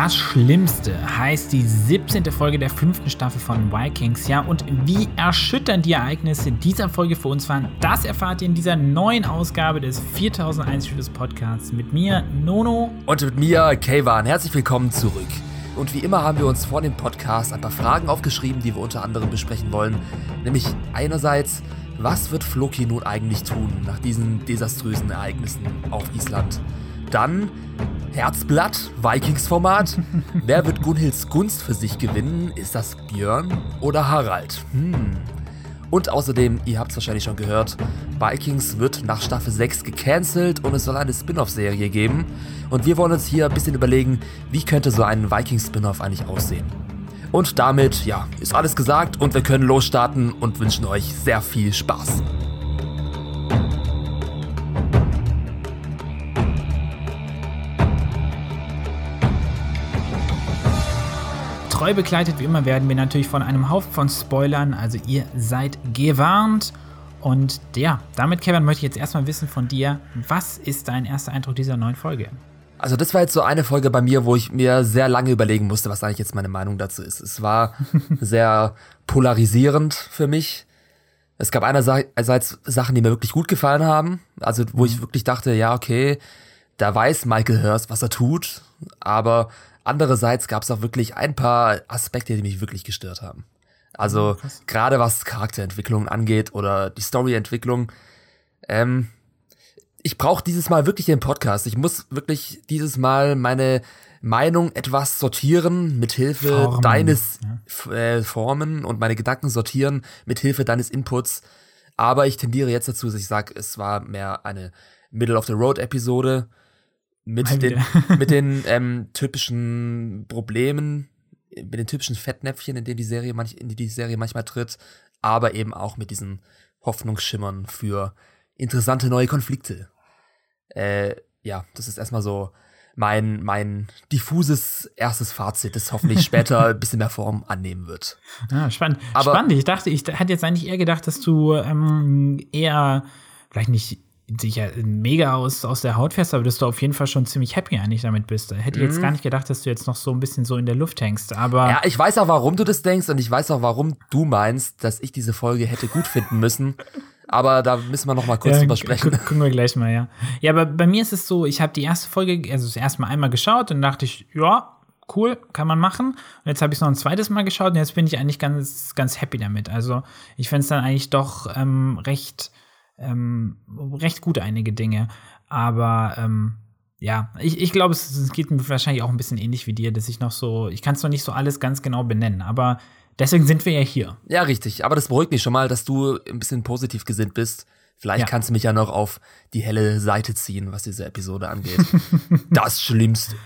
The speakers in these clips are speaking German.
Das Schlimmste heißt die 17. Folge der fünften Staffel von Vikings. Ja, und wie erschütternd die Ereignisse dieser Folge für uns waren, das erfahrt ihr in dieser neuen Ausgabe des 4001 Studios Podcasts mit mir, Nono. Und mit mir, Kayvan. Herzlich willkommen zurück. Und wie immer haben wir uns vor dem Podcast ein paar Fragen aufgeschrieben, die wir unter anderem besprechen wollen. Nämlich einerseits, was wird Floki nun eigentlich tun nach diesen desaströsen Ereignissen auf Island? Dann Herzblatt, Vikings-Format. Wer wird Gunhilds Gunst für sich gewinnen? Ist das Björn oder Harald? Hm. Und außerdem, ihr habt es wahrscheinlich schon gehört, Vikings wird nach Staffel 6 gecancelt und es soll eine Spin-off-Serie geben. Und wir wollen uns hier ein bisschen überlegen, wie könnte so ein Vikings-Spin-off eigentlich aussehen. Und damit, ja, ist alles gesagt und wir können losstarten und wünschen euch sehr viel Spaß. Treu begleitet wie immer werden wir natürlich von einem Haufen von Spoilern, also ihr seid gewarnt. Und ja, damit, Kevin, möchte ich jetzt erstmal wissen von dir, was ist dein erster Eindruck dieser neuen Folge? Also das war jetzt so eine Folge bei mir, wo ich mir sehr lange überlegen musste, was eigentlich jetzt meine Meinung dazu ist. Es war sehr polarisierend für mich. Es gab einerseits Sachen, die mir wirklich gut gefallen haben, also wo ich mhm. wirklich dachte, ja, okay, da weiß Michael Hurst, was er tut, aber Andererseits gab es auch wirklich ein paar Aspekte, die mich wirklich gestört haben. Also oh, gerade was Charakterentwicklung angeht oder die Storyentwicklung. Ähm, ich brauche dieses Mal wirklich den Podcast. Ich muss wirklich dieses Mal meine Meinung etwas sortieren mit Hilfe Formen, deines ja. äh, Formen und meine Gedanken sortieren mit Hilfe deines Inputs. Aber ich tendiere jetzt dazu, dass ich sage, es war mehr eine Middle of the Road Episode mit den, mit den ähm, typischen Problemen, mit den typischen Fettnäpfchen, in denen die Serie manch, in die die Serie manchmal tritt, aber eben auch mit diesen Hoffnungsschimmern für interessante neue Konflikte. Äh, ja, das ist erstmal so mein, mein diffuses erstes Fazit, das hoffentlich später ein bisschen mehr Form annehmen wird. Ah, spannend. Aber spannend. Ich dachte, ich hätte jetzt eigentlich eher gedacht, dass du ähm, eher vielleicht nicht sicher mega aus, aus der Haut fährst, aber dass du auf jeden Fall schon ziemlich happy eigentlich damit bist. Hätte ich jetzt mhm. gar nicht gedacht, dass du jetzt noch so ein bisschen so in der Luft hängst, aber. Ja, ich weiß auch, warum du das denkst und ich weiß auch, warum du meinst, dass ich diese Folge hätte gut finden müssen. aber da müssen wir noch mal kurz ja, drüber sprechen. Gu gucken wir gleich mal, ja. Ja, aber bei mir ist es so, ich habe die erste Folge, also das erste Mal einmal geschaut und dachte ich, ja, cool, kann man machen. Und jetzt habe ich es noch ein zweites Mal geschaut und jetzt bin ich eigentlich ganz, ganz happy damit. Also ich finde es dann eigentlich doch ähm, recht ähm, recht gut einige Dinge. Aber ähm, ja, ich, ich glaube, es, es, geht mir wahrscheinlich auch ein bisschen ähnlich wie dir, dass ich noch so, ich kann es noch nicht so alles ganz genau benennen, aber deswegen sind wir ja hier. Ja, richtig. Aber das beruhigt mich schon mal, dass du ein bisschen positiv gesinnt bist. Vielleicht ja. kannst du mich ja noch auf die helle Seite ziehen, was diese Episode angeht. das Schlimmste.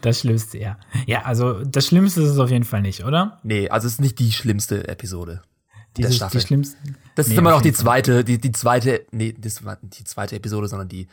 Das Schlimmste, ja. Ja, also das Schlimmste ist es auf jeden Fall nicht, oder? Nee, also es ist nicht die schlimmste Episode. Dieses, der Staffel. Die schlimmsten. Das ist nee, immer noch die zweite, die, die zweite, nee, das war die zweite Episode, sondern die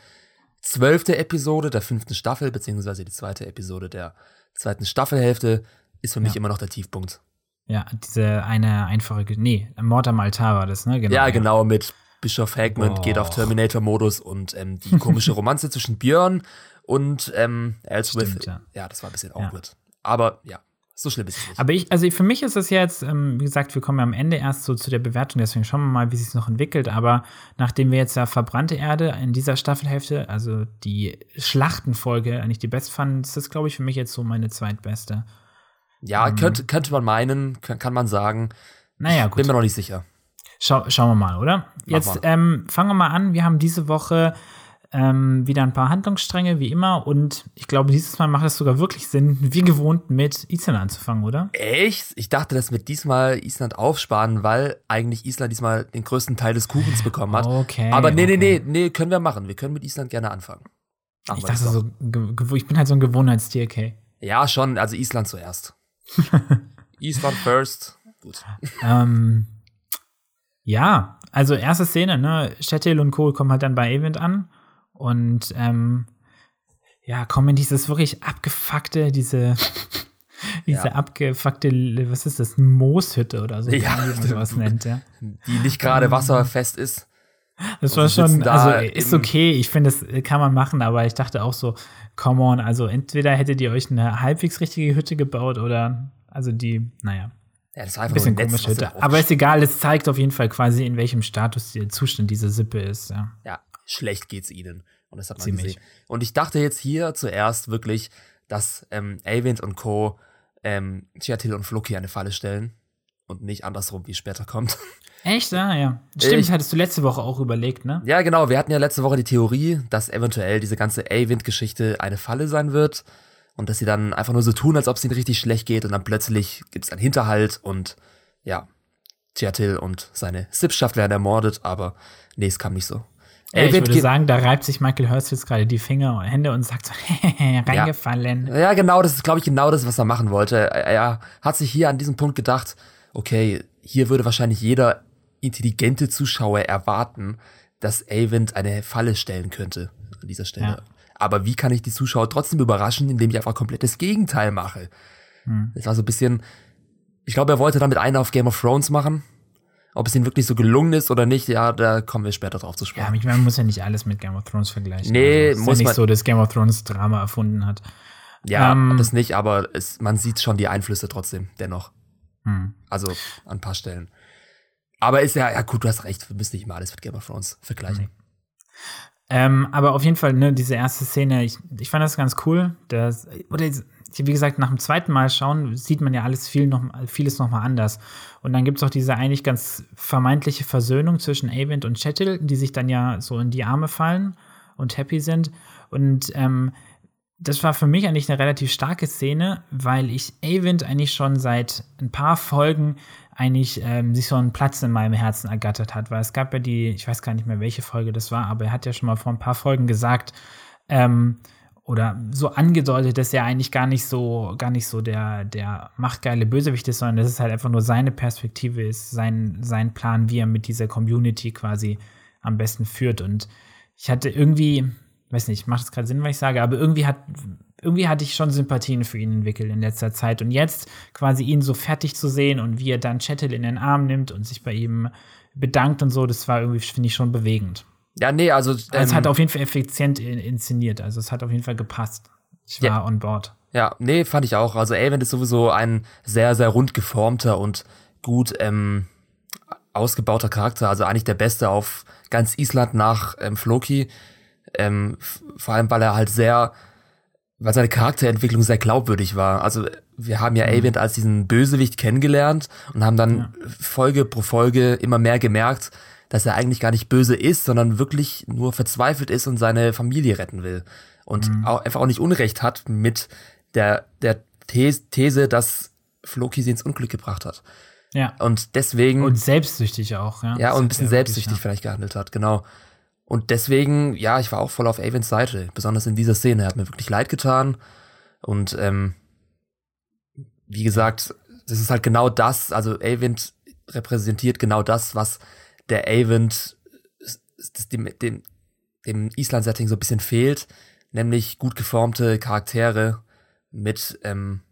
zwölfte Episode der fünften Staffel, beziehungsweise die zweite Episode der zweiten Staffelhälfte, ist für mich ja. immer noch der Tiefpunkt. Ja, diese eine einfache, nee, Mord am Altar war das, ne? Genau, ja, genau, mit Bischof Hagman oh. geht auf Terminator-Modus und ähm, die komische Romanze zwischen Björn und ähm, Elswith. Stimmt, ja. ja. das war ein bisschen awkward. Ja. Aber ja, so schlimm ist es nicht. Aber ich, also für mich ist es jetzt, ähm, wie gesagt, wir kommen ja am Ende erst so zu der Bewertung, deswegen schauen wir mal, wie sich es noch entwickelt. Aber nachdem wir jetzt ja verbrannte Erde in dieser Staffelhälfte, also die Schlachtenfolge, eigentlich die best fanden, ist das, glaube ich, für mich jetzt so meine zweitbeste. Ja, ähm, könnte, könnte man meinen, kann, kann man sagen. Naja, gut. Bin mir noch nicht sicher. Schau, schauen wir mal, oder? Jetzt ähm, fangen wir mal an. Wir haben diese Woche ähm, wieder ein paar Handlungsstränge, wie immer. Und ich glaube, dieses Mal macht es sogar wirklich Sinn, wie gewohnt mit Island anzufangen, oder? Echt? Ich dachte, dass wir diesmal Island aufsparen, weil eigentlich Island diesmal den größten Teil des Kuchens bekommen hat. Okay. Aber nee, okay. nee, nee, nee, können wir machen. Wir können mit Island gerne anfangen. Machen ich dachte so, ich bin halt so ein Gewohnheitstier, okay. Ja, schon. Also Island zuerst. Island first. Gut. Ähm, ja, also erste Szene, ne? Chettil und Co. kommen halt dann bei Event an und ähm, ja, kommen in dieses wirklich abgefuckte, diese, diese ja. abgefuckte, was ist das, Mooshütte oder so, ja, wie man sowas nennt, ja. Die nicht gerade ähm, wasserfest ist. Das war schon, also ist okay, ich finde, das kann man machen, aber ich dachte auch so, come on, also entweder hättet ihr euch eine halbwegs richtige Hütte gebaut oder, also die, naja. Ja, das war einfach bisschen ein komische was Hütte. Aber ist egal, es zeigt auf jeden Fall quasi, in welchem Status der Zustand dieser Sippe ist, ja. ja, schlecht geht's ihnen. Und das hat man Ziemlich. gesehen. Und ich dachte jetzt hier zuerst wirklich, dass ähm, Avind und Co. Ähm, Chiatil und Floki eine Falle stellen. Und nicht andersrum, wie es später kommt. Echt? Ah, ja. Stimmt, Ich- hattest du letzte Woche auch überlegt, ne? Ja, genau. Wir hatten ja letzte Woche die Theorie, dass eventuell diese ganze A-Wind-Geschichte eine Falle sein wird. Und dass sie dann einfach nur so tun, als ob es ihnen richtig schlecht geht. Und dann plötzlich gibt es einen Hinterhalt und ja, Chiatil und seine Sippschaft werden ermordet. Aber nee, es kam nicht so. Ja, ich würde sagen, da reibt sich Michael Hurst jetzt gerade die Finger und Hände und sagt so, reingefallen. Ja, genau, das ist, glaube ich, genau das, was er machen wollte. Er, er hat sich hier an diesem Punkt gedacht, okay, hier würde wahrscheinlich jeder intelligente Zuschauer erwarten, dass Avind eine Falle stellen könnte an dieser Stelle. Ja. Aber wie kann ich die Zuschauer trotzdem überraschen, indem ich einfach komplett das Gegenteil mache? Hm. Das war so ein bisschen, ich glaube, er wollte damit einen auf Game of Thrones machen. Ob es ihm wirklich so gelungen ist oder nicht, ja, da kommen wir später drauf zu Ja, sprechen. ich meine, man muss ja nicht alles mit Game of Thrones vergleichen. Nee, also, es ist muss ja nicht so, dass Game of Thrones Drama erfunden hat. Ja, ähm, das nicht, aber es, man sieht schon die Einflüsse trotzdem, dennoch. Hm. Also an ein paar Stellen. Aber ist ja, ja gut, du hast recht, wir müssen nicht mal alles mit Game of Thrones vergleichen. Ähm, aber auf jeden Fall, ne, diese erste Szene, ich, ich fand das ganz cool. Das, oder wie gesagt, nach dem zweiten Mal schauen, sieht man ja alles viel noch, vieles nochmal anders. Und dann gibt es auch diese eigentlich ganz vermeintliche Versöhnung zwischen Avent und Chettil, die sich dann ja so in die Arme fallen und happy sind. Und ähm, das war für mich eigentlich eine relativ starke Szene, weil ich Avent eigentlich schon seit ein paar Folgen eigentlich ähm, sich so einen Platz in meinem Herzen ergattert hat, weil es gab ja die, ich weiß gar nicht mehr, welche Folge das war, aber er hat ja schon mal vor ein paar Folgen gesagt, ähm, oder so angedeutet, dass er eigentlich gar nicht so, gar nicht so der, der machtgeile Bösewicht ist, sondern dass es halt einfach nur seine Perspektive ist, sein, sein Plan, wie er mit dieser Community quasi am besten führt. Und ich hatte irgendwie, weiß nicht, macht es gerade Sinn, was ich sage, aber irgendwie hat, irgendwie hatte ich schon Sympathien für ihn entwickelt in letzter Zeit. Und jetzt quasi ihn so fertig zu sehen und wie er dann Chettel in den Arm nimmt und sich bei ihm bedankt und so, das war irgendwie, finde ich, schon bewegend. Ja, nee, also es ähm, hat auf jeden Fall effizient in, inszeniert, also es hat auf jeden Fall gepasst. Ich war Ja. on board. ja, nee, fand ich auch. Also Avent ist sowieso ein sehr, sehr rund geformter und gut ähm, ausgebauter Charakter. Also eigentlich der Beste auf ganz Island nach ähm, Floki. Ähm, vor allem, weil er halt sehr, weil seine Charakterentwicklung sehr glaubwürdig war. Also wir haben ja Avent als diesen Bösewicht kennengelernt und haben dann Folge pro Folge immer mehr gemerkt, dass er eigentlich gar nicht böse ist, sondern wirklich nur verzweifelt ist und seine Familie retten will. Und auch, einfach auch nicht Unrecht hat mit der, der These, dass Floki sie ins Unglück gebracht hat. Ja. Und deswegen. Und selbstsüchtig auch, ja. Ja, und ein bisschen selbstsüchtig wirklich, vielleicht gehandelt hat, genau. Und deswegen, ja, ich war auch voll auf Avens Seite, besonders in dieser Szene. Er hat mir wirklich leid getan. Und ähm, wie gesagt, das ist halt genau das, also Avent repräsentiert genau das, was der Avent dem, dem, dem Island-Setting so ein bisschen fehlt, nämlich gut geformte Charaktere mit, ähm,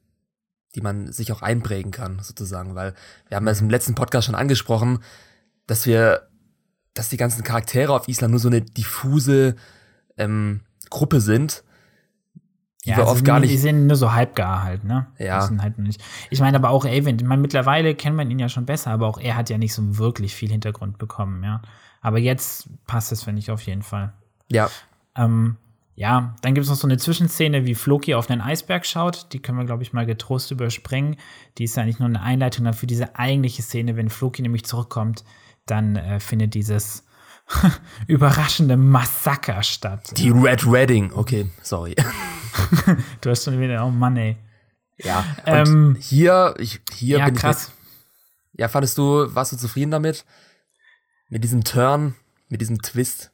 die man sich auch einprägen kann, sozusagen, weil wir haben das im letzten Podcast schon angesprochen, dass wir, dass die ganzen Charaktere auf Island nur so eine diffuse ähm, Gruppe sind, die Ja, wir oft gar die nicht. sind nur so halbgar halt, ne? Ja. Die sind halt nicht. Ich meine aber auch Avent, ich meine, mittlerweile kennt man ihn ja schon besser, aber auch er hat ja nicht so wirklich viel Hintergrund bekommen, ja. Aber jetzt passt es, finde ich, auf jeden Fall. Ja, Ähm, ja, dann gibt es noch so eine Zwischenszene, wie Floki auf einen Eisberg schaut. Die können wir, glaube ich, mal getrost überspringen. Die ist ja nicht nur eine Einleitung dann für diese eigentliche Szene. Wenn Floki nämlich zurückkommt, dann äh, findet dieses überraschende Massaker statt. die Red Wedding. Okay, sorry. Du hast schon wieder, oh Mann, ey. Ja, und Ähm, hier, ich, hier Ja, bin krass. ich. Ja, fandest du, warst du zufrieden damit? Mit diesem Turn, mit diesem Twist?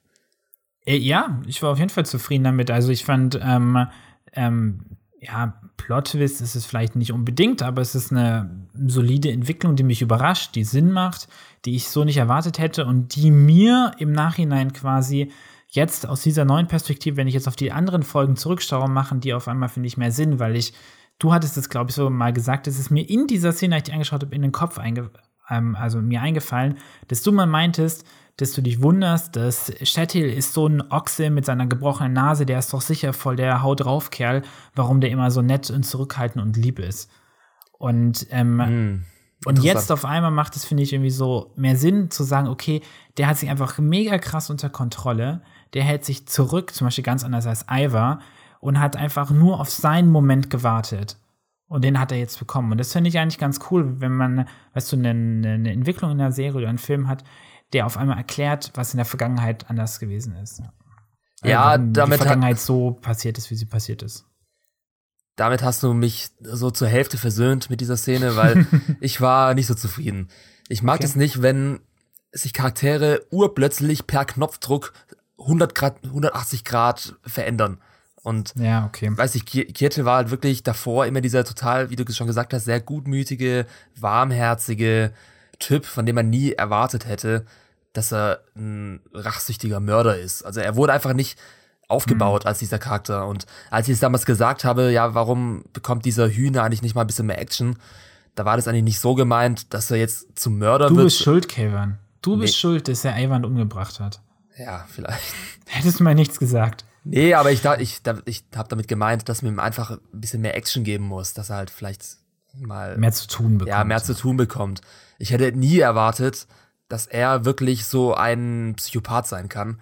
Äh, Ja, ich war auf jeden Fall zufrieden damit. Also ich fand, ähm, ähm, ja, Plot-Twist ist es vielleicht nicht unbedingt, aber es ist eine solide Entwicklung, die mich überrascht, die Sinn macht, die ich so nicht erwartet hätte und die mir im Nachhinein quasi jetzt aus dieser neuen Perspektive, wenn ich jetzt auf die anderen Folgen zurückschaue, machen die auf einmal, finde ich, mehr Sinn, weil ich, du hattest es, glaube ich, so mal gesagt, es ist mir in dieser Szene, als ich die angeschaut habe, in den Kopf einge ähm, also mir eingefallen, dass du mal meintest, dass du dich wunderst, dass Shettil ist so ein Ochse mit seiner gebrochenen Nase, der ist doch sicher voll der Haut drauf Kerl, warum der immer so nett und zurückhaltend und lieb ist. Und, ähm, Hm. Und jetzt auf einmal macht es, finde ich, irgendwie so mehr Sinn zu sagen, okay, der hat sich einfach mega krass unter Kontrolle, der hält sich zurück, zum Beispiel ganz anders als Ivar, und hat einfach nur auf seinen Moment gewartet. Und den hat er jetzt bekommen. Und das finde ich eigentlich ganz cool, wenn man, weißt du, eine, eine Entwicklung in der Serie oder einen Film hat, der auf einmal erklärt, was in der Vergangenheit anders gewesen ist. Ja, warum damit die Vergangenheit so passiert ist, wie sie passiert ist. Damit hast du mich so zur Hälfte versöhnt mit dieser Szene, weil ich war nicht so zufrieden. Ich mag Okay. es nicht, wenn sich Charaktere urplötzlich per Knopfdruck 100 Grad, 180 Grad verändern. Und Ja, okay. weiß ich, Ki- Kirte war halt wirklich davor immer dieser total, wie du schon gesagt hast, sehr gutmütige, warmherzige Typ, von dem man nie erwartet hätte, dass er ein rachsüchtiger Mörder ist. Also er wurde einfach nicht aufgebaut als dieser Charakter. Und als ich es damals gesagt habe, ja, warum bekommt dieser Hühner eigentlich nicht mal ein bisschen mehr Action? Da war das eigentlich nicht so gemeint, dass er jetzt zum Mörder Du wird. bist schuld, Kevin. Du bist Nee. schuld, dass er Ivan umgebracht hat. ja, vielleicht. Hättest du mal nichts gesagt. Nee, aber ich, da, ich, da, ich habe damit gemeint, dass man ihm einfach ein bisschen mehr Action geben muss, dass er halt vielleicht mal Mehr zu tun bekommt. ja, mehr zu tun bekommt. Ich hätte nie erwartet, dass er wirklich so ein Psychopath sein kann.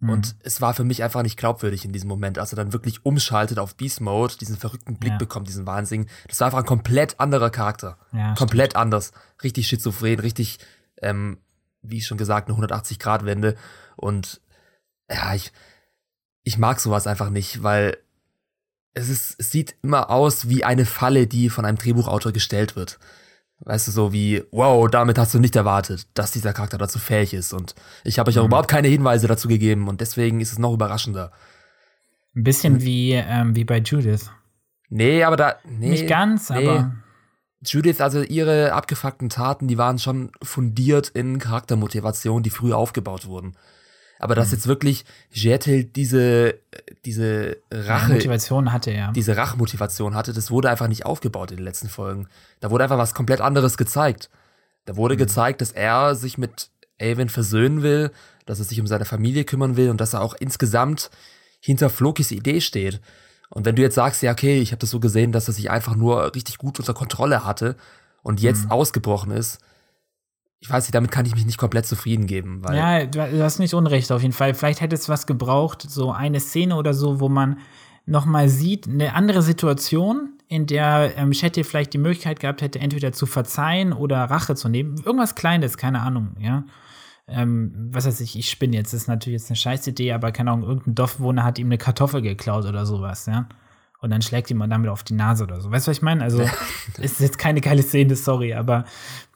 Mhm. Und es war für mich einfach nicht glaubwürdig in diesem Moment, als er dann wirklich umschaltet auf Beast Mode, diesen verrückten Blick Ja. bekommt, diesen Wahnsinn. Das war einfach ein komplett anderer Charakter. Ja, komplett anders. Richtig schizophren, richtig, ähm, wie schon gesagt, eine 180-Grad-Wende. Und ja, ich, ich mag sowas einfach nicht, weil es ist, es sieht immer aus wie eine Falle, die von einem Drehbuchautor gestellt wird. Weißt du, so wie, wow, damit hast du nicht erwartet, dass dieser Charakter dazu fähig ist. Und ich habe euch auch Mhm. überhaupt keine Hinweise dazu gegeben und deswegen ist es noch überraschender. Ein bisschen wie, ähm, wie bei Judith. Nee, aber da, nee. Nicht ganz, nee. aber Judith, also ihre abgefuckten Taten, die waren schon fundiert in Charaktermotivation, die früh aufgebaut wurden. Aber Mhm. dass jetzt wirklich Jetel diese, diese Rache, Motivation hatte er. diese Rachmotivation hatte, das wurde einfach nicht aufgebaut in den letzten Folgen. Da wurde einfach was komplett anderes gezeigt. Da wurde Mhm. gezeigt, dass er sich mit Avon versöhnen will, dass er sich um seine Familie kümmern will und dass er auch insgesamt hinter Flokis Idee steht. Und wenn du jetzt sagst, ja, okay, ich habe das so gesehen, dass er sich einfach nur richtig gut unter Kontrolle hatte und jetzt Mhm. ausgebrochen ist, ich weiß nicht, damit kann ich mich nicht komplett zufrieden geben, weil Ja, du hast nicht Unrecht auf jeden Fall. Vielleicht hätte es was gebraucht, so eine Szene oder so, wo man noch mal sieht, eine andere Situation, in der ähm, Shetty vielleicht die Möglichkeit gehabt hätte, entweder zu verzeihen oder Rache zu nehmen. Irgendwas Kleines, keine Ahnung, ja. Ähm, was weiß ich, ich spinne jetzt, das ist natürlich jetzt eine Scheißidee, aber keine Ahnung, irgendein Dorfbewohner hat ihm eine Kartoffel geklaut oder sowas, ja. Und dann schlägt ihm damit auf die Nase oder so. Weißt du, was ich meine? Also, ist jetzt keine geile Szene, sorry, aber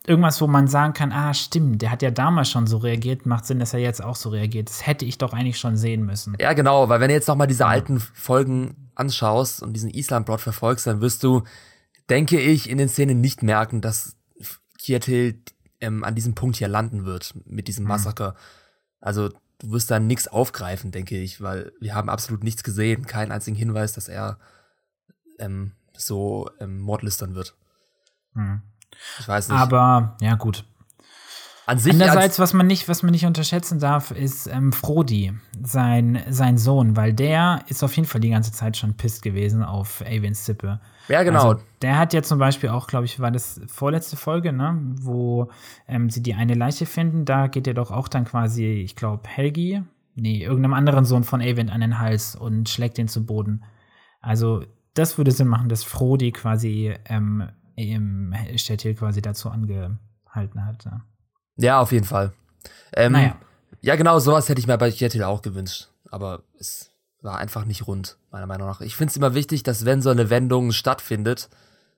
irgendwas, wo man sagen kann, ah, stimmt, der hat ja damals schon so reagiert, macht Sinn, dass er jetzt auch so reagiert. Das hätte ich doch eigentlich schon sehen müssen. Ja, genau, weil wenn du jetzt noch mal diese alten Folgen anschaust und diesen Island-Plot verfolgst, dann wirst du, denke ich, in den Szenen nicht merken, dass Kietil ähm, an diesem Punkt hier landen wird mit diesem Massaker. Also du wirst da nichts aufgreifen, denke ich, weil wir haben absolut nichts gesehen, keinen einzigen Hinweis, dass er ähm, so ähm, mordlüstern wird. Hm. Ich weiß nicht. Aber, ja, gut. an sich Andererseits, was man nicht, was man nicht unterschätzen darf, ist ähm, Frodi, sein, sein Sohn, weil der ist auf jeden Fall die ganze Zeit schon pisst gewesen auf Avens Sippe. ja genau. Also, der hat ja zum Beispiel auch, glaube ich, war das vorletzte Folge, ne, wo ähm, sie die eine Leiche finden. Da geht ja doch auch dann quasi, ich glaube, Helgi, nee, irgendeinem anderen Sohn von Avent an den Hals und schlägt den zu Boden. Also, das würde Sinn machen, dass Frodi quasi ähm, im Städtil quasi dazu angehalten hat. Ja. ja, auf jeden Fall. Ähm, Naja. Ja, genau, sowas hätte ich mir bei Jettil auch gewünscht. Aber es war einfach nicht rund, meiner Meinung nach. Ich finde es immer wichtig, dass wenn so eine Wendung stattfindet,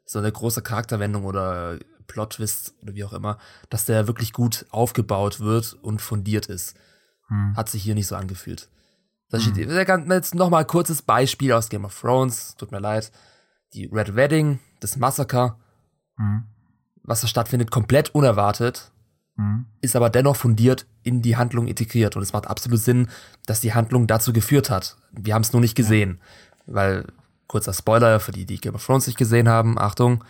so eine große Charakterwendung oder Plot-Twist oder wie auch immer, dass der wirklich gut aufgebaut wird und fundiert ist. Hm. Hat sich hier nicht so angefühlt. Das steht, jetzt noch mal ein kurzes Beispiel aus Game of Thrones, tut mir leid. Die Red Wedding, das Massaker, Hm. was da stattfindet, komplett unerwartet Hm. ist aber dennoch fundiert in die Handlung integriert. Und es macht absolut Sinn, dass die Handlung dazu geführt hat. Wir haben es nur nicht gesehen. Weil, kurzer Spoiler für die, die Game of Thrones nicht gesehen haben, Achtung,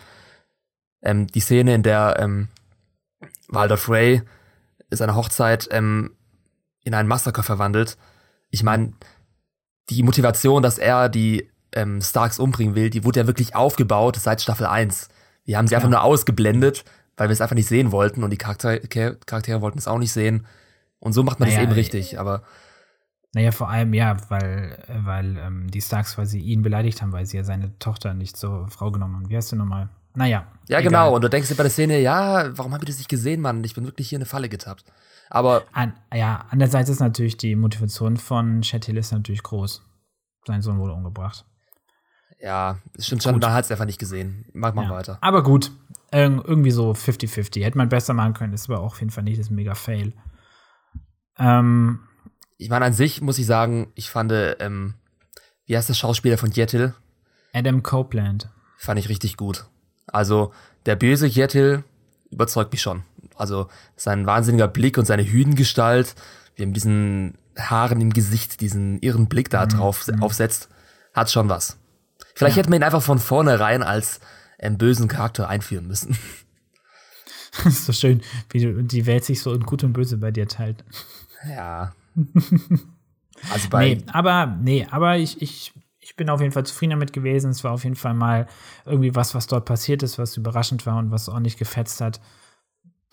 ähm, die Szene, in der ähm, Walder Frey seine Hochzeit ähm, in einen Massaker verwandelt. Ich meine, die Motivation, dass er die ähm, Starks umbringen will, die wurde ja wirklich aufgebaut seit Staffel 1. Wir haben sie ja. einfach nur ausgeblendet, weil wir es einfach nicht sehen wollten und die Charakter Charaktere wollten es auch nicht sehen. Und so macht man naja, das eben äh, richtig, aber. Naja, vor allem ja, weil, weil ähm, die Starks quasi ihn beleidigt haben, weil sie ja seine Tochter nicht zur Frau genommen haben. Wie heißt du nochmal? Naja. Ja, egal. genau. Und du denkst dir bei der Szene, ja, warum habe ich das nicht gesehen, Mann? Ich bin wirklich hier in eine Falle getappt. Aber. An, ja, andererseits ist natürlich die Motivation von Chattil ist natürlich groß. Sein Sohn wurde umgebracht. Ja, stimmt schon, man hat es einfach nicht gesehen. Mach mal ja. weiter. Aber gut, irgendwie so 50-50. Hätte man besser machen können, ist aber auch auf jeden Fall nicht das Mega-Fail. Ähm, ich meine, an sich muss ich sagen, ich fand, ähm, wie heißt der Schauspieler von Jettil? Adam Copeland. Fand ich richtig gut. Also, der böse Jettil überzeugt mich schon. Also, sein wahnsinniger Blick und seine Hüdengestalt, wie er mit diesen Haaren im Gesicht diesen irren Blick da mhm. drauf mhm. aufsetzt, hat schon was. Vielleicht ja. hätten wir ihn einfach von vornherein als einen bösen Charakter einführen müssen. Das ist so schön, wie die Welt sich so in Gut und Böse bei dir teilt. Ja. also bei. Nee, aber, nee, aber ich, ich, ich bin auf jeden Fall zufrieden damit gewesen. Es war auf jeden Fall mal irgendwie was, was dort passiert ist, was überraschend war und was ordentlich gefetzt hat.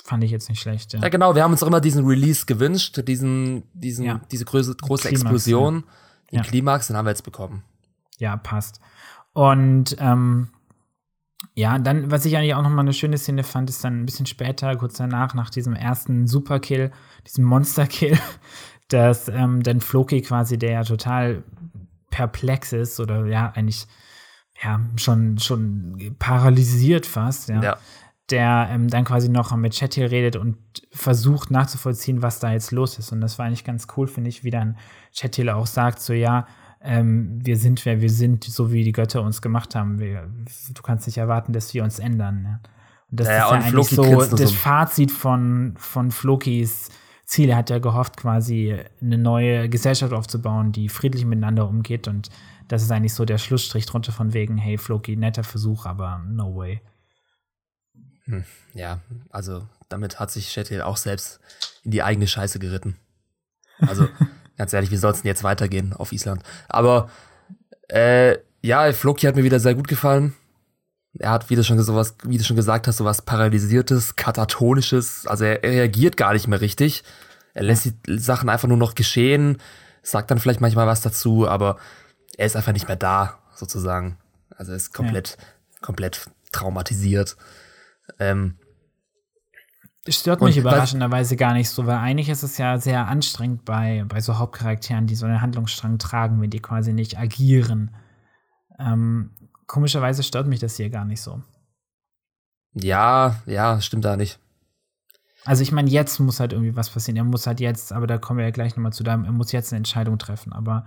Fand ich jetzt nicht schlecht. Ja, ja genau. Wir haben uns auch immer diesen Release gewünscht, diesen, diesen, ja. diese große, große Klimax, Explosion, ja. den. Klimax, den haben wir jetzt bekommen. Ja, passt. Und ähm, ja, dann, was ich eigentlich auch nochmal eine schöne Szene fand, ist dann ein bisschen später, kurz danach, nach diesem ersten Superkill, diesem Monsterkill, dass ähm, dann Floki quasi, der ja total perplex ist oder ja, eigentlich ja, schon, schon paralysiert fast, ja. ja. Der ähm, dann quasi noch mit Chatty redet und versucht nachzuvollziehen, was da jetzt los ist. Und das war eigentlich ganz cool, finde ich, wie dann Chatty auch sagt, so ja, ähm, wir sind wer wir sind, so wie die Götter uns gemacht haben. Wir, du kannst nicht erwarten, dass wir uns ändern. Ja. Und das ja, ist ja eigentlich so das Fazit von, von Flokis Ziel. Er hat ja gehofft, quasi eine neue Gesellschaft aufzubauen, die friedlich miteinander umgeht. Und das ist eigentlich so der Schlussstrich drunter von wegen, hey, Floki, netter Versuch, aber no way. Hm, ja, also damit hat sich Shettil auch selbst in die eigene Scheiße geritten. Also Ganz ehrlich, wie soll es denn jetzt weitergehen auf Island? Aber äh, ja, Floki hat mir wieder sehr gut gefallen. Er hat, wie du schon, sowas, wie du schon gesagt hast, sowas Paralysiertes, Katatonisches. Also er, er reagiert gar nicht mehr richtig. Er lässt die Sachen einfach nur noch geschehen, sagt dann vielleicht manchmal was dazu, aber er ist einfach nicht mehr da, sozusagen. Also er ist komplett, ja. komplett traumatisiert. Ähm, das stört mich überraschenderweise gar nicht so, weil eigentlich ist es ja sehr anstrengend bei, bei so Hauptcharakteren, die so einen Handlungsstrang tragen, wenn die quasi nicht agieren. Ähm, komischerweise stört mich das hier gar nicht so. Ja, ja, stimmt da nicht. Also ich meine, jetzt muss halt irgendwie was passieren. Er muss halt jetzt, aber da kommen wir ja gleich nochmal zu, da er muss jetzt eine Entscheidung treffen. Aber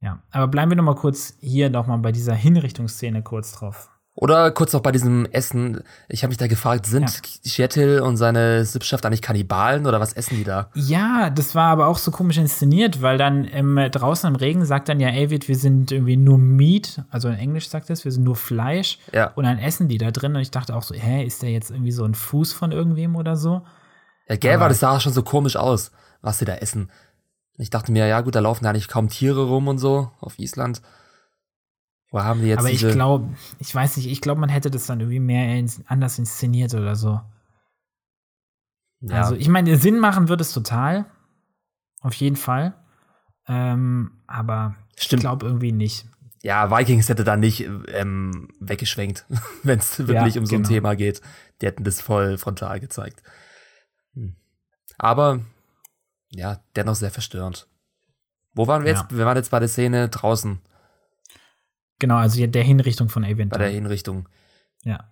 ja, aber bleiben wir nochmal kurz hier nochmal bei dieser Hinrichtungsszene kurz drauf. Oder kurz noch bei diesem Essen. Ich habe mich da gefragt, sind ja. Und seine Sippschaft eigentlich Kannibalen oder was essen die da? Ja, das war aber auch so komisch inszeniert, weil dann ähm, draußen im Regen sagt dann ja Avid, wir sind irgendwie nur Meat, also in Englisch sagt es, wir sind nur Fleisch. Ja. Und dann essen die da drin und ich dachte auch so, hä, ist der jetzt irgendwie so ein Fuß von irgendwem oder so? Ja, gell, war das sah schon so komisch aus, was sie da essen. Ich dachte mir, ja gut, da laufen ja nicht kaum Tiere rum und so auf Island. Wo haben die jetzt Aber ich glaube, ich weiß nicht, ich glaube, man hätte das dann irgendwie mehr anders inszeniert oder so. Ja. Also, ich meine, Sinn machen wird es total. Auf jeden Fall. Ähm, aber Stimmt. ich glaube irgendwie nicht. Ja, Vikings hätte da nicht ähm, weggeschwenkt, wenn es wirklich ja, um so ein genau. Thema geht. Die hätten das voll frontal gezeigt. Hm. Aber ja, dennoch sehr verstörend. Wo waren wir ja. jetzt? Wir waren jetzt bei der Szene draußen. Genau, also der Hinrichtung von Avent. Bei der Hinrichtung. Ja.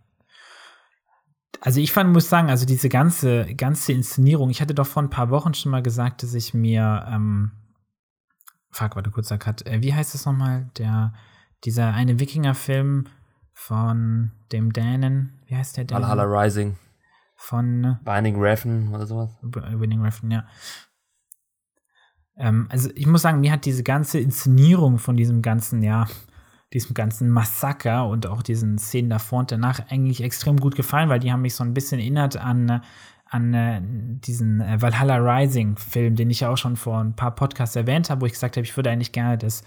Also ich fand, muss sagen, also diese ganze, ganze Inszenierung, ich hatte doch vor ein paar Wochen schon mal gesagt, dass ich mir, ähm, fuck, warte, kurzer Cut, äh, wie heißt das nochmal? Der, dieser eine Wikinger-Film von dem Dänen, wie heißt der Dänen? Valhalla Rising. Von Binding Refn oder sowas. Binding Refn, ja. Ähm, also ich muss sagen, mir hat diese ganze Inszenierung von diesem ganzen, ja, diesem ganzen Massaker und auch diesen Szenen davor und danach eigentlich extrem gut gefallen, weil die haben mich so ein bisschen erinnert an, an äh, diesen äh, Valhalla Rising Film, den ich ja auch schon vor ein paar Podcasts erwähnt habe, wo ich gesagt habe, ich würde eigentlich gerne, dass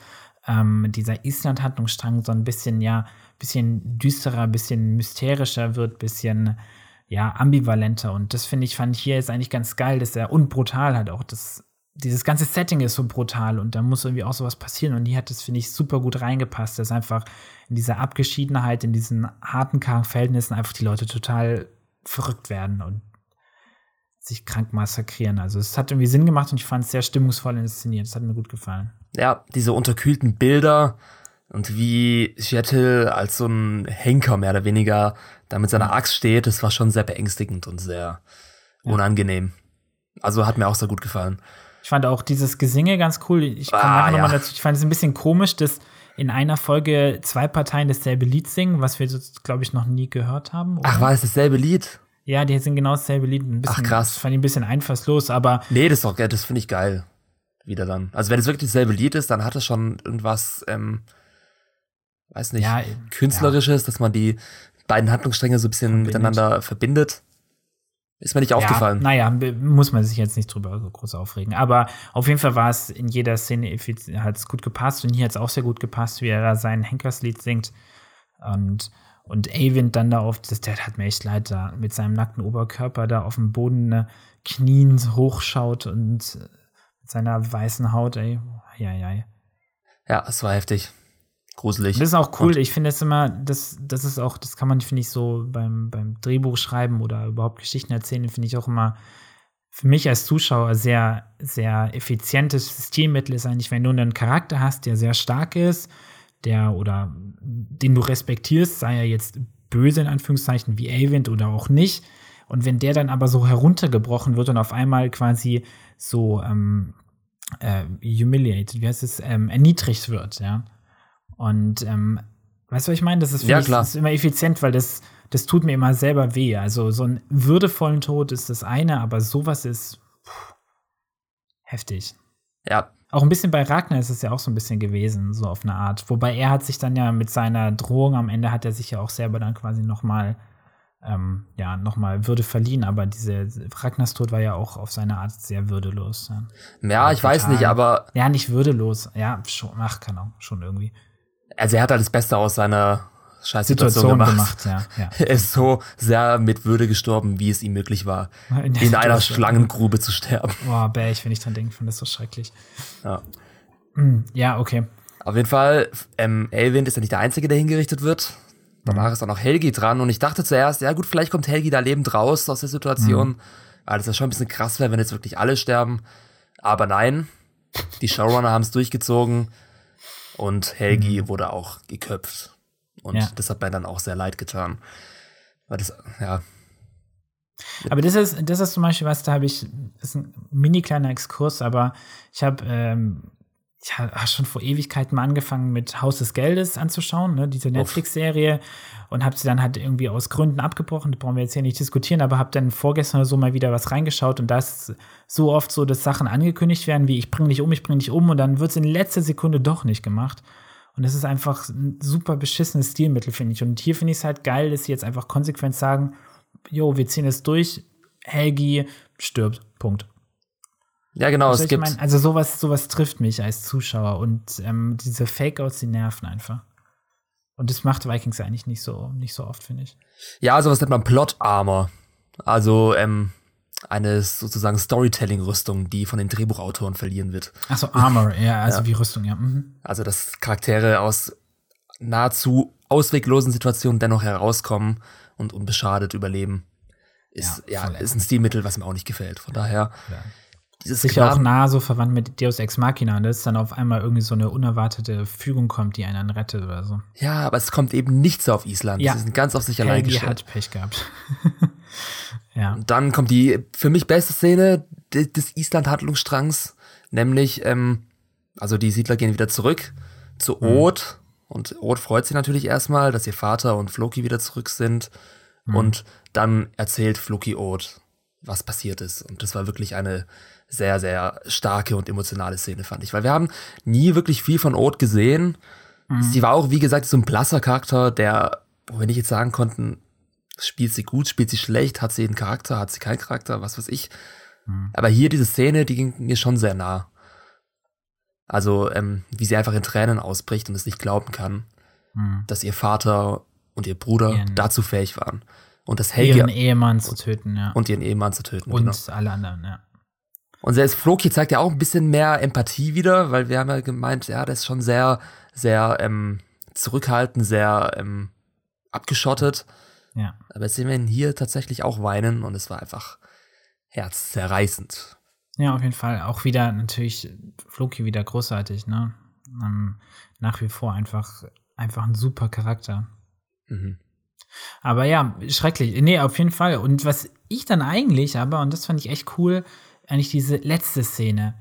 ähm, dieser Island-Handlungsstrang so ein bisschen, ja, bisschen düsterer, bisschen mysterischer wird, bisschen, ja, ambivalenter. Und das finde ich, fand ich hier jetzt eigentlich ganz geil, dass er unbrutal hat auch das dieses ganze Setting ist so brutal und da muss irgendwie auch sowas passieren. Und hier hat das, finde ich, super gut reingepasst, dass einfach in dieser Abgeschiedenheit, in diesen harten, kargen Verhältnissen einfach die Leute total verrückt werden und sich krank massakrieren. Also es hat irgendwie Sinn gemacht und ich fand es sehr stimmungsvoll inszeniert. Es hat mir gut gefallen. Ja, diese unterkühlten Bilder und wie Jettel als so ein Henker mehr oder weniger da mit seiner Axt steht, das war schon sehr beängstigend und sehr unangenehm. Also hat mir auch sehr gut gefallen. Ich fand auch dieses Gesinge ganz cool. Ich komme Ah, nachher ja. nochmal dazu. Ich fand es ein bisschen komisch, dass in einer Folge zwei Parteien dasselbe Lied singen, was wir, glaube ich, noch nie gehört haben. oder? Ach, war es dasselbe Lied? Ja, die singen genau dasselbe Lied. Ein bisschen, Ach, krass. Das fand ich ein bisschen einfallslos, aber Nee, das ist doch, das finde ich geil. Wieder dann. Also wenn es wirklich dasselbe Lied ist, dann hat es schon irgendwas, ähm, weiß nicht, Ja, künstlerisches, dass man die beiden Handlungsstränge so ein bisschen Verbindet. miteinander verbindet. Ist mir nicht aufgefallen. Ja, naja, be- muss man sich jetzt nicht drüber so groß aufregen. Aber auf jeden Fall war es in jeder Szene effiz- hat's gut gepasst und hier hat es auch sehr gut gepasst, wie er da sein Henkerslied singt. Und, und Avind dann da auf, das, der hat mir echt leid, da mit seinem nackten Oberkörper da auf dem Boden ne, knien hochschaut und äh, mit seiner weißen Haut, ey. Ja, ja, ja. Ja, es war heftig. Gruselig. Das ist auch cool. Und- Ich finde es immer, das, das ist auch, das kann man, finde ich, so beim, beim Drehbuch schreiben oder überhaupt Geschichten erzählen, finde ich auch immer für mich als Zuschauer sehr, sehr effizientes Stilmittel ist eigentlich, wenn du einen Charakter hast, der sehr stark ist, der oder den du respektierst, sei er jetzt böse in Anführungszeichen wie Avind oder auch nicht. Und wenn der dann aber so heruntergebrochen wird und auf einmal quasi so ähm, äh, humiliated, wie heißt es, ähm, erniedrigt wird, ja. Und ähm, weißt du, was ich meine? Das ist, Ja, ich, klar. das ist immer effizient, weil das, das tut mir immer selber weh. Also so einen würdevollen Tod ist das eine, aber sowas ist puh, heftig. Ja, Auch ein bisschen bei Ragnar ist es ja auch so ein bisschen gewesen, so auf eine Art. Wobei er hat sich dann ja mit seiner Drohung am Ende hat er sich ja auch selber dann quasi noch mal ähm, ja, noch mal Würde verliehen, aber diese Ragnars Tod war ja auch auf seine Art sehr würdelos. Ja, ja ich weiß total. nicht, aber ja nicht würdelos, ja, schon, ach, keine Ahnung, schon irgendwie. Also er hat halt das Beste aus seiner Scheißsituation Situation gemacht. gemacht, ja, ja. Er ist so sehr mit Würde gestorben, wie es ihm möglich war, In in einer. Schlangengrube zu sterben. Boah, bäh, ich, wenn ich dran denke, finde das so schrecklich. Ja. Hm, ja, okay. Auf jeden Fall, ähm, Elwind ist ja nicht der Einzige, der hingerichtet wird. Danach ist auch noch Helgi dran und ich dachte zuerst, ja gut, vielleicht kommt Helgi da lebend raus aus der Situation, weil das ja schon ein bisschen krass wäre, wenn jetzt wirklich alle sterben. Aber nein, die Showrunner haben es durchgezogen und Helgi wurde auch geköpft. Und Ja. das hat mir dann auch sehr leid getan. Weil das, ja, Aber das ist, das ist zum Beispiel was, da habe ich, das ist ein mini kleiner Exkurs, aber ich habe ähm, ich habe schon vor Ewigkeiten mal angefangen mit Haus des Geldes anzuschauen, ne, diese Netflix-Serie und habe sie dann halt irgendwie aus Gründen abgebrochen, das brauchen wir jetzt hier nicht diskutieren, aber habe dann vorgestern oder so mal wieder was reingeschaut und da ist so oft so, dass Sachen angekündigt werden, wie ich bringe dich um, ich bringe dich um und dann wird es in letzter Sekunde doch nicht gemacht. Und das ist einfach ein super beschissenes Stilmittel, finde ich. Und hier finde ich es halt geil, dass sie jetzt einfach konsequent sagen, jo, wir ziehen es durch, Helgi stirbt, Punkt. ja genau, du, es gibt, mein? Also sowas, sowas trifft mich als Zuschauer und ähm, diese Fake-Outs, die nerven einfach. Und das macht Vikings eigentlich nicht so, nicht so oft, finde ich. ja, sowas nennt man Plot Armor. Also, ähm, eine sozusagen Storytelling-Rüstung, die von den Drehbuchautoren verliehen wird. Achso, Armor, ja, also wie Rüstung, ja. Mhm. Also, dass Charaktere aus nahezu ausweglosen Situationen dennoch herauskommen und unbeschadet überleben. Ist, Ja, ja, ist ein Stilmittel, was mir auch nicht gefällt. Von daher, dieses Sicher auch nah so verwandt mit Deus Ex Machina, dass dann auf einmal irgendwie so eine unerwartete Fügung kommt, die einen dann rettet oder so. Ja, aber es kommt eben nicht so auf Island. Ja. Sie sind ganz auf sich allein Helgi gestellt. hat Pech gehabt. ja. Und dann kommt die für mich beste Szene de- des Island-Handlungsstrangs, nämlich, ähm, also die Siedler gehen wieder zurück zu Mhm. Oth und Oth freut sich natürlich erstmal, dass ihr Vater und Floki wieder zurück sind Mhm. und dann erzählt Floki Oth, was passiert ist und das war wirklich eine sehr, sehr starke und emotionale Szene, fand ich, weil wir haben nie wirklich viel von Oth gesehen. Mhm. Sie war auch, wie gesagt, so ein blasser Charakter, der, wo wir nicht jetzt sagen konnten, Spielt sie gut, spielt sie schlecht, hat sie einen Charakter, hat sie keinen Charakter, was weiß ich. Mhm. Aber hier diese Szene, die ging mir schon sehr nah. Also, ähm, wie sie einfach in Tränen ausbricht und es nicht glauben kann, mhm. dass ihr Vater und ihr Bruder ihren, dazu fähig waren. Und das Helge. Ihren Ehemann zu töten, ja. Und ihren Ehemann zu töten. Und genau. alle anderen, ja. Und selbst Floki zeigt ja auch ein bisschen mehr Empathie wieder, weil wir haben ja gemeint, ja, das ist schon sehr, sehr ähm, zurückhaltend, sehr ähm, abgeschottet. Ja. Aber jetzt sehen wir ihn hier tatsächlich auch weinen und es war einfach herzzerreißend. Ja, auf jeden Fall. Auch wieder natürlich Floki wieder großartig, ne? Ähm, nach wie vor einfach, einfach ein super Charakter. Mhm. Aber ja, schrecklich. Nee, auf jeden Fall. Und was ich dann eigentlich aber, und das fand ich echt cool, eigentlich diese letzte Szene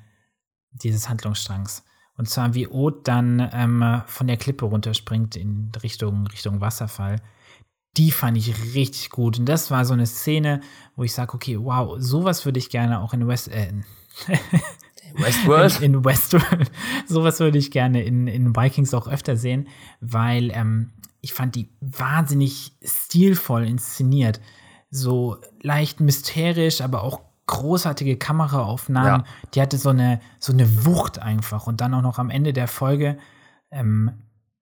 dieses Handlungsstrangs. Und zwar wie Oth dann ähm, von der Klippe runterspringt in Richtung, Richtung Wasserfall. Die fand ich richtig gut. Und das war so eine Szene, wo ich sage, okay, wow, sowas würde ich gerne auch in West, äh, Westworld? In, in, Westworld. sowas würde ich gerne in, in Vikings auch öfter sehen, weil ähm, ich fand die wahnsinnig stilvoll inszeniert. So leicht mysterisch, aber auch großartige Kameraaufnahmen. Ja. Die hatte so eine, so eine Wucht einfach. Und dann auch noch am Ende der Folge, ähm,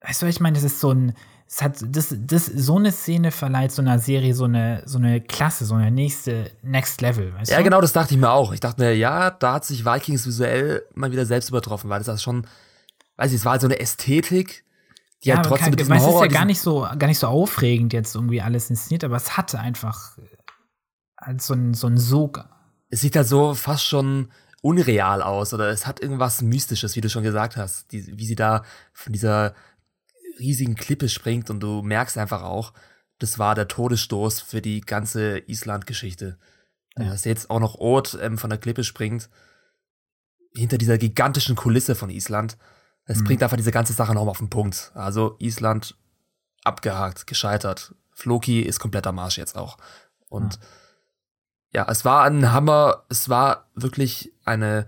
weißt du, ich meine? Das ist so ein, es hat, das, das, so eine Szene verleiht so einer Serie so eine, so eine Klasse, so eine nächste Next Level, weißt ja, du? genau, das dachte ich mir auch. Ich dachte mir, ja, da hat sich Vikings visuell mal wieder selbst übertroffen, weil das ist schon, weiß ich, es war halt so eine Ästhetik, die ja, halt trotzdem kann, mit diesem weißt, Horror, ist ja gar nicht so, gar nicht so aufregend jetzt irgendwie alles inszeniert, aber es hatte einfach halt so ein, so ein Sog es sieht halt so fast schon unreal aus oder es hat irgendwas Mystisches, wie du schon gesagt hast, die, wie sie da von dieser riesigen Klippe springt und du merkst einfach auch, das war der Todesstoß für die ganze Island-Geschichte. Ja. Dass jetzt auch noch Ort ähm, von der Klippe springt, hinter dieser gigantischen Kulisse von Island. Es mhm. bringt einfach diese ganze Sache nochmal auf den Punkt. Also Island abgehakt, gescheitert. Floki ist komplett am Arsch jetzt auch. Und ja ja, es war ein Hammer. Es war wirklich eine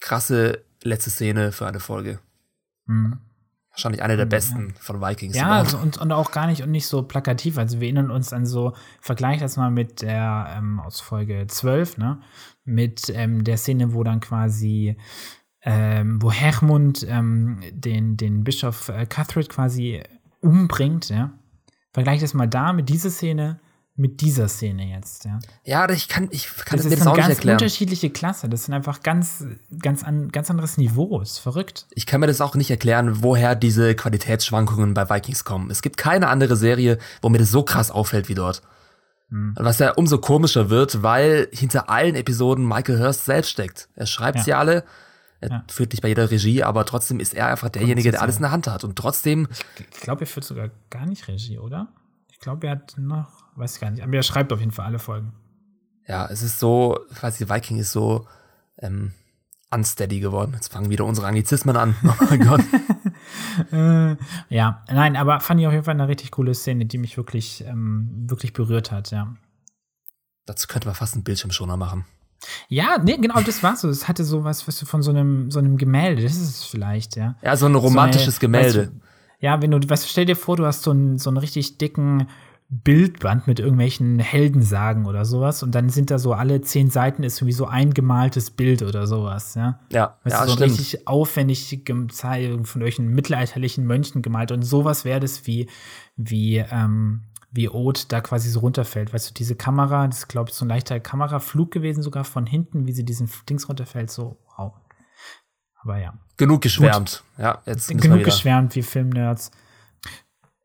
krasse letzte Szene für eine Folge. Mhm. Wahrscheinlich eine der mhm, besten ja. von Vikings. Ja, also und, und auch gar nicht und nicht so plakativ. Also wir erinnern uns an so, vergleich das mal mit der ähm, aus Folge 12, ne? Mit ähm, der Szene, wo dann quasi, ähm, wo Hermund ähm, den, den Bischof äh, Cuthred quasi umbringt, ja. Vergleich das mal da mit dieser Szene mit dieser Szene jetzt, ja. Ja, ich kann, ich kann das, das das auch nicht erklären. Das ist eine ganz unterschiedliche Klasse. Das sind einfach ganz, ganz, an, ganz anderes Niveau. Ist verrückt. Ich kann mir das auch nicht erklären, woher diese Qualitätsschwankungen bei Vikings kommen. Es gibt keine andere Serie, wo mir das so krass auffällt wie dort. Hm. Was ja umso komischer wird, weil hinter allen Episoden Michael Hurst selbst steckt. Er schreibt ja. sie alle. Er ja. führt nicht bei jeder Regie, aber trotzdem ist er einfach derjenige, der alles in der Hand hat. Und trotzdem. Ich, ich glaube, er führt sogar gar nicht Regie, oder? Ich glaube, er hat noch weiß ich gar nicht. Aber er schreibt auf jeden Fall alle Folgen. Ja, es ist so, ich weiß nicht, Viking ist so ähm, unsteady geworden. Jetzt fangen wieder unsere Anglizismen an. Oh mein Gott. äh, ja, nein, aber fand ich auf jeden Fall eine richtig coole Szene, die mich wirklich, ähm, wirklich berührt hat, ja. Dazu könnte man fast einen Bildschirmschoner machen. Ja, nee, genau, das war so. Es hatte sowas, was du von so einem, so einem Gemälde, das ist es vielleicht, ja. Ja, so ein romantisches so eine, Gemälde. Weißt ja, wenn du, weißt stell dir vor, du hast so einen, so einen richtig dicken Bildband mit irgendwelchen Heldensagen oder sowas und dann sind da so alle zehn Seiten ist irgendwie so ein gemaltes Bild oder sowas, ja. Ja, weißt ja, du, so stimmt. richtig aufwendig von solchen mittelalterlichen Mönchen gemalt und sowas wäre das wie, wie, ähm, wie Oth da quasi so runterfällt. Weißt du, diese Kamera, das ist, glaube ich, so ein leichter Kameraflug gewesen, sogar von hinten, wie sie diesen Dings runterfällt, so, wow. Aber ja. Genug geschwärmt. Gut. Ja, jetzt Genug geschwärmt, wie Filmnerds.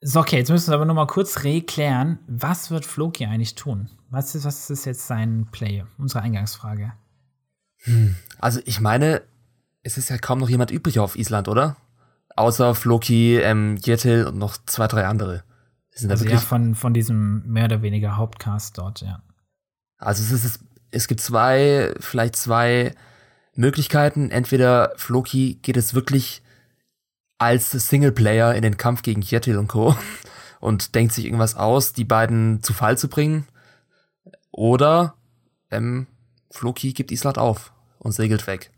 So, okay, jetzt müssen wir aber noch mal kurz reklären, was wird Floki eigentlich tun? Was ist, was ist jetzt sein Play? Unsere Eingangsfrage. Hm. Also, ich meine, es ist ja kaum noch jemand übrig auf Island, oder? Außer Floki, ähm, Jetil und noch zwei, drei andere. Sind also ja, von, von diesem mehr oder weniger Hauptcast dort, ja. Also es, ist, es gibt zwei, vielleicht zwei Möglichkeiten. Entweder Floki geht es wirklich als Singleplayer in den Kampf gegen Jetil und Co. und denkt sich irgendwas aus, die beiden zu Fall zu bringen. Oder ähm, Floki gibt Island auf und segelt weg.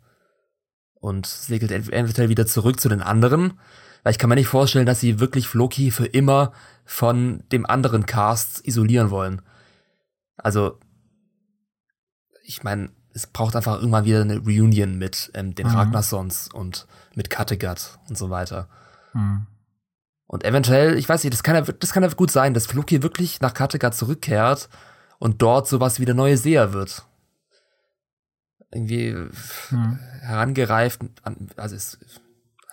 Und segelt entweder wieder zurück zu den anderen. Weil ich kann mir nicht vorstellen, dass sie wirklich Floki für immer von dem anderen Cast isolieren wollen. Also, ich meine, es braucht einfach irgendwann wieder eine Reunion mit ähm, den mhm. Ragnarsons und mit Kattegat und so weiter. Mhm. Und eventuell, ich weiß nicht, das kann ja, das kann ja gut sein, dass Floki wirklich nach Kattegat zurückkehrt und dort sowas wie der neue Seher wird. Irgendwie mhm. herangereift, also ist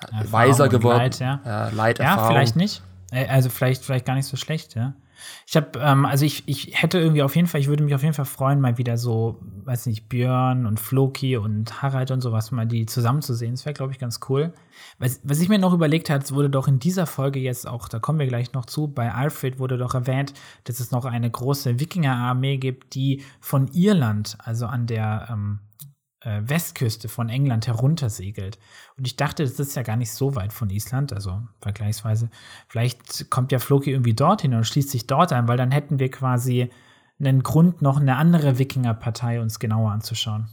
Erfahrung weiser geworden. Leid, ja. Ja, Leid, ja, vielleicht nicht. Äh, also vielleicht, vielleicht gar nicht so schlecht, ja. Ich habe, ähm, also ich, ich hätte irgendwie auf jeden Fall, ich würde mich auf jeden Fall freuen, mal wieder so, weiß nicht, Björn und Floki und Harald und sowas mal die zusammenzusehen. Das wäre, glaube ich, ganz cool. Was, was ich mir noch überlegt habe, wurde doch in dieser Folge jetzt auch, da kommen wir gleich noch zu, bei Alfred wurde doch erwähnt, dass es noch eine große Wikingerarmee gibt, die von Irland, also an der ähm, äh, Westküste von England heruntersegelt. Und ich dachte, das ist ja gar nicht so weit von Island, also vergleichsweise. Vielleicht kommt ja Floki irgendwie dorthin und schließt sich dort ein, weil dann hätten wir quasi einen Grund, noch eine andere Wikingerpartei uns genauer anzuschauen.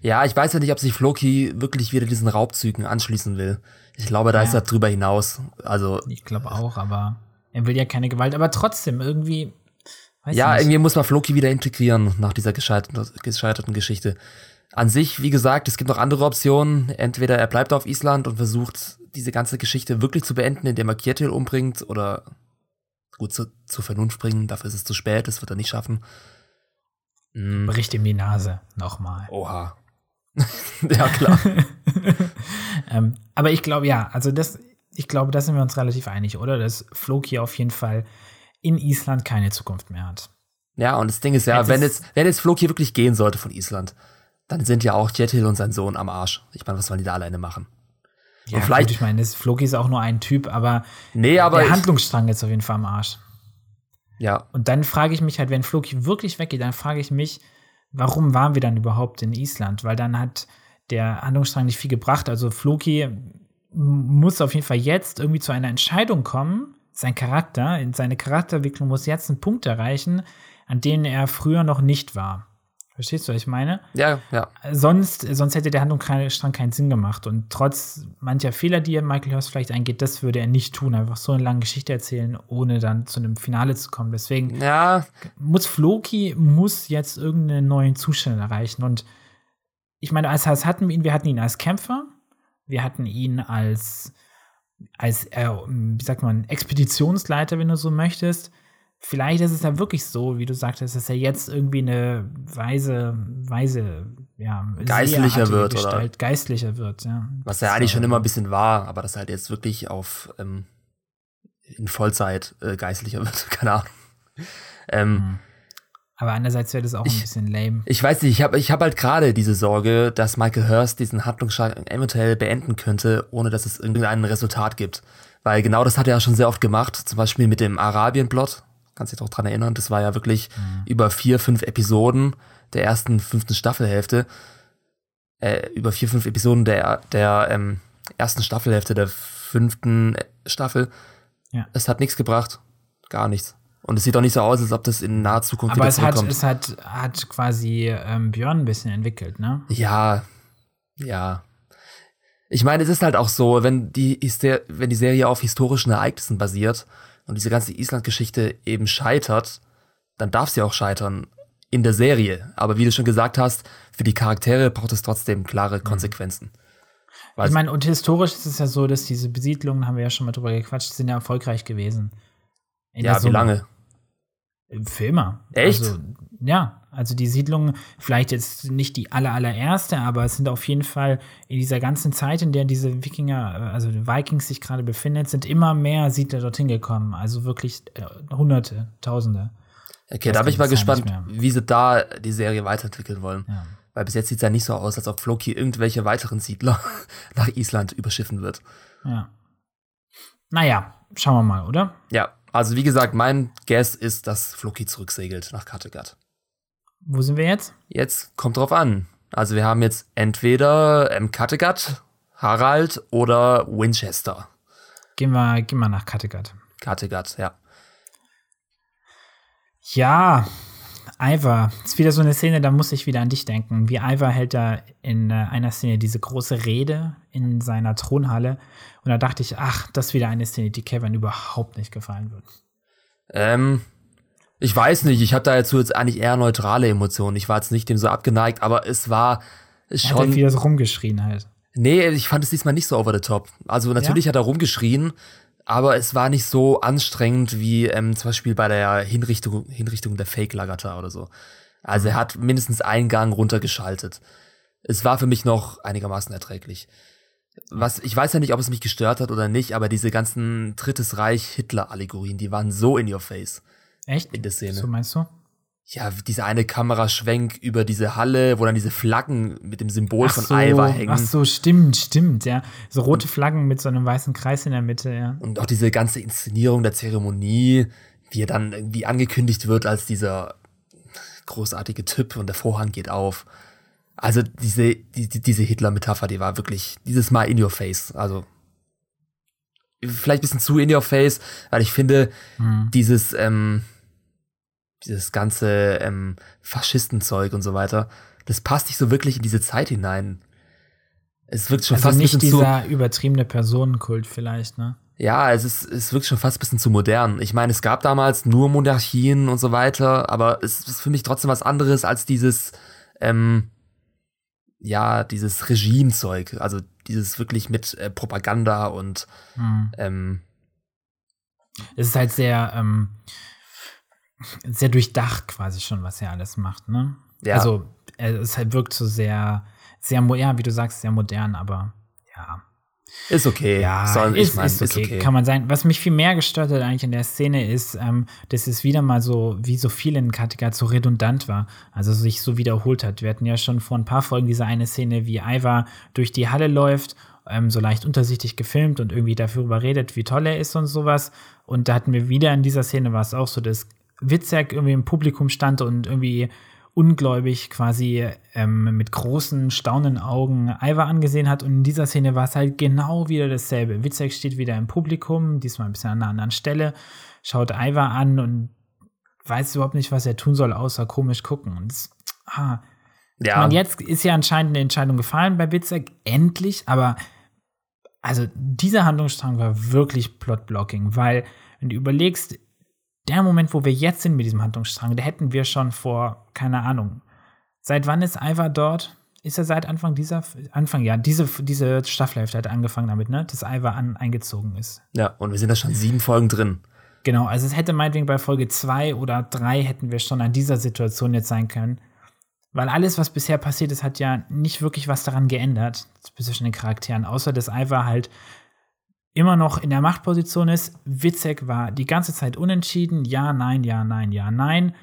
Ja, ich weiß ja nicht, ob sich Floki wirklich wieder diesen Raubzügen anschließen will. Ich glaube, da ja. ist er drüber hinaus. Also. Ich glaube auch, aber er will ja keine Gewalt, aber trotzdem irgendwie. ja, irgendwie muss man Floki wieder integrieren nach dieser gescheiterten, gescheiterten Geschichte an sich, wie gesagt, es gibt noch andere Optionen. Entweder er bleibt auf Island und versucht, diese ganze Geschichte wirklich zu beenden, indem er Kjetil umbringt oder gut zu, zur Vernunft bringen. Dafür ist es zu spät, das wird er nicht schaffen. Mhm. Bricht ihm die Nase. Nochmal. Oha. ja, klar. ähm, aber ich glaube, ja, also das, ich glaube, da sind wir uns relativ einig, oder? Dass Floki auf jeden Fall in Island keine Zukunft mehr hat. Ja, und das Ding ist ja, wenn jetzt, wenn jetzt Floki wirklich gehen sollte von Island, dann sind ja auch Jetil und sein Sohn am Arsch. Ich meine, was wollen die da alleine machen? Ja, und vielleicht, gut, ich meine, Floki ist auch nur ein Typ, aber, nee, aber der Handlungsstrang ist auf jeden Fall am Arsch. Ja. Und dann frage ich mich halt, wenn Floki wirklich weggeht, dann frage ich mich, warum waren wir dann überhaupt in Island? Weil dann hat der Handlungsstrang nicht viel gebracht. Also Floki muss auf jeden Fall jetzt irgendwie zu einer Entscheidung kommen. Sein Charakter, in seine Charakterentwicklung muss jetzt einen Punkt erreichen, an dem er früher noch nicht war. Verstehst du, was ich meine? Ja, ja. Sonst, sonst hätte der Handlungsstrang keinen Sinn gemacht. Und trotz mancher Fehler, die Michael Hurst vielleicht eingeht, das würde er nicht tun. Einfach so eine lange Geschichte erzählen, ohne dann zu einem Finale zu kommen. Deswegen ja. muss Floki muss jetzt irgendeinen neuen Zustand erreichen. Und ich meine, als, als hatten wir ihn, wir hatten ihn als Kämpfer, wir hatten ihn als, als äh, wie sagt man, Expeditionsleiter, wenn du so möchtest vielleicht ist es ja wirklich so, wie du sagtest, dass er jetzt irgendwie eine weise, weise, ja, geistlicher wird Gestalt, oder geistlicher wird, ja. Was er eigentlich schon immer ein bisschen war, aber das halt jetzt wirklich auf ähm, in Vollzeit äh, geistlicher wird, keine Ahnung. Ähm, mhm. Aber andererseits wäre das auch ich, ein bisschen lame. Ich weiß nicht, ich habe ich hab halt gerade diese Sorge, dass Michael Hurst diesen Handlungsschlag eventuell beenden könnte, ohne dass es irgendein Resultat gibt. Weil genau das hat er ja schon sehr oft gemacht, zum Beispiel mit dem Arabien-Plot, kannst dich doch dran erinnern, das war ja wirklich mhm. über vier, fünf Episoden der ersten fünften Staffelhälfte, äh, über vier, fünf Episoden der, der ähm, ersten Staffelhälfte der fünften Staffel. Ja. Es hat nichts gebracht. Gar nichts. Und es sieht auch nicht so aus, als ob das in naher Zukunft Aber wieder es hat, es hat, hat quasi ähm, Björn ein bisschen entwickelt, ne? Ja, ja. Ich meine, es ist halt auch so, wenn die, wenn die Serie auf historischen Ereignissen basiert und diese ganze Island-Geschichte eben scheitert, dann darf sie auch scheitern in der Serie. Aber wie du schon gesagt hast, für die Charaktere braucht es trotzdem klare mhm. Konsequenzen. Mhm. Ich meine, und historisch ist es ja so, dass diese Besiedlungen, haben wir ja schon mal drüber gequatscht, sind ja erfolgreich gewesen. Ja, wie lange? Für immer. Echt? Also, ja, also die Siedlung, vielleicht jetzt nicht die aller, allererste, aber es sind auf jeden Fall in dieser ganzen Zeit, in der diese Wikinger, also die Vikings sich gerade befinden, sind immer mehr Siedler dorthin gekommen. Also wirklich äh, Hunderte, Tausende. Okay, da bin ich mal gespannt, wie sie da die Serie weiterentwickeln wollen. Ja. Weil bis jetzt sieht es ja nicht so aus, als ob Floki irgendwelche weiteren Siedler nach Island überschiffen wird. Ja. Naja, schauen wir mal, oder? Ja, also wie gesagt, mein Guess ist, dass Floki zurücksegelt nach Kattegat. Wo sind wir jetzt? Jetzt kommt drauf an. Also wir haben jetzt entweder ähm, Kattegat, Harald oder Winchester. Gehen wir, gehen wir nach Kattegat. Kattegat, ja. Ja, Ivar, ist wieder so eine Szene, da muss ich wieder an dich denken. Wie Ivar hält da in äh, einer Szene diese große Rede in seiner Thronhalle. Und da dachte ich, ach, das ist wieder eine Szene, die Kevin überhaupt nicht gefallen wird. Ähm, ich weiß nicht, ich habe da jetzt, jetzt eigentlich eher neutrale Emotionen. Ich war jetzt nicht dem so abgeneigt, aber es war schon. Hat er wieder so rumgeschrien halt. Nee, ich fand es diesmal nicht so over the top. Also natürlich ja? hat er rumgeschrien, aber es war nicht so anstrengend wie ähm, zum Beispiel bei der Hinrichtung, Hinrichtung der Fake-Lagata oder so. Also er hat mindestens einen Gang runtergeschaltet. Es war für mich noch einigermaßen erträglich. Was, ich weiß ja nicht, ob es mich gestört hat oder nicht, aber diese ganzen Drittes Reich Hitler-Allegorien, die waren so in your face. Echt? In der Szene. So meinst du? Ja, diese eine Kameraschwenk über diese Halle, wo dann diese Flaggen mit dem Symbol ach von so, Ivar hängen. Ach so, stimmt, stimmt, ja. So rote Flaggen mit so einem weißen Kreis in der Mitte, ja. Und auch diese ganze Inszenierung der Zeremonie, wie er dann irgendwie angekündigt wird als dieser großartige Typ und der Vorhang geht auf. Also diese, die, diese Hitler-Metapher, die war wirklich dieses Mal in your face. Also vielleicht ein bisschen zu in your face, weil ich finde, hm. dieses, ähm, dieses ganze ähm, Faschistenzeug und so weiter, das passt nicht so wirklich in diese Zeit hinein. Es wirkt schon also fast nicht ein bisschen dieser zu, übertriebene Personenkult vielleicht, ne? Ja, es ist, es wirkt schon fast ein bisschen zu modern. Ich meine, es gab damals nur Monarchien und so weiter, aber es ist für mich trotzdem was anderes als dieses, ähm, ja, dieses Regimezeug. Also dieses wirklich mit äh, Propaganda und hm. ähm, es ist halt sehr, ähm, sehr durchdacht quasi schon, was er alles macht, ne? Ja. Also es halt wirkt so sehr, sehr, ja, wie du sagst, sehr modern, aber ja. Ist okay. Ja, Soll, ist, mein, ist, okay. ist, okay. Kann man sein. Was mich viel mehr gestört hat eigentlich in der Szene ist, ähm, dass es wieder mal so, wie so viel in Kattegat, so redundant war. Also sich so wiederholt hat. Wir hatten ja schon vor ein paar Folgen diese eine Szene, wie Ivar durch die Halle läuft, ähm, so leicht untersichtig gefilmt und irgendwie darüber redet, wie toll er ist und sowas. Und da hatten wir wieder in dieser Szene war es auch so, dass Witzek irgendwie im Publikum stand und irgendwie ungläubig quasi ähm, mit großen, staunenden Augen Ivar angesehen hat. Und in dieser Szene war es halt genau wieder dasselbe. Witzek steht wieder im Publikum, diesmal ein bisschen an einer anderen Stelle, schaut Ivar an und weiß überhaupt nicht, was er tun soll, außer komisch gucken. Und das, ah. Ja. Und jetzt ist ja anscheinend eine Entscheidung gefallen bei Witzek, endlich, aber also dieser Handlungsstrang war wirklich Plotblocking, weil wenn du überlegst, der Moment, wo wir jetzt sind mit diesem Handlungsstrang, da hätten wir schon vor, keine Ahnung, seit wann ist Ivar dort? Ist er seit Anfang dieser, Anfang, ja, diese, diese Staffelhälfte hat angefangen damit, ne, dass Ivar an, eingezogen ist. Ja, und wir sind da schon sieben Folgen drin. Genau, also es hätte meinetwegen bei Folge zwei oder drei hätten wir schon an dieser Situation jetzt sein können. Weil alles, was bisher passiert ist, hat ja nicht wirklich was daran geändert zwischen den Charakteren, außer dass Ivar halt immer noch in der Machtposition ist. Witzek war die ganze Zeit unentschieden. Ja, nein, ja, nein, ja, nein.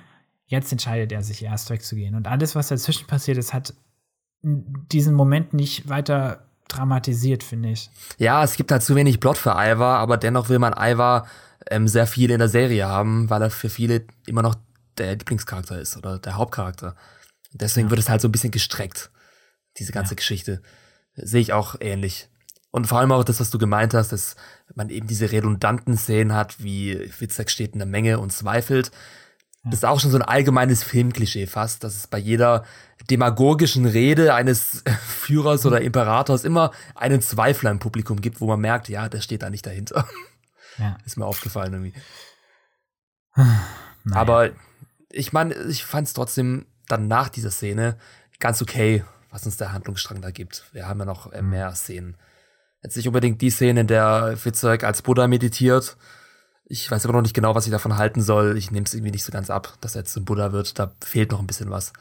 Jetzt entscheidet er sich erst wegzugehen. Und alles, was dazwischen passiert ist, hat diesen Moment nicht weiter dramatisiert, finde ich. Ja, es gibt halt zu wenig Plot für Ivar, aber dennoch will man Ivar ähm, sehr viel in der Serie haben, weil er für viele immer noch der Lieblingscharakter ist oder der Hauptcharakter. Deswegen ja. wird es halt so ein bisschen gestreckt, diese ganze ja. Geschichte. Sehe ich auch ähnlich. Und vor allem auch das, was du gemeint hast, dass man eben diese redundanten Szenen hat, wie Witzek steht in der Menge und zweifelt. Das ist auch schon so ein allgemeines Filmklischee fast, dass es bei jeder demagogischen Rede eines Führers oder Imperators immer einen Zweifler im Publikum gibt, wo man merkt, ja, der steht da nicht dahinter. Ja. Ist mir aufgefallen irgendwie. Naja. Aber ich meine, ich fand es trotzdem dann nach dieser Szene ganz okay, was uns der Handlungsstrang da gibt. Wir haben ja noch äh, mehr Szenen. Jetzt nicht unbedingt die Szene, in der Fitzek als Buddha meditiert. Ich weiß aber noch nicht genau, was ich davon halten soll. Ich nehme es irgendwie nicht so ganz ab, dass er jetzt ein Buddha wird. Da fehlt noch ein bisschen was.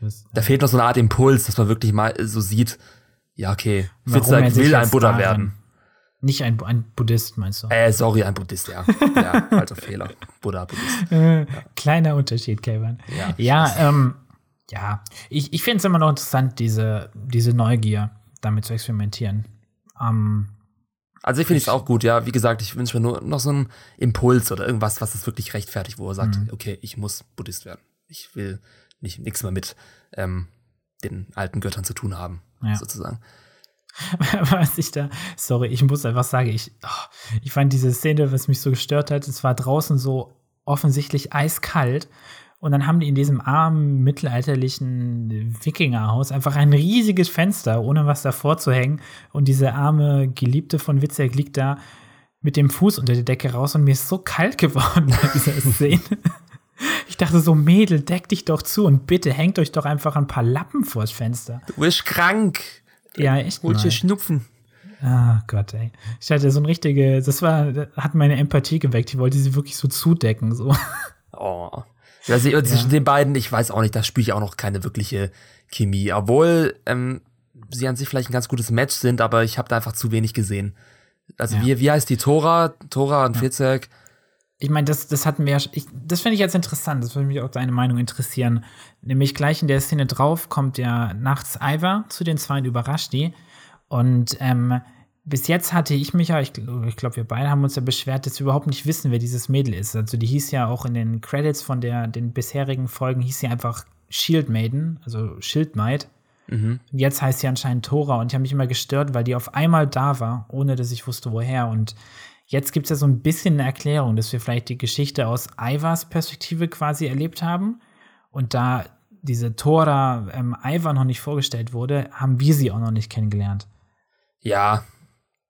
Das, da fehlt noch so eine Art Impuls, dass man wirklich mal so sieht, ja, okay, Fitzek will ein Buddha werden. Nicht ein, ein Buddhist, meinst du? Äh, sorry, ein Buddhist, ja. ja, alter Fehler. Buddha, Buddhist. Äh, ja. Kleiner Unterschied, Kevin. Ja, ja, ähm, ja. ich, ich finde es immer noch interessant, diese, diese Neugier, damit zu experimentieren. Ähm, also ich finde es auch gut, ja. Wie gesagt, ich wünsche mir nur noch so einen Impuls oder irgendwas, was es wirklich rechtfertigt, wo er sagt, mhm. okay, ich muss Buddhist werden. Ich will nicht nichts mehr mit ähm, den alten Göttern zu tun haben, ja. sozusagen. was ich da, sorry, ich muss einfach sagen, ich, oh, ich fand diese Szene, was mich so gestört hat, es war draußen so offensichtlich eiskalt Und dann haben die in diesem armen, mittelalterlichen Wikingerhaus einfach ein riesiges Fenster, ohne was davor zu hängen. Und diese arme Geliebte von Witzek liegt da mit dem Fuß unter die Decke raus und mir ist so kalt geworden bei dieser Szene. Ich dachte so, Mädel, deck dich doch zu und bitte hängt euch doch einfach ein paar Lappen vors Fenster. Du bist krank. Ja, echt. Holst dir Schnupfen. Ah Gott, ey. Ich hatte so ein richtige, das war, das hat meine Empathie geweckt. Ich wollte sie wirklich so zudecken, so. Oh. Also zwischen den beiden, ich weiß auch nicht, da spüre ich auch noch keine wirkliche Chemie. Obwohl ähm, sie an sich vielleicht ein ganz gutes Match sind, aber ich habe da einfach zu wenig gesehen. Also Ja. wie, wie heißt die Tora? Tora und Fitzek? Ich meine, das, das hatten wir ja, ich, das finde ich jetzt interessant, das würde mich auch deine Meinung interessieren. Nämlich gleich in der Szene drauf kommt ja nachts Ivar zu den zwei und überrascht die. Und ähm, bis jetzt hatte ich mich ja, ich, ich glaube, wir beide haben uns ja beschwert, dass wir überhaupt nicht wissen, wer dieses Mädel ist. Also die hieß ja auch in den Credits von der, den bisherigen Folgen, hieß sie einfach Shield Maiden, also Schildmaid. Mhm. Jetzt heißt sie anscheinend Tora und ich habe mich immer gestört, weil die auf einmal da war, ohne dass ich wusste, woher. Und jetzt gibt es ja so ein bisschen eine Erklärung, dass wir vielleicht die Geschichte aus Ivars Perspektive quasi erlebt haben. Und da diese Tora ähm, Ivar noch nicht vorgestellt wurde, haben wir sie auch noch nicht kennengelernt. Ja,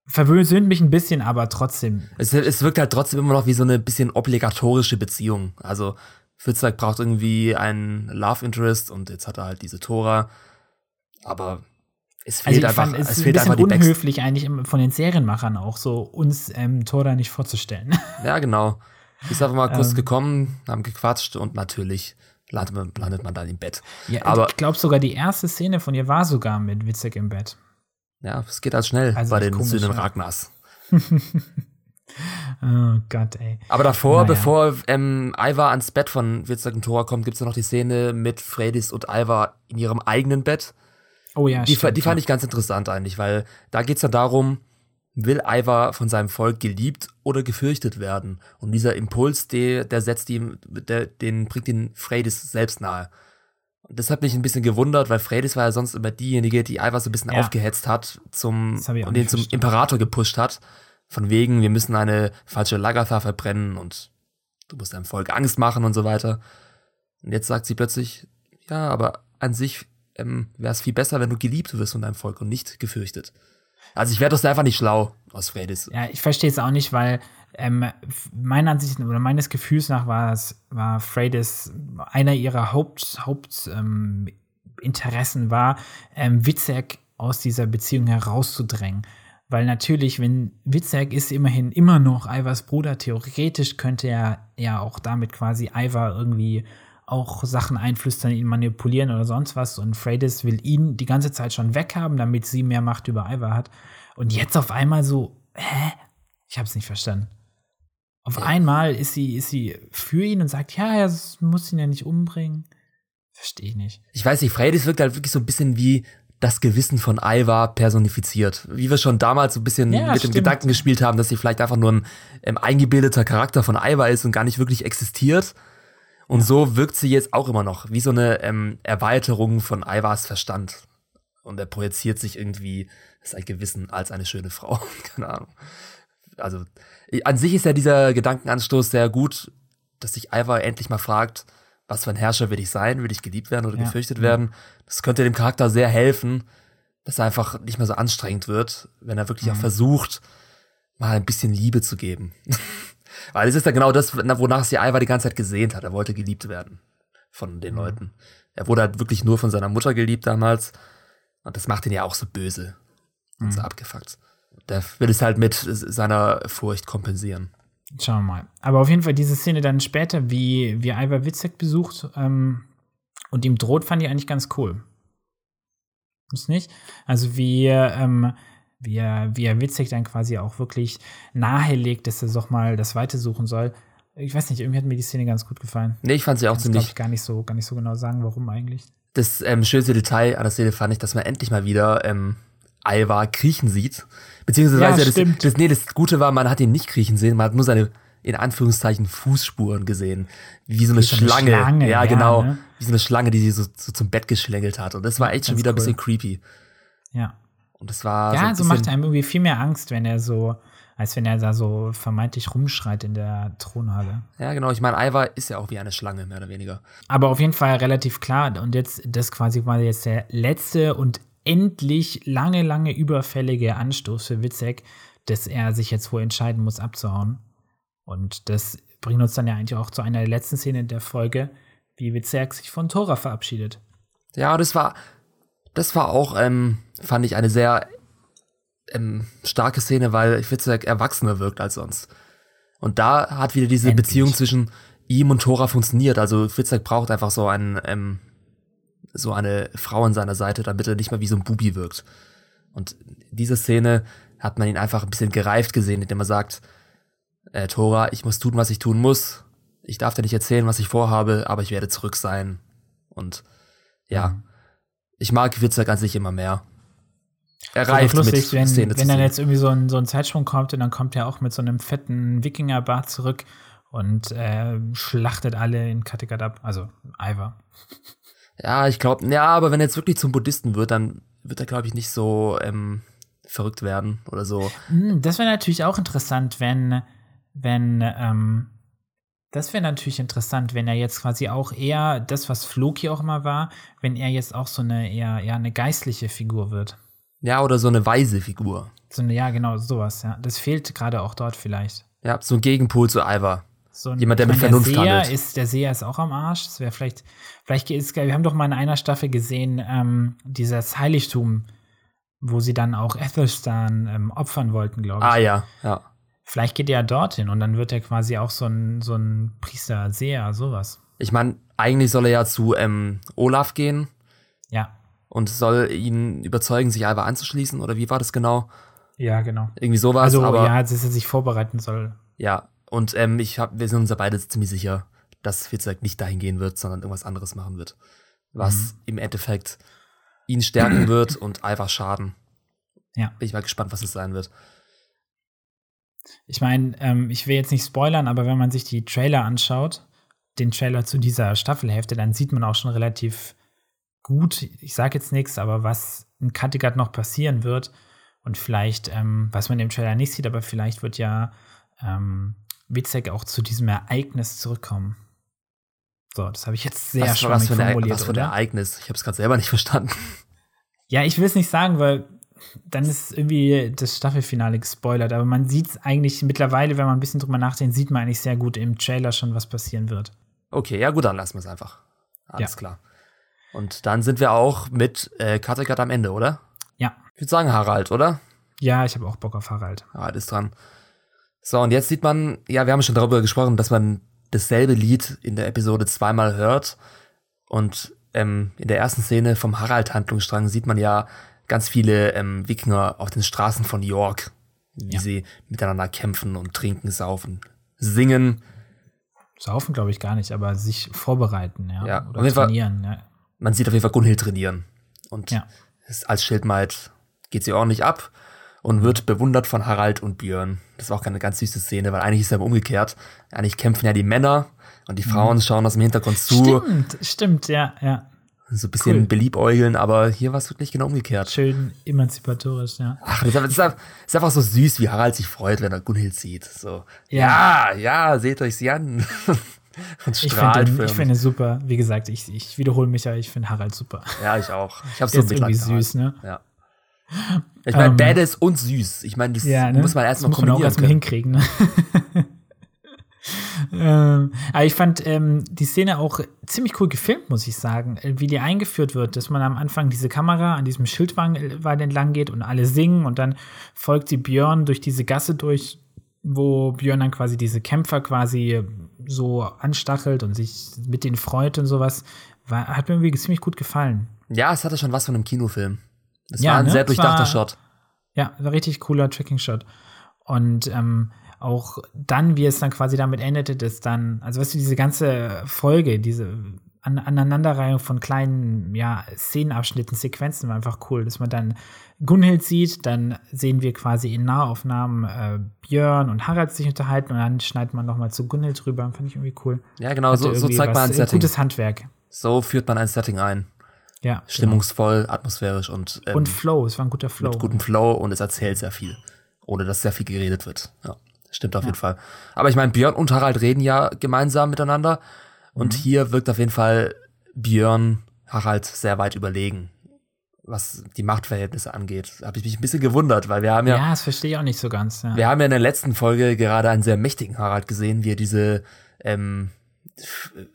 Verwöhnt mich ein bisschen, aber trotzdem. es, es wirkt halt trotzdem immer noch wie so eine bisschen obligatorische Beziehung. Also Fitzek braucht irgendwie einen Love Interest und jetzt hat er halt diese Tora. Aber es Also fehlt ich einfach, fand, es es ist ein fehlt einfach bisschen Backstory. unhöflich eigentlich im- von den Serienmachern auch so, uns ähm, Tora nicht vorzustellen. Ja, genau. Ist einfach mal kurz Ähm. gekommen, haben gequatscht und natürlich landet man, landet man dann im Bett. Ja, Aber- ich glaube sogar, die erste Szene von ihr war sogar mit Witzek im Bett. Ja, es geht halt schnell Also bei den komisch, Söhnen ja. Ragnars. Oh Gott, ey. Aber davor, Naja. bevor ähm, Ivar ans Bett von und Thor kommt, gibt's ja noch die Szene mit Freydis und Ivar in ihrem eigenen Bett. Oh ja, Die, stimmt, die fand ja. ich ganz interessant eigentlich, weil da geht's ja darum, will Ivar von seinem Volk geliebt oder gefürchtet werden? Und dieser Impuls, der, der setzt ihm, der, den bringt ihn Freydis selbst nahe. Und das hat mich ein bisschen gewundert, weil Freydis war ja sonst immer diejenige, die Ivar so ein bisschen Ja. aufgehetzt hat zum, und den zum. Imperator gepusht hat. Von wegen, wir müssen eine falsche Lagertha verbrennen und du musst deinem Volk Angst machen und so weiter. Und jetzt sagt sie plötzlich, ja, aber an sich ähm, wäre es viel besser, wenn du geliebt wirst von deinem Volk und nicht gefürchtet. Also ich werde das einfach nicht schlau aus Freydis. Ja, ich verstehe es auch nicht, weil ähm, meiner Ansicht oder meines Gefühls nach war es, war Freydis einer ihrer Haupt, Haupt ähm, Interessen war, ähm, Witzek aus dieser Beziehung herauszudrängen. Weil natürlich, wenn Witzek ist immerhin immer noch Ivars Bruder, theoretisch könnte er ja auch damit quasi Ivar irgendwie auch Sachen einflüstern, ihn manipulieren oder sonst was. Und Freydis will ihn die ganze Zeit schon weghaben, damit sie mehr Macht über Ivar hat. Und jetzt auf einmal so, hä? Ich hab's nicht verstanden. Auf Ja. einmal ist sie, ist sie für ihn und sagt, ja, er muss ihn ja nicht umbringen. Verstehe ich nicht. Ich weiß nicht, Freydis wirkt halt wirklich so ein bisschen wie das Gewissen von Ivar personifiziert. Wie wir schon damals so ein bisschen Ja, mit dem stimmt. Gedanken gespielt haben, dass sie vielleicht einfach nur ein ähm, eingebildeter Charakter von Ivar ist und gar nicht wirklich existiert. Und so wirkt sie jetzt auch immer noch, wie so eine ähm, Erweiterung von Ivars Verstand. Und er projiziert sich irgendwie sein Gewissen als eine schöne Frau. Keine Ahnung. Also, an sich ist ja dieser Gedankenanstoß sehr gut, dass sich Ivar endlich mal fragt, was für ein Herrscher will ich sein? Will ich geliebt werden oder Ja. gefürchtet werden? Das könnte dem Charakter sehr helfen, dass er einfach nicht mehr so anstrengend wird, wenn er wirklich auch Mhm. versucht, mal ein bisschen Liebe zu geben. Weil es ist ja genau das, wonach sie Ivar die ganze Zeit gesehnt hat. Er wollte geliebt werden von den Mhm. Leuten. Er wurde halt wirklich nur von seiner Mutter geliebt damals. Und das macht ihn ja auch so böse und so Mhm. abgefuckt. Der will es halt mit seiner Furcht kompensieren. Schauen wir mal. Aber auf jeden Fall diese Szene dann später, wie, wie Ivar Witzek besucht ähm, und ihm droht, fand ich eigentlich ganz cool. Ist nicht? Also wie, ähm, wie, er, wie er Witzek dann quasi auch wirklich nahelegt, dass er doch mal das Weite suchen soll. Ich weiß nicht, irgendwie hat mir die Szene ganz gut gefallen. Nee, ich fand sie auch Ich kann glaube ziemlich ich gar nicht so, gar nicht so genau sagen, warum eigentlich. Das ähm, schönste Detail an der Szene fand ich, dass man endlich mal wieder ähm, Ivar kriechen sieht. Beziehungsweise Ja, das, das, nee, das Gute war, man hat ihn nicht kriechen sehen, man hat nur seine, in Anführungszeichen, Fußspuren gesehen. Wie so eine, Wie so eine Schlange. Schlange, Ja, ja, genau. ne? Wie so eine Schlange, die sie so, so zum Bett geschlängelt hat. Und das war echt schon Ganz wieder ein cool. bisschen creepy. Ja. Und das war ja, so bisschen, macht einem irgendwie viel mehr Angst, wenn er so als wenn er da so vermeintlich rumschreit in der Thronhalle. Ja, genau. Ich meine, Ivar ist ja auch wie eine Schlange, mehr oder weniger. Aber auf jeden Fall relativ klar. Und jetzt, das quasi war jetzt der letzte und endlich lange, lange überfällige Anstoß für Witzek, dass er sich jetzt wohl entscheiden muss, abzuhauen. Und das bringt uns dann ja eigentlich auch zu einer der letzten Szenen der Folge, wie Witzek sich von Tora verabschiedet. Ja, das war, das war auch, ähm, fand ich, eine sehr ähm, starke Szene, weil Witzek erwachsener wirkt als sonst. Und da hat wieder diese Endlich. Beziehung zwischen ihm und Tora funktioniert. Also Fitzek braucht einfach so einen, ähm, so eine Frau an seiner Seite, damit er nicht mal wie so ein Bubi wirkt. Und diese Szene hat man ihn einfach ein bisschen gereift gesehen, indem er sagt, äh, Tora, ich muss tun, was ich tun muss. Ich darf dir nicht erzählen, was ich vorhabe, aber ich werde zurück sein. Und ja, mhm. Ich mag Witzek an sich immer mehr. Er reift lustig, mit wenn, Szene wenn dann jetzt irgendwie so ein, so ein Zeitsprung kommt und dann kommt er auch mit so einem fetten Wikingerbart zurück und äh, schlachtet alle in Kattegat ab. Also Ivar. Ja, ich glaube, ja, aber wenn er jetzt wirklich zum Buddhisten wird, dann wird er, glaube ich, nicht so ähm, verrückt werden oder so. Hm, das wäre natürlich auch interessant, wenn, wenn, ähm, das wäre natürlich interessant, wenn er jetzt quasi auch eher das, was Floki auch immer war, wenn er jetzt auch so eine eher, eher eine geistliche Figur wird. Ja, oder so eine weise Figur. So eine, ja, genau, sowas, ja. Das fehlt gerade auch dort vielleicht. Ja, so ein Gegenpol zu Ivar. So ein, Jemand, der mit Vernunft der Seher handelt. Ist, der Seher ist auch am Arsch. Das wäre vielleicht, vielleicht ist, wir haben doch mal in einer Staffel gesehen, ähm, dieses Heiligtum, wo sie dann auch Ethelstan ähm, opfern wollten, glaube ich. Ah, ja, ja. Vielleicht geht er dorthin und dann wird er quasi auch so ein, so ein Priester, Seher, sowas. Ich meine, eigentlich soll er ja zu ähm, Olaf gehen. Ja und soll ihn überzeugen, sich Alva anzuschließen oder wie war das genau? Ja, genau. Irgendwie sowas. Also aber, ja, dass er sich vorbereiten soll. Ja, und ähm, ich hab, wir sind uns ja beide ziemlich sicher, dass Fitzek nicht dahin gehen wird, sondern irgendwas anderes machen wird. Was mhm. im Endeffekt ihn stärken wird und Alva schaden. Ja. Bin ich mal gespannt, was es sein wird. Ich meine, ähm, ich will jetzt nicht spoilern, aber wenn man sich die Trailer anschaut, den Trailer zu dieser Staffelhälfte, dann sieht man auch schon relativ gut, ich sage jetzt nichts, aber was in Kattegat noch passieren wird und vielleicht, ähm, was man im Trailer nicht sieht, aber vielleicht wird ja ähm, Witzek auch zu diesem Ereignis zurückkommen. So, das habe ich jetzt sehr was, was für formuliert, was für ein Ereignis? Ich habe es gerade selber nicht verstanden. Ja, ich will es nicht sagen, weil dann ist irgendwie das Staffelfinale gespoilert. Aber man sieht es eigentlich mittlerweile, wenn man ein bisschen drüber nachdenkt, sieht man eigentlich sehr gut im Trailer schon, was passieren wird. Okay, ja gut, dann lassen wir es einfach. Alles ja. klar. Und dann sind wir auch mit äh, Kattegat am Ende, oder? Ja. Ich würde sagen Harald, oder? Ja, ich habe auch Bock auf Harald. Harald ist dran. So, und jetzt sieht man, ja, wir haben schon darüber gesprochen, dass man dasselbe Lied in der Episode zweimal hört. Und ähm, in der ersten Szene vom Harald-Handlungsstrang sieht man ja ganz viele ähm, Wikinger auf den Straßen von York, wie ja. sie miteinander kämpfen und trinken, saufen, singen. Saufen glaube ich gar nicht, aber sich vorbereiten, ja. ja. Oder trainieren, ja man sieht auf jeden Fall Gunhild trainieren. Und ja. als Schildmaid geht sie ordentlich ab und wird bewundert von Harald und Björn. Das war auch eine ganz süße Szene, weil eigentlich ist es aber umgekehrt. Eigentlich kämpfen ja die Männer und die mhm. Frauen mhm. schauen aus dem Hintergrund zu. Stimmt, stimmt, ja, ja. So ein bisschen cool. beliebäugeln, aber hier war es wirklich genau umgekehrt. Schön emanzipatorisch, ja. Ach, das ist, einfach, das ist einfach so süß, wie Harald sich freut, wenn er Gunhild sieht. So, ja, ja, ja seht euch sie an. Und strahlt ich finde, ich finde super. Wie gesagt, ich, ich wiederhole mich ja, ich finde Harald super. Ja, ich auch. Ich habe so ein irgendwie süß, ne? Ja. Ich meine, um, ähm, Badass und süß. Ich meine, das ja, ne? muss man erst mal kombinieren. Muss man auch erst hinkriegen, ne? ähm, aber ich fand ähm, die Szene auch ziemlich cool gefilmt, muss ich sagen, äh, wie die eingeführt wird, dass man am Anfang diese Kamera an diesem Schildwagen äh, entlang geht und alle singen und dann folgt sie Björn durch diese Gasse durch, wo Björn dann quasi diese Kämpfer quasi so anstachelt und sich mit denen freut und sowas, war, hat mir irgendwie ziemlich gut gefallen. Ja, es hatte schon was von einem Kinofilm. Es ja, war ein ne? sehr durchdachter war, Shot. Ja, ein richtig cooler Tracking-Shot. Und ähm, auch dann, wie es dann quasi damit endete, dass dann, also weißt du, diese ganze Folge, diese An Aneinanderreihung von kleinen, ja, Szenenabschnitten, Sequenzen war einfach cool, dass man dann Gunhild sieht, dann sehen wir quasi in Nahaufnahmen äh, Björn und Harald sich unterhalten und dann schneidet man nochmal zu Gunhild rüber. Fand ich irgendwie cool. Ja, genau, so, so zeigt man ein Setting. Gutes Handwerk. So führt man ein Setting ein. Ja. Stimmungsvoll, genau. atmosphärisch und ähm, Und Flow, es war ein guter Flow. Mit gutem Flow und es erzählt sehr viel. ohne dass sehr viel geredet wird. Ja, stimmt auf ja. jeden Fall. Aber ich meine, Björn und Harald reden ja gemeinsam miteinander. Und mhm. hier wirkt auf jeden Fall Björn Harald sehr weit überlegen, was die Machtverhältnisse angeht. Habe ich mich ein bisschen gewundert, weil wir haben ja. Ja, das verstehe ich auch nicht so ganz. Ja. Wir haben ja in der letzten Folge gerade einen sehr mächtigen Harald gesehen, wie er diese, ähm,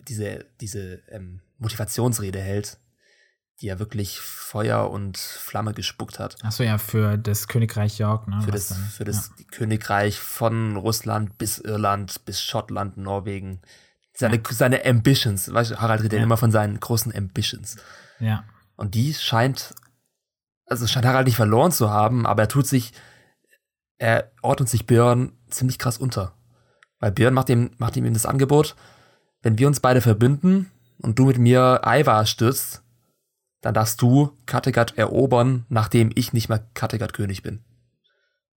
diese, diese ähm, Motivationsrede hält, die ja wirklich Feuer und Flamme gespuckt hat. Achso, ja, für das Königreich York, ne? Für das, für das ja. Königreich von Russland bis Irland, bis Schottland, Norwegen. Seine, ja. seine Ambitions. Weißt du, Harald redet ja. immer von seinen großen Ambitions. Ja. Und die scheint, also scheint Harald nicht verloren zu haben, aber er tut sich, er ordnet sich Björn ziemlich krass unter. Weil Björn macht ihm, macht ihm das Angebot, wenn wir uns beide verbünden und du mit mir Ivar stürzt, dann darfst du Kattegat erobern, nachdem ich nicht mehr Kattegat-König bin.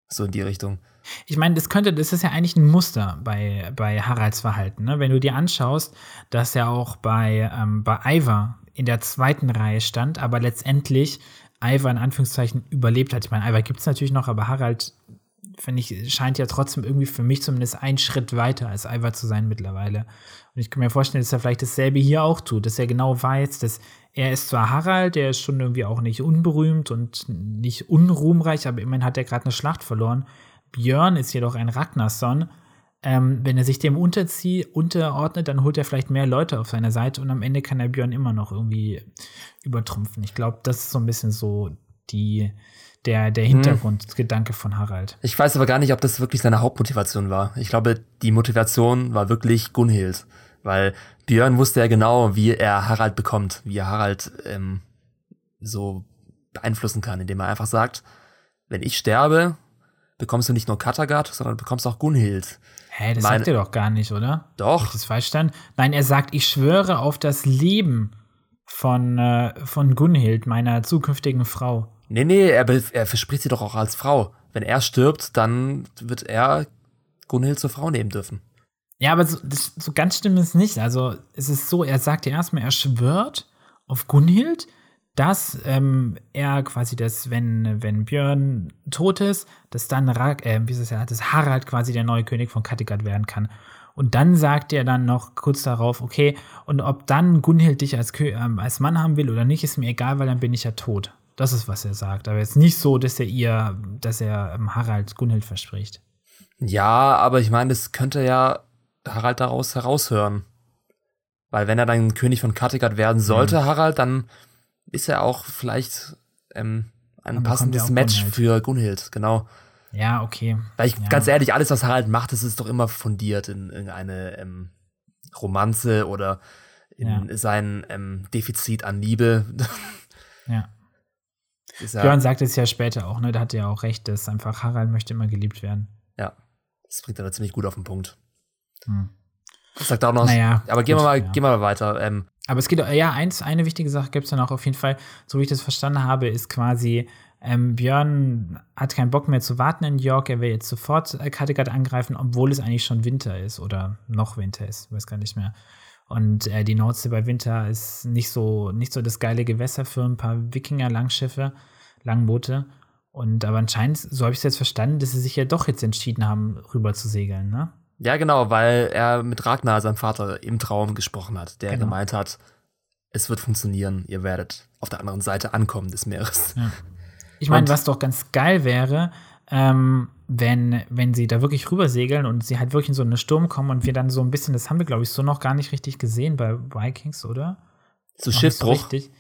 So in die Richtung. Ich meine, das könnte, das ist ja eigentlich ein Muster bei, bei Haralds Verhalten. Ne? Wenn du dir anschaust, dass er auch bei, ähm, bei Ivar in der zweiten Reihe stand, aber letztendlich Ivar in Anführungszeichen überlebt hat. Ich meine, Ivar gibt es natürlich noch, aber Harald, finde ich, scheint ja trotzdem irgendwie für mich zumindest einen Schritt weiter als Ivar zu sein mittlerweile. Und ich kann mir vorstellen, dass er vielleicht dasselbe hier auch tut, dass er genau weiß, dass er ist zwar Harald, der ist schon irgendwie auch nicht unberühmt und nicht unruhmreich, aber immerhin hat er gerade eine Schlacht verloren. Björn ist jedoch ein Ragnarsson. Ähm, wenn er sich dem unterzie unterordnet, dann holt er vielleicht mehr Leute auf seine Seite und am Ende kann er Björn immer noch irgendwie übertrumpfen. Ich glaube, das ist so ein bisschen so die, der, der Hintergrundgedanke hm. von Harald. Ich weiß aber gar nicht, ob das wirklich seine Hauptmotivation war. Ich glaube, die Motivation war wirklich Gunhild. Weil Björn wusste ja genau, wie er Harald bekommt, wie er Harald ähm, so beeinflussen kann, indem er einfach sagt, wenn ich sterbe, bekommst du nicht nur Kattegat, sondern bekommst auch Gunhild. Hä, das Meine, sagt er doch gar nicht, oder? Doch. Ich das falsch stand? Nein, er sagt, ich schwöre auf das Leben von, äh, von Gunhild, meiner zukünftigen Frau. Nee, nee, er, er verspricht sie doch auch als Frau. Wenn er stirbt, dann wird er Gunhild zur Frau nehmen dürfen. Ja, aber so, das, so ganz stimmt es nicht. Also es ist so, er sagt ja erstmal, er schwört auf Gunhild, dass ähm, er quasi das, wenn, wenn Björn tot ist, dass dann Rag, äh, wie ist ja, dass Harald quasi der neue König von Kattegat werden kann. Und dann sagt er dann noch kurz darauf, okay, und ob dann Gunhild dich als, ähm, als Mann haben will oder nicht, ist mir egal, weil dann bin ich ja tot. Das ist, was er sagt. Aber jetzt nicht so, dass er ihr, dass er ähm, Harald Gunhild verspricht. Ja, aber ich meine, das könnte ja Harald daraus heraushören. Weil wenn er dann König von Kattegat werden sollte, mhm. Harald, dann ist er auch vielleicht ähm, ein dann passendes Match Gunhild. für Gunhild, genau. Ja, okay. Weil ich, ja. ganz ehrlich, alles, was Harald macht, das ist doch immer fundiert in irgendeine ähm, Romanze oder in ja. sein ähm, Defizit an Liebe. ja. ja. Björn sagt es ja später auch, ne? Da hat er ja auch recht, dass einfach Harald möchte immer geliebt werden. Ja. Das bringt er da ziemlich gut auf den Punkt. Hm. Das sagt auch noch. Naja, aber gehen wir mal, ja. gehen wir mal weiter. Ähm, aber es geht, ja, eins, eine wichtige Sache gibt es dann auch auf jeden Fall, so wie ich das verstanden habe, ist quasi, ähm, Björn hat keinen Bock mehr zu warten in York, er will jetzt sofort äh, Kattegat angreifen, obwohl es eigentlich schon Winter ist oder noch Winter ist, weiß gar nicht mehr. Und äh, die Nordsee bei Winter ist nicht so, nicht so das geile Gewässer für ein paar Wikinger-Langschiffe, Langboote. Und aber anscheinend, so habe ich es jetzt verstanden, dass sie sich ja doch jetzt entschieden haben, rüber zu segeln, ne? Ja, genau, weil er mit Ragnar, seinem Vater, im Traum gesprochen hat, der genau. gemeint hat, es wird funktionieren, ihr werdet auf der anderen Seite ankommen des Meeres. Ja. Ich meine, was doch ganz geil wäre, ähm, wenn, wenn sie da wirklich rüber segeln und sie halt wirklich in so einen Sturm kommen und wir dann so ein bisschen, das haben wir, glaube ich, so noch gar nicht richtig gesehen bei Vikings, oder? So Schiffbruch. Nicht,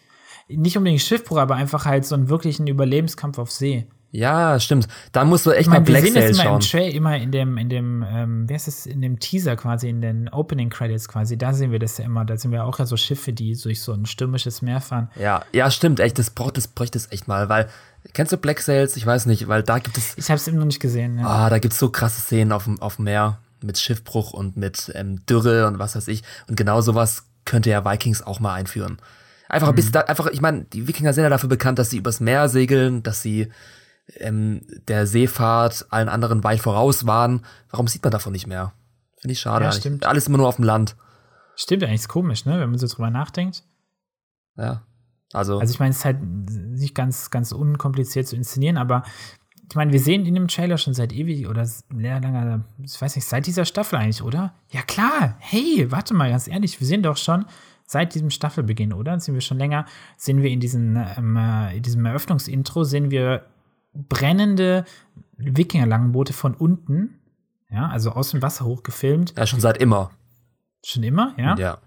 so nicht unbedingt Schiffbruch, aber einfach halt so einen wirklichen Überlebenskampf auf See. Ja, stimmt. Da musst du echt ich mein, mal Black Wir sehen das immer schauen. im Trail, immer in dem, in dem, ähm, wie heißt es, in dem Teaser quasi, in den Opening Credits quasi, da sehen wir das ja immer. Da sind wir auch ja so Schiffe, die durch so ein stürmisches Meer fahren. Ja, ja, stimmt, echt, das braucht, das bräuchte es echt mal, weil, kennst du Black Sails? Ich weiß nicht, weil da gibt es. Ich hab's eben noch nicht gesehen, ja. Ah, da gibt's so krasse Szenen auf dem, auf dem Meer mit Schiffbruch und mit ähm, Dürre und was weiß ich. Und genau sowas könnte ja Vikings auch mal einführen. Einfach mhm. bis da, einfach, ich meine, die Wikinger sind ja dafür bekannt, dass sie übers Meer segeln, dass sie ähm, der Seefahrt allen anderen weit voraus waren. Warum sieht man davon nicht mehr? Finde ich schade. Ja, stimmt. Alles immer nur auf dem Land. Stimmt, eigentlich ist komisch, ne? Wenn man so drüber nachdenkt. Ja. Also, also ich meine, es ist halt nicht ganz, ganz unkompliziert zu inszenieren, aber ich meine, wir sehen in dem Trailer schon seit ewig oder sehr lange, ich weiß nicht, seit dieser Staffel eigentlich, oder? Ja, klar. Hey, warte mal, ganz ehrlich, wir sehen doch schon seit diesem Staffelbeginn, oder? Sind wir schon länger, sehen wir in, diesen, ähm, äh, in diesem Eröffnungsintro, sehen wir brennende Wikinger-Langboote von unten, ja, also aus dem Wasser hochgefilmt. Ja, schon seit immer. Schon immer, ja? Ja.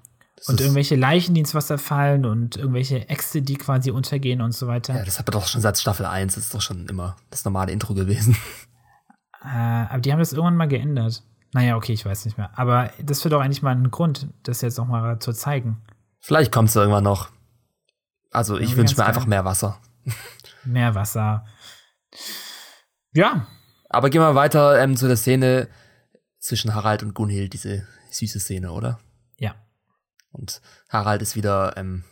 Und irgendwelche Leichen, die ins Wasser fallen und irgendwelche Äxte, die quasi untergehen und so weiter. Ja, das hat man doch schon seit Staffel 1, das ist doch schon immer das normale Intro gewesen. Äh, aber die haben das irgendwann mal geändert. Naja, okay, ich weiß nicht mehr. Aber das wäre doch eigentlich mal ein Grund, das jetzt noch mal zu zeigen. Vielleicht kommt es irgendwann noch. Also ich wünsche mir einfach mehr Wasser. Mehr Wasser. Ja, Aber gehen wir weiter ähm, zu der Szene zwischen Harald und Gunhild, diese süße Szene, oder? ja. Und Harald ist wieder, ähm,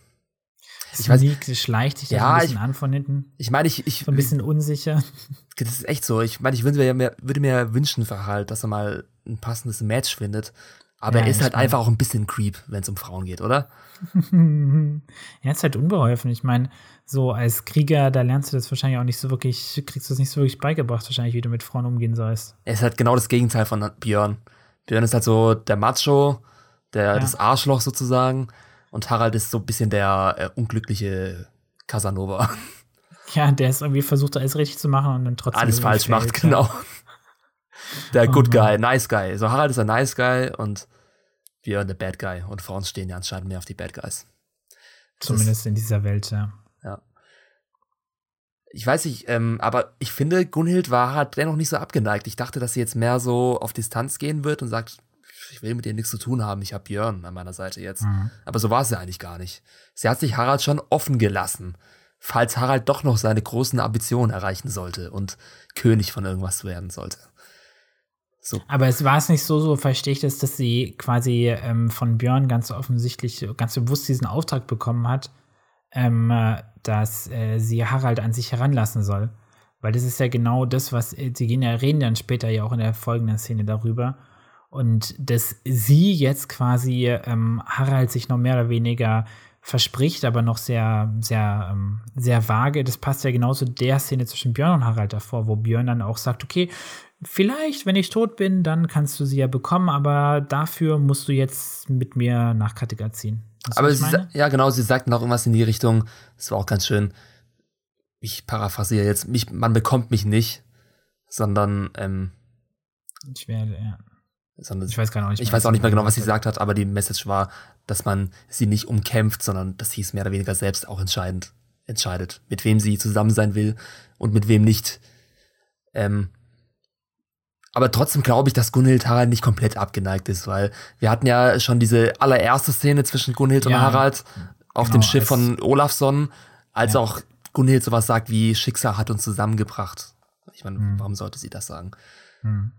Ich Ich weiß- weiß, schleicht sich Ja, ein bisschen ich- an von hinten. ich meine, ich, ich, So ein bisschen unsicher. das ist echt so. Ich meine, ich würde mir, würde mir wünschen für Harald, dass er mal ein passendes Match findet. Aber Ja, er ist halt einfach auch ein bisschen Creep, wenn es um Frauen geht, oder? er ist halt unbeholfen. Ich meine, so als Krieger, da lernst du das wahrscheinlich auch nicht so wirklich, kriegst du es nicht so wirklich beigebracht, wahrscheinlich, wie du mit Frauen umgehen sollst. Er ist halt genau das Gegenteil von Björn. Björn ist halt so der Macho, der, Ja. das Arschloch sozusagen. Und Harald ist so ein bisschen der äh, unglückliche Casanova. Ja, der ist irgendwie versucht, alles richtig zu machen und dann trotzdem. Alles falsch macht, fällt, ja. genau. Der Oh Good. Guy, Nice Guy. So Harald ist ein Nice Guy und Björn der Bad Guy. Und Frauen stehen ja anscheinend mehr auf die Bad Guys. Das Zumindest in dieser Welt, ja. Ich weiß nicht, ähm, aber ich finde, Gunhild war halt dennoch nicht so abgeneigt. Ich dachte, dass sie jetzt mehr so auf Distanz gehen wird und sagt, ich will mit dir nichts zu tun haben, ich habe Björn an meiner Seite jetzt. Mhm. Aber so war es ja eigentlich gar nicht. Sie hat sich Harald schon offen gelassen, falls Harald doch noch seine großen Ambitionen erreichen sollte und König von irgendwas werden sollte. So, Aber es war es nicht so, so verstehe ich das, dass sie quasi ähm, von Björn ganz offensichtlich, ganz bewusst diesen Auftrag bekommen hat, ähm, äh, dass äh, sie Harald an sich heranlassen soll. Weil das ist ja genau das, was äh, sie gehen ja, reden dann später ja auch in der folgenden Szene darüber. Und dass sie jetzt quasi ähm, Harald sich noch mehr oder weniger verspricht, aber noch sehr, sehr, ähm, sehr vage. Das passt ja genauso der Szene zwischen Björn und Harald davor, wo Björn dann auch sagt, okay, vielleicht, wenn ich tot bin, dann kannst du sie ja bekommen, aber dafür musst du jetzt mit mir nach Kattegat ziehen. Aber sie, ja, genau, sie sagt noch irgendwas in die Richtung. Das war auch ganz schön. Ich paraphrasiere jetzt, mich, man bekommt mich nicht, sondern, ähm, ich werde, ja. sondern Ich weiß gar nicht ich weiß auch nicht mehr genau, was sie gesagt gesagt hat, aber die Message war, dass man sie nicht umkämpft, sondern dass sie es mehr oder weniger selbst auch entscheidend entscheidet, mit wem sie zusammen sein will und mit wem nicht. Ähm, aber trotzdem glaube ich, dass Gunhild Harald nicht komplett abgeneigt ist, weil wir hatten ja schon diese allererste Szene zwischen Gunhild und Ja, Harald auf genau, dem Schiff von Olafsson, als Ja. auch Gunhild sowas sagt wie Schicksal hat uns zusammengebracht. Ich meine, Hm. warum sollte sie das sagen? Hm.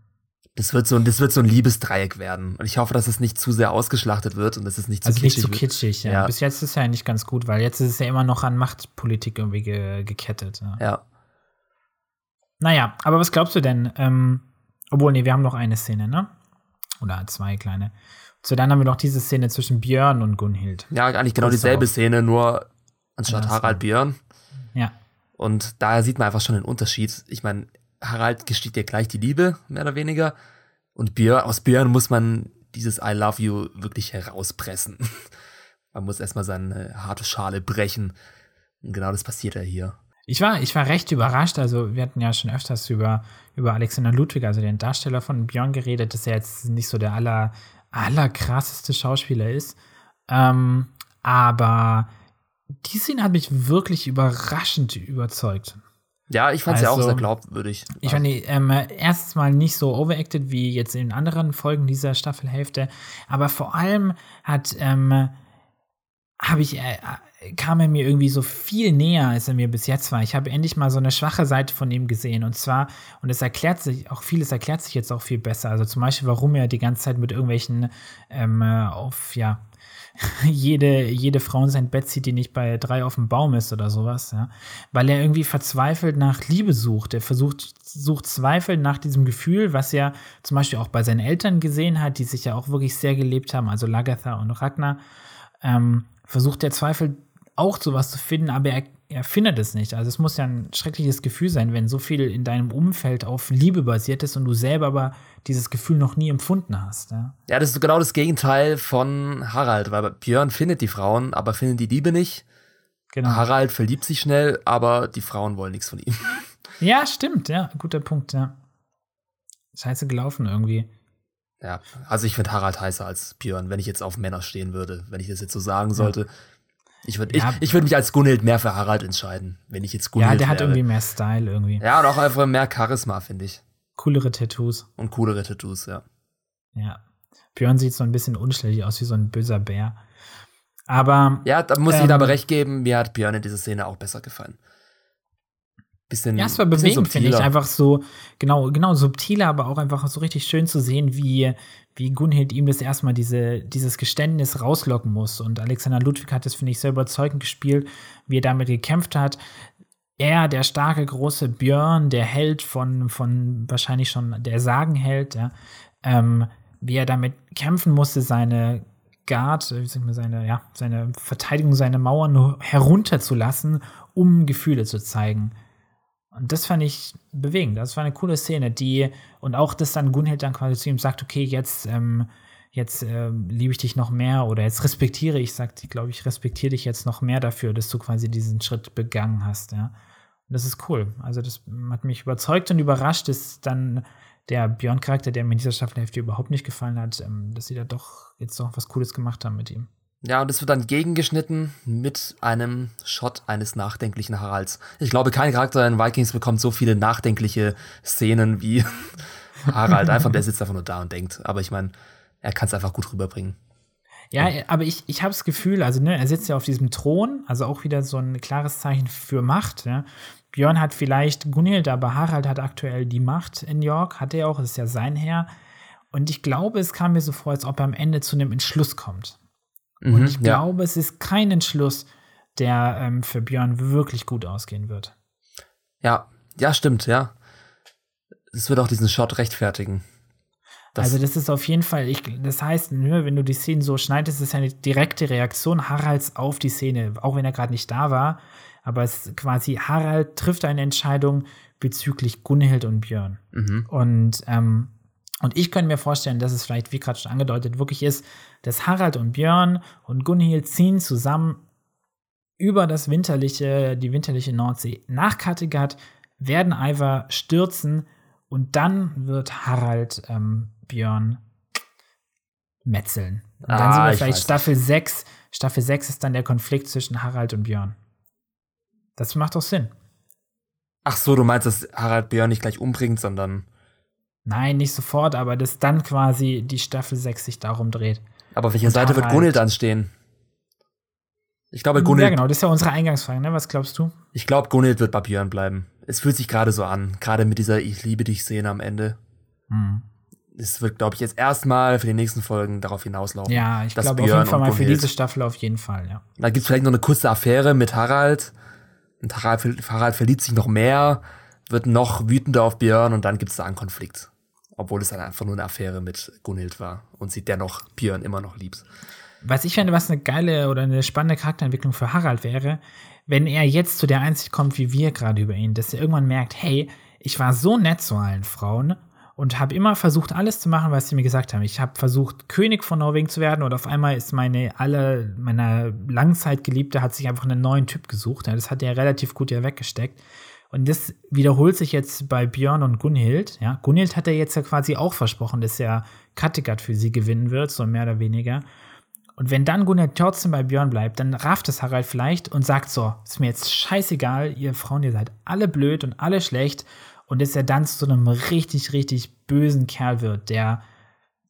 Das wird so, das wird so ein Liebesdreieck werden. Und ich hoffe, dass es nicht zu sehr ausgeschlachtet wird und dass es nicht zu Also nicht kitschig wird. kitschig, ja. Ja. Bis jetzt ist es ja nicht ganz gut, weil jetzt ist es ja immer noch an Machtpolitik irgendwie ge gekettet. Ja. Ja. Naja, aber was glaubst du denn? Ähm, obwohl, nee, wir haben noch eine Szene, ne? Oder zwei kleine. So, dann haben wir noch diese Szene zwischen Björn und Gunhild. Ja, eigentlich genau dieselbe. Szene, nur anstatt Harald Björn. Ja. Und daher sieht man einfach schon den Unterschied. Ich meine, Harald gesteht dir gleich die Liebe, mehr oder weniger. Und Björn, aus Björn muss man dieses I love you wirklich herauspressen. man muss erstmal seine harte Schale brechen. Und genau das passiert ja hier. Ich war, ich war recht überrascht. Also, wir hatten ja schon öfters über, über Alexander Ludwig, also den Darsteller von Björn, geredet, dass er jetzt nicht so der aller, allerkrasseste Schauspieler ist. Ähm, aber die Szene hat mich wirklich überraschend überzeugt. Ja, ich fand es ja auch Also, sehr glaubwürdig. Ich fand die ähm, erstens mal nicht so overacted wie jetzt in anderen Folgen dieser Staffelhälfte, aber vor allem hat ähm, habe ich äh, kam er mir irgendwie so viel näher, als er mir bis jetzt war. Ich habe endlich mal so eine schwache Seite von ihm gesehen und zwar und es erklärt sich auch vieles erklärt sich jetzt auch viel besser. Also zum Beispiel, warum er die ganze Zeit mit irgendwelchen ähm, äh, auf ja jede, jede Frau in sein Bett zieht, die nicht bei drei auf dem Baum ist oder sowas, ja. Weil er irgendwie verzweifelt nach Liebe sucht. Er versucht, sucht Zweifel nach diesem Gefühl, was er zum Beispiel auch bei seinen Eltern gesehen hat, die sich ja auch wirklich sehr gelebt haben, also Lagatha und Ragnar. Ähm, versucht der Zweifel auch sowas zu finden, aber er er findet es nicht. Also es muss ja ein schreckliches Gefühl sein, wenn so viel in deinem Umfeld auf Liebe basiert ist und du selber aber dieses Gefühl noch nie empfunden hast. Ja, ja das ist genau das Gegenteil von Harald, weil Björn findet die Frauen, aber findet die Liebe nicht. Genau. Harald verliebt sich schnell, aber die Frauen wollen nichts von ihm. Ja, stimmt, ja, guter Punkt, ja. Scheiße gelaufen irgendwie. Ja, also ich finde Harald heißer als Björn, wenn ich jetzt auf Männer stehen würde, wenn ich das jetzt so sagen sollte. Ja. Ich würde ja. ich, ich würd mich als Gunhild mehr für Harald entscheiden, wenn ich jetzt Gunhild Ja, der hat irgendwie mehr Style irgendwie. Ja, und auch einfach mehr Charisma, finde ich. Coolere Tattoos. Und coolere Tattoos, ja. Ja. Björn sieht so ein bisschen unschuldig aus wie so ein böser Bär. Aber. Ja, da muss ähm, ich ihm aber recht geben, mir hat Björn in dieser Szene auch besser gefallen. Bisschen, ja, es war bewegend, finde ich. Einfach so, genau, genau, subtiler, aber auch einfach so richtig schön zu sehen, wie, wie Gunhild ihm das erstmal diese, dieses Geständnis rauslocken muss. Und Alexander Ludwig hat das, finde ich, sehr überzeugend gespielt, wie er damit gekämpft hat. Er, der starke, große Björn, der Held von, von wahrscheinlich schon der Sagenheld, ja, ähm, wie er damit kämpfen musste, seine Guard, wie man, seine, ja, seine Verteidigung, seine Mauern herunterzulassen, um Gefühle zu zeigen. Und das fand ich bewegend. Das war eine coole Szene, die, und auch, dass dann Gunhild dann quasi zu ihm sagt, okay, jetzt, ähm, jetzt äh, liebe ich dich noch mehr oder jetzt respektiere ich, sagt sie, glaube ich, respektiere dich jetzt noch mehr dafür, dass du quasi diesen Schritt begangen hast, ja. Und das ist cool. Also das hat mich überzeugt und überrascht, dass dann der Björn-Charakter, der mir in dieser Staffelhälfte überhaupt nicht gefallen hat, ähm, dass sie da doch jetzt noch was Cooles gemacht haben mit ihm. Ja, und es wird dann gegengeschnitten mit einem Shot eines nachdenklichen Haralds. Ich glaube, kein Charakter in Vikings bekommt so viele nachdenkliche Szenen wie Harald. Einfach, der sitzt einfach nur da und denkt. Aber ich meine, er kann es einfach gut rüberbringen. Ja, aber ich, ich habe das Gefühl, also ne, er sitzt ja auf diesem Thron, also auch wieder so ein klares Zeichen für Macht. Ja. Björn hat vielleicht Gunhild, aber Harald hat aktuell die Macht in York, hat er auch, ist ja sein Herr. Und ich glaube, es kam mir so vor, als ob er am Ende zu einem Entschluss kommt. Mhm, und ich ja. glaube, es ist kein Entschluss, der ähm, für Björn wirklich gut ausgehen wird. Ja, ja, stimmt, ja. Es wird auch diesen Shot rechtfertigen. Das also das ist auf jeden Fall, ich, das heißt, wenn du die Szene so schneidest, ist es eine direkte Reaktion Haralds auf die Szene, auch wenn er gerade nicht da war. Aber es ist quasi, Harald trifft eine Entscheidung bezüglich Gunhild und Björn. Mhm. Und ähm, und ich könnte mir vorstellen, dass es vielleicht, wie gerade schon angedeutet, wirklich ist, dass Harald und Björn und Gunhild ziehen zusammen über das winterliche, die winterliche Nordsee nach Kattegat, werden Ivar stürzen und dann wird Harald ähm, Björn metzeln. Und dann ah, sind wir vielleicht Staffel 6. Staffel 6 ist dann der Konflikt zwischen Harald und Björn. Das macht doch Sinn. Ach so, du meinst, dass Harald Björn nicht gleich umbringt, sondern Nein, nicht sofort, aber dass dann quasi die Staffel 6 sich darum dreht. Aber auf welcher Seite wird Gunhild dann stehen? Ich glaube, Gunhild. Ja, genau, das ist ja unsere Eingangsfrage, ne? Was glaubst du? Ich glaube, Gunhild wird bei Björn bleiben. Es fühlt sich gerade so an, gerade mit dieser Ich liebe dich Szene am Ende. Mhm. Es wird, glaube ich, jetzt erstmal für die nächsten Folgen darauf hinauslaufen. Ja, ich glaube auf jeden Fall mal für diese Staffel auf jeden Fall, ja. Da gibt es vielleicht noch eine kurze Affäre mit Harald. Und Harald, Harald verliebt sich noch mehr, wird noch wütender auf Björn und dann gibt es da einen Konflikt obwohl es dann einfach nur eine Affäre mit Gunhild war und sie dennoch Björn immer noch liebt. Was ich finde, was eine geile oder eine spannende Charakterentwicklung für Harald wäre, wenn er jetzt zu der Einsicht kommt, wie wir gerade über ihn, dass er irgendwann merkt, hey, ich war so nett zu allen Frauen und habe immer versucht, alles zu machen, was sie mir gesagt haben. Ich habe versucht, König von Norwegen zu werden und auf einmal ist meine alle meiner Langzeitgeliebte hat sich einfach einen neuen Typ gesucht. das hat er relativ gut ja weggesteckt. Und das wiederholt sich jetzt bei Björn und Gunhild. Ja, Gunhild hat er jetzt ja quasi auch versprochen, dass er Kattegat für sie gewinnen wird, so mehr oder weniger. Und wenn dann Gunhild trotzdem bei Björn bleibt, dann rafft es Harald vielleicht und sagt so, ist mir jetzt scheißegal, ihr Frauen, ihr seid alle blöd und alle schlecht. Und dass er dann zu einem richtig, richtig bösen Kerl wird, der,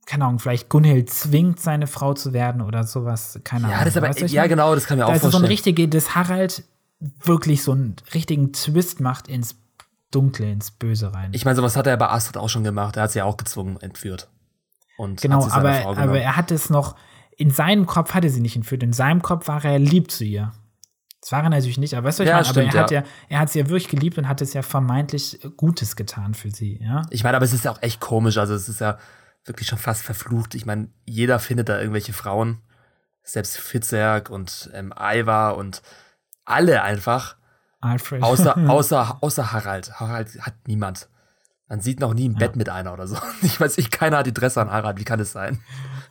keine Ahnung, vielleicht Gunhild zwingt, seine Frau zu werden oder sowas. Keine Ahnung. Ja, das aber, ja, genau, das kann mir auch vorstellen. Also so ein richtige, dass Harald wirklich so einen richtigen Twist macht ins Dunkle, ins Böse rein. Ich meine, sowas hat er bei Astrid auch schon gemacht. Er hat sie ja auch gezwungen, entführt. Und genau, aber, aber er hat es noch, in seinem Kopf hatte sie nicht entführt. In seinem Kopf war er lieb zu ihr. Das war er natürlich nicht, aber weißt du, ja, ich meine? Stimmt, aber er hat ja. ja, er hat sie ja wirklich geliebt und hat es ja vermeintlich Gutes getan für sie, ja. Ich meine, aber es ist ja auch echt komisch. Also es ist ja wirklich schon fast verflucht. Ich meine, jeder findet da irgendwelche Frauen. Selbst Fitzerg und ähm, Ivar und alle einfach. Alfred. Außer, außer, außer Harald. Harald hat niemand. Man sieht noch nie im Bett mit einer oder so. Ich weiß nicht, keiner hat Interesse an Harald. Wie kann das sein?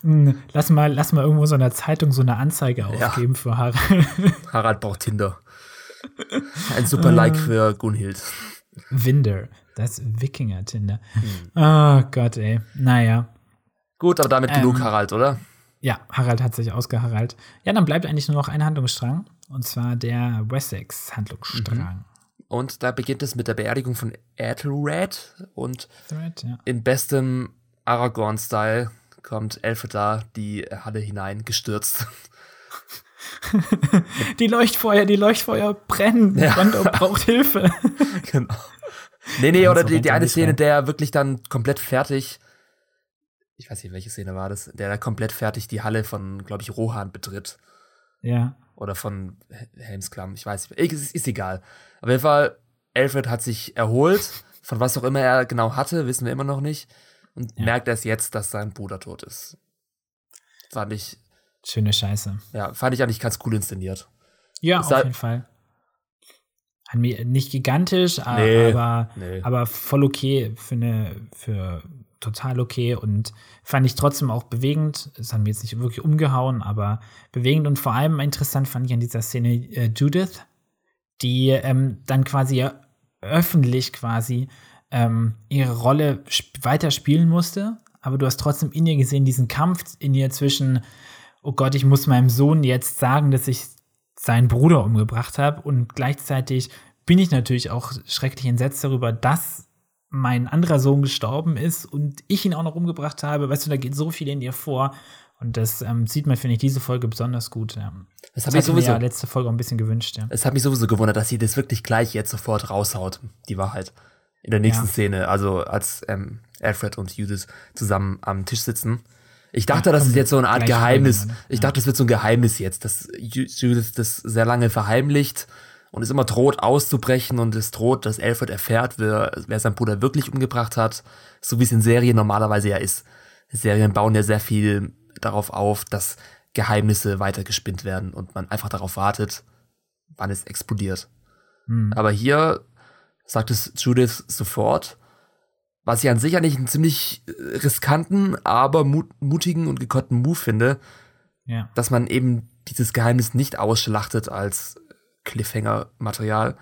Hm, Lass mal, lass mal irgendwo so in der Zeitung so eine Anzeige aufgeben für Harald. Harald braucht Tinder. Ein super Like für Gunhild. Winder. Das Wikinger-Tinder. Oh Gott, ey. Naja. Gut, aber damit genug Ähm, Harald, oder? Ja, Harald hat sich ausgeharalt. Ja, dann bleibt eigentlich nur noch ein Handlungsstrang. Und zwar der Wessex-Handlungsstrang. Und da beginnt es mit der Beerdigung von Ethelred und Thread, ja. in bestem Aragorn-Style kommt Elphaba die Halle hinein gestürzt. Die Leuchtfeuer, die Leuchtfeuer brennen. Ja. Brandon braucht Hilfe. genau. Nee, nee, oder die, die eine Szene, der wirklich dann komplett fertig, ich weiß nicht, welche Szene war das, der da komplett fertig die Halle von, glaube ich, Rohan betritt. ja. Oder von Hel- Helmsklamm, ich weiß nicht. Ich- Ist, ist egal. Auf jeden Fall, Alfred hat sich erholt, von was auch immer er genau hatte, wissen wir immer noch nicht. Und Ja. merkt erst jetzt, dass sein Bruder tot ist. Fand ich, Schöne Scheiße. ja, fand ich eigentlich ganz cool inszeniert. Ja, Ist auf jeden Fall. Nicht gigantisch, Nee, aber, nee. aber voll okay für eine, für total okay und fand ich trotzdem auch bewegend. Es hat mir jetzt nicht wirklich umgehauen, aber bewegend und vor allem interessant fand ich an dieser Szene äh, Judith, die ähm, dann quasi öffentlich quasi ähm, ihre Rolle sp weiter spielen musste, aber du hast trotzdem in ihr gesehen, diesen Kampf in ihr zwischen, oh Gott, ich muss meinem Sohn jetzt sagen, dass ich seinen Bruder umgebracht habe und gleichzeitig bin ich natürlich auch schrecklich entsetzt darüber, dass mein anderer Sohn gestorben ist und ich ihn auch noch umgebracht habe. Weißt du, da geht so viel in ihr vor. Und das ähm, sieht man, finde ich, diese Folge besonders gut. Ja. Das Das hat mich hatte mir sowieso, ja letzte Folge auch ein bisschen gewünscht, ja. es hat mich sowieso gewundert, dass sie das wirklich gleich jetzt sofort raushaut, die Wahrheit. In der nächsten Ja. Szene, also als ähm, Alfred und Judith zusammen am Tisch sitzen. Ich dachte, Ja, das ist jetzt so eine Art Geheimnis. Folge, ne? Ich dachte, das wird so ein Geheimnis jetzt, dass Ju- Judith das sehr lange verheimlicht und es immer droht auszubrechen und es droht, dass Alfred erfährt, wer, wer seinen Bruder wirklich umgebracht hat, so wie es in Serien normalerweise ja ist. Serien bauen ja sehr viel darauf auf, dass Geheimnisse weitergespinnt werden und man einfach darauf wartet, wann es explodiert. Hm. Aber hier sagt es Judith sofort, was ich an sich eigentlich einen ziemlich äh, riskanten, aber mut mutigen und gekonnten Move finde, ja. dass man eben dieses Geheimnis nicht ausschlachtet als Cliffhanger-Material.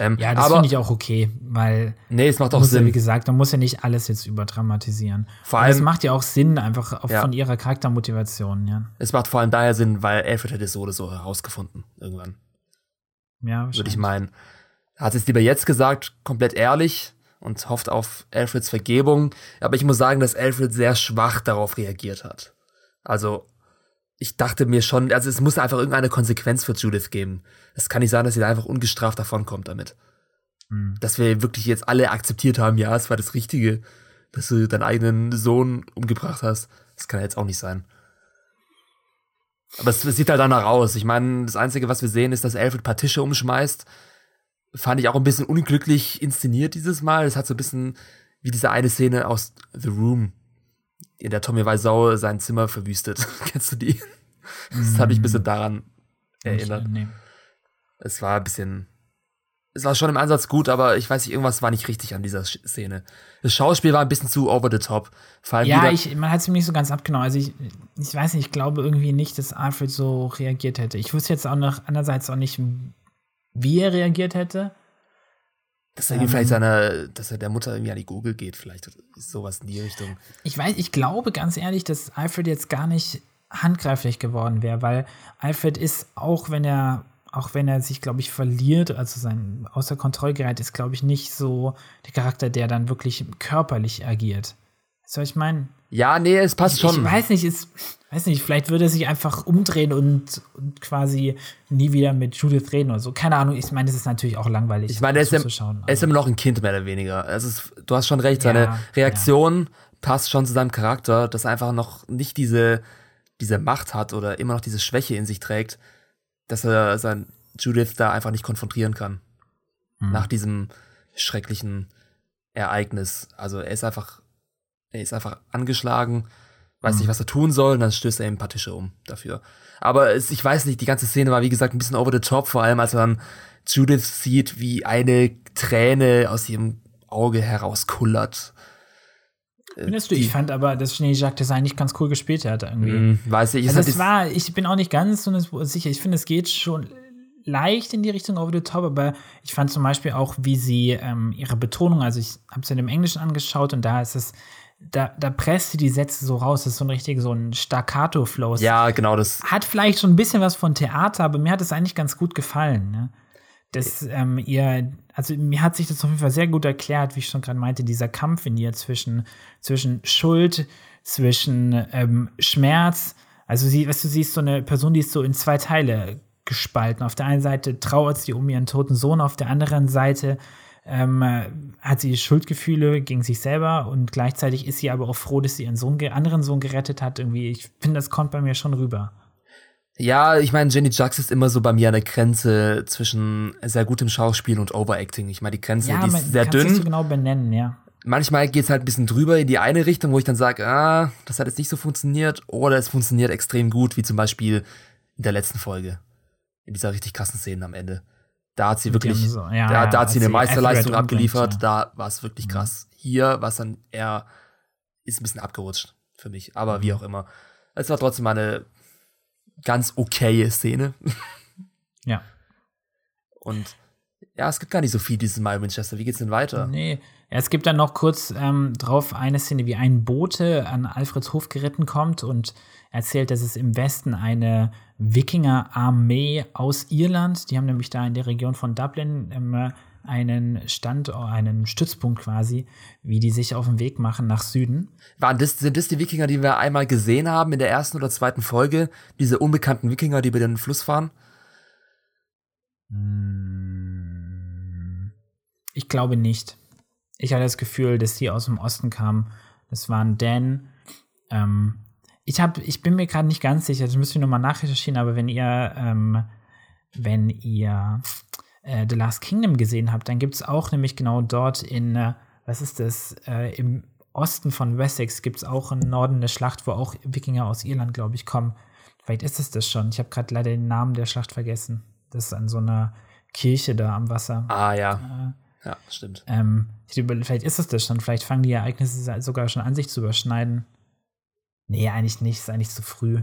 Ähm, Ja, das finde ich auch okay, weil nee, es macht auch muss ja, wie Sinn. gesagt, man muss ja nicht alles jetzt überdramatisieren. Vor Und es allem, macht ja auch Sinn, einfach Ja. von ihrer Charaktermotivation, ja. es macht vor allem daher Sinn, weil Alfred hätte es so oder so herausgefunden irgendwann. Ja, würde ich meinen. Er hat es lieber jetzt gesagt, komplett ehrlich und hofft auf Alfreds Vergebung. Aber ich muss sagen, dass Alfred sehr schwach darauf reagiert hat. Also, ich dachte mir schon, also es muss einfach irgendeine Konsequenz für Judith geben. Es kann nicht sein, dass sie da einfach ungestraft davonkommt damit. Hm. Dass wir wirklich jetzt alle akzeptiert haben, ja, es war das Richtige, dass du deinen eigenen Sohn umgebracht hast. Das kann jetzt auch nicht sein. Aber es sieht halt danach aus. Ich meine, das Einzige, was wir sehen, ist, dass Alfred ein paar Tische umschmeißt. Fand ich auch ein bisschen unglücklich inszeniert dieses Mal. Es hat so ein bisschen wie diese eine Szene aus The Room, in der Tommy Wiseau sein Zimmer verwüstet. Kennst du die? Das hat mich ein bisschen daran erinnert. Nee. Es war ein bisschen. Es war schon im Ansatz gut, aber ich weiß nicht, irgendwas war nicht richtig an dieser Szene. Das Schauspiel war ein bisschen zu over the top. Vor allem Ja, ich, man hat es mir nicht so ganz abgenommen. Also ich, ich weiß nicht, ich glaube irgendwie nicht, dass Alfred so reagiert hätte. Ich wusste jetzt auch noch andererseits auch nicht, wie er reagiert hätte. Dass er ihm vielleicht seiner, dass er der Mutter irgendwie an die Gurgel geht, vielleicht ist sowas in die Richtung. Ich weiß, ich glaube ganz ehrlich, dass Alfred jetzt gar nicht handgreiflich geworden wäre, weil Alfred ist, auch wenn er, auch wenn er sich, glaube ich, verliert, also sein außer Kontrolle gerät, ist, glaube ich, nicht so der Charakter, der dann wirklich körperlich agiert. Was ich meine? Ja, nee, es passt schon. Ich weiß nicht, ist, weiß nicht, vielleicht würde er sich einfach umdrehen und, und quasi nie wieder mit Judith reden oder so. Keine Ahnung, ich meine, das ist natürlich auch langweilig. Ich meine, er ist, ja- zuzuschauen, er ist immer noch ein Kind, mehr oder weniger. Es ist, du hast schon recht, seine Ja, Reaktion passt schon zu seinem Charakter, dass er einfach noch nicht diese, diese Macht hat oder immer noch diese Schwäche in sich trägt, dass er sein Judith da einfach nicht konfrontieren kann. Hm. Nach diesem schrecklichen Ereignis. Also er ist einfach, er ist einfach angeschlagen weiß nicht, was er tun soll, und dann stößt er ihm ein paar Tische um dafür. Aber es, ich weiß nicht, die ganze Szene war, wie gesagt, ein bisschen over the top, vor allem als man Judith sieht, wie eine Träne aus ihrem Auge herauskullert. Findest du? Ich fand aber, dass Schnee Jacques das eigentlich ganz cool gespielt hat irgendwie. Mm, weiß ich. Also es war, ich bin auch nicht ganz so sicher. Ich finde, es geht schon leicht in die Richtung over the top, aber ich fand zum Beispiel auch, wie sie ähm, ihre Betonung, also ich habe es in dem Englischen angeschaut und da ist es, da, da presst sie die Sätze so raus. Das ist so ein richtig so ein Staccato-Flow. Ja, genau das. Hat vielleicht schon ein bisschen was von Theater, aber mir hat es eigentlich ganz gut gefallen. Ne? dass ähm, ihr, also mir hat sich das auf jeden Fall sehr gut erklärt, wie ich schon gerade meinte, dieser Kampf in ihr zwischen, zwischen Schuld, zwischen ähm, Schmerz. Also sie, weißt du, sie ist so eine Person, die ist so in zwei Teile gespalten. Auf der einen Seite trauert sie um ihren toten Sohn, auf der anderen Seite ähm, hat sie Schuldgefühle gegen sich selber und gleichzeitig ist sie aber auch froh, dass sie ihren Sohn, anderen Sohn gerettet hat. Irgendwie, ich finde, das kommt bei mir schon rüber. Ja, ich meine, Jenny Jux ist immer so bei mir an der Grenze zwischen sehr gutem Schauspiel und Overacting. Ich meine, die Grenze, ja, die ist sehr dünn. Das so genau benennen, ja. Manchmal geht's halt ein bisschen drüber in die eine Richtung, wo ich dann sage, ah, das hat jetzt nicht so funktioniert, oder es funktioniert extrem gut, wie zum Beispiel in der letzten Folge. In dieser richtig krassen Szene am Ende. Da hat sie wirklich, so, ja, da, da hat sie eine Meisterleistung abgeliefert, da war es wirklich mhm. krass. Mhm. Hier war es dann eher, ist ein bisschen abgerutscht für mich, aber mhm. wie auch immer. Es war trotzdem eine ganz okaye Szene. Ja. Und ja, es gibt gar nicht so viel dieses Mal Winchester. Wie geht's denn weiter? Nee, es gibt dann noch kurz ähm, drauf eine Szene, wie ein Bote an Alfreds Hof geritten kommt und erzählt, dass es im Westen eine Wikinger-Armee aus Irland, die haben nämlich da in der Region von Dublin ähm, einen Stand, einen Stützpunkt quasi, wie die sich auf den Weg machen nach Süden. Waren das, sind das die Wikinger, die wir einmal gesehen haben in der ersten oder zweiten Folge? Diese unbekannten Wikinger, die über den Fluss fahren? Hm. Ich glaube nicht. Ich hatte das Gefühl, dass die aus dem Osten kamen. Das waren Dan. Ähm, ich, hab, ich bin mir gerade nicht ganz sicher, das müsst ihr nochmal nachrecherchieren, aber wenn ihr, ähm, wenn ihr äh, The Last Kingdom gesehen habt, dann gibt es auch nämlich genau dort in, äh, was ist das, äh, im Osten von Wessex gibt es auch im Norden eine Schlacht, wo auch Wikinger aus Irland, glaube ich, kommen. Vielleicht ist es das schon. Ich habe gerade leider den Namen der Schlacht vergessen. Das ist an so einer Kirche da am Wasser. Ah, ja. Ja, stimmt. Ähm, vielleicht ist es das schon. Vielleicht fangen die Ereignisse sogar schon an, sich zu überschneiden. Nee, eigentlich nicht. Ist eigentlich zu früh.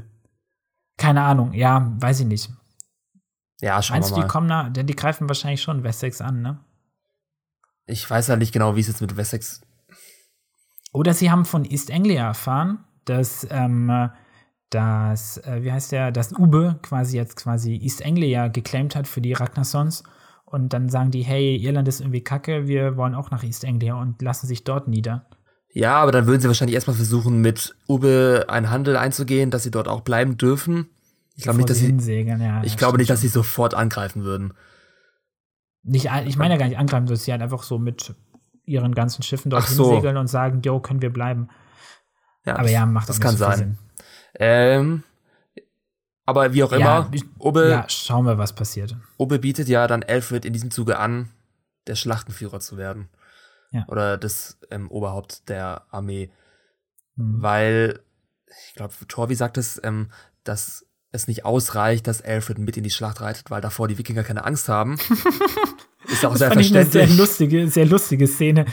Keine Ahnung. Ja, weiß ich nicht. Ja, schauen Meinst mal. die kommen da, denn die greifen wahrscheinlich schon Wessex an, ne? Ich weiß ja nicht genau, wie es jetzt mit Wessex. Oder sie haben von East Anglia erfahren, dass, ähm, dass, äh, wie heißt der, dass Ube quasi jetzt quasi East Anglia geclaimed hat für die Ragnarsons. Und dann sagen die, hey, Irland ist irgendwie kacke, wir wollen auch nach East Anglia und lassen sich dort nieder. Ja, aber dann würden sie wahrscheinlich erstmal versuchen, mit Ube einen Handel einzugehen, dass sie dort auch bleiben dürfen. Ich glaube nicht, dass sie, ja, ich glaube nicht, dass sie sofort angreifen würden. Nicht, ich meine ja gar nicht angreifen, dass sie halt einfach so mit ihren ganzen Schiffen dort so. segeln und sagen, jo, können wir bleiben. Ja, aber ja, macht das kann so sein. Ähm, aber wie auch immer, ja, Obe, ja, schauen wir, was passiert. Obe bietet ja dann Alfred in diesem Zuge an, der Schlachtenführer zu werden. Ja. Oder das ähm, Oberhaupt der Armee. Mhm. Weil, ich glaube, Torvi sagt es, ähm, dass es nicht ausreicht, dass Alfred mit in die Schlacht reitet, weil davor die Wikinger keine Angst haben. Ist auch das sehr verständlich. eine sehr lustige, sehr lustige Szene,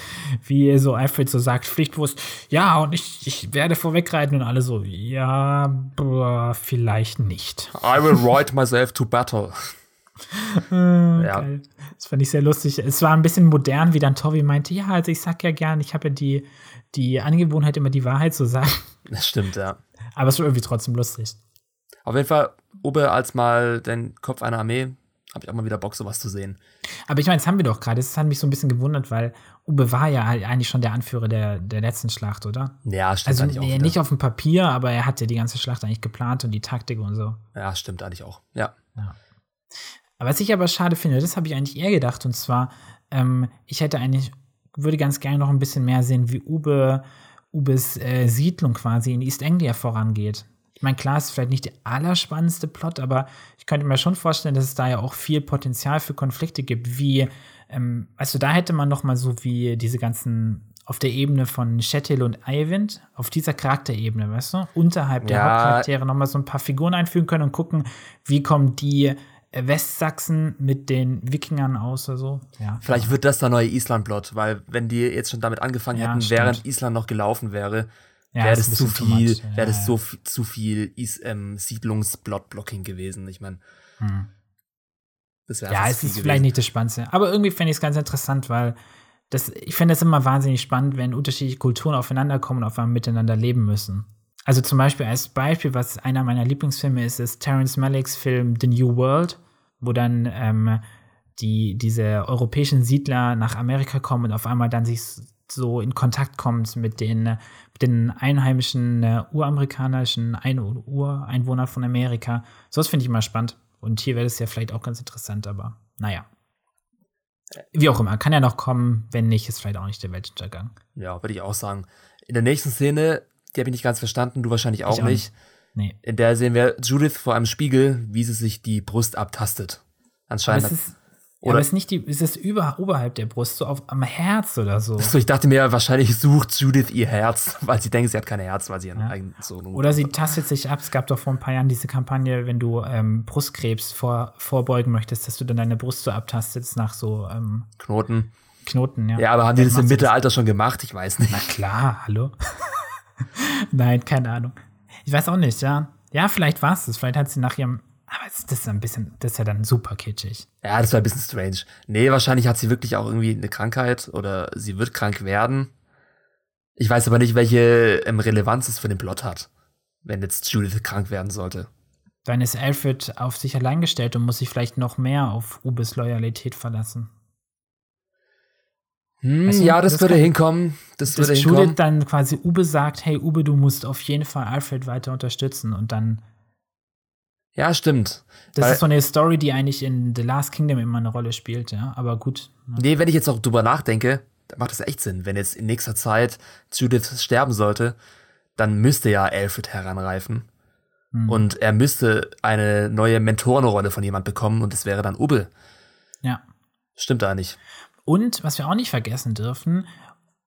wie so Alfred so sagt, pflichtbewusst, ja, und ich, ich werde vorwegreiten und alle so, ja, boah, vielleicht nicht. I will ride myself to battle. äh, ja. Geil. Das fand ich sehr lustig. Es war ein bisschen modern, wie dann Toby meinte, ja, also ich sag ja gern, ich habe ja die, die Angewohnheit, immer die Wahrheit zu sagen. Das stimmt, ja. Aber es war irgendwie trotzdem lustig. Auf jeden Fall, Obe als mal den Kopf einer Armee, habe ich auch mal wieder Bock, sowas zu sehen. Aber ich meine, das haben wir doch gerade. Das hat mich so ein bisschen gewundert, weil Ube war ja halt eigentlich schon der Anführer der, der letzten Schlacht, oder? Ja, stimmt also, eigentlich auch. Nee, nicht auf dem Papier, aber er hat ja die ganze Schlacht eigentlich geplant und die Taktik und so. Ja, stimmt eigentlich auch. Ja. ja. Aber was ich aber schade finde, das habe ich eigentlich eher gedacht, und zwar, ähm, ich hätte eigentlich, würde ganz gerne noch ein bisschen mehr sehen, wie Ube, Ubes äh, Siedlung quasi in East Anglia vorangeht. Ich meine, klar, ist vielleicht nicht der allerspannendste Plot, aber ich könnte mir schon vorstellen, dass es da ja auch viel Potenzial für Konflikte gibt, wie, ähm, also da hätte man noch mal so wie diese ganzen auf der Ebene von Shettil und Eivind, auf dieser Charakterebene, weißt du, unterhalb der Ja. Hauptcharaktere nochmal so ein paar Figuren einfügen können und gucken, wie kommen die äh, Westsachsen mit den Wikingern aus oder so. Ja. Vielleicht wird das der neue Island-Plot, weil wenn die jetzt schon damit angefangen Ja, hätten, stimmt. während Island noch gelaufen wäre, Ja, wäre das ein zu viel. Ja, wäre das so zu viel Is ähm, Siedlungs-Plot-Blocking gewesen. Ich meine, Hm. das wäre Ja, es ist viel vielleicht gewesen. nicht das Spannendste. Aber irgendwie finde ich es ganz interessant, weil das, ich finde es immer wahnsinnig spannend, wenn unterschiedliche Kulturen aufeinander kommen und auf einmal miteinander leben müssen. Also zum Beispiel als Beispiel, was einer meiner Lieblingsfilme ist, ist Terrence Malicks Film The New World, wo dann ähm, die, diese europäischen Siedler nach Amerika kommen und auf einmal dann sich so in Kontakt kommt mit den, mit den einheimischen äh, uramerikanischen Ein Ureinwohnern von Amerika. So was finde ich immer spannend. Und hier wäre das ja vielleicht auch ganz interessant, aber naja. Wie auch immer, kann ja noch kommen, wenn nicht, ist vielleicht auch nicht der Weltuntergang. Ja, würde ich auch sagen. In der nächsten Szene, die habe ich nicht ganz verstanden, du wahrscheinlich auch, auch nicht. Nee. In der sehen wir Judith vor einem Spiegel, wie sie sich die Brust abtastet. Aber Anscheinend. es ist, ja, Oder- aber es ist nicht die, es ist über, oberhalb der Brust, so auf, am Herz oder so. so, ich dachte mir, wahrscheinlich sucht Judith ihr Herz, weil sie denkt, sie hat kein Herz, weil sie einen Ja. eigenen Sohn Oder sie tastet sich ab. Es gab doch vor ein paar Jahren diese Kampagne, wenn du ähm, Brustkrebs vor, vorbeugen möchtest, dass du dann deine Brust so abtastest nach so ähm, Knoten. Knoten. Ja, Ja, aber haben die das im Mittelalter schon gemacht? Ich weiß nicht. Na klar, hallo. Nein, keine Ahnung. Ich weiß auch nicht, ja. Ja, vielleicht war es das. Vielleicht hat sie nach ihrem. Aber das ist ein bisschen, das ist ja dann super kitschig. Ja, das war ein bisschen strange. Nee, wahrscheinlich hat sie wirklich auch irgendwie eine Krankheit oder sie wird krank werden. Ich weiß aber nicht, welche ähm, Relevanz es für den Plot hat, wenn jetzt Judith krank werden sollte. Dann ist Alfred auf sich allein gestellt und muss sich vielleicht noch mehr auf Ubes Loyalität verlassen. Hm, Weißt du, ja, das, das würde kann- hinkommen. Das Dass würde Judith hinkommen. dann quasi Ube sagt, hey Ube, du musst auf jeden Fall Alfred weiter unterstützen. Und dann, Ja, stimmt. das Weil- ist so eine Story, die eigentlich in The Last Kingdom immer eine Rolle spielt, ja. Aber gut. Ja. Nee, wenn ich jetzt auch drüber nachdenke, dann macht das echt Sinn. Wenn jetzt in nächster Zeit Judith sterben sollte, dann müsste ja Alfred heranreifen. Hm. Und er müsste eine neue Mentorenrolle von jemand bekommen und es wäre dann Ubbe. ja. Stimmt da nicht. Und was wir auch nicht vergessen dürfen,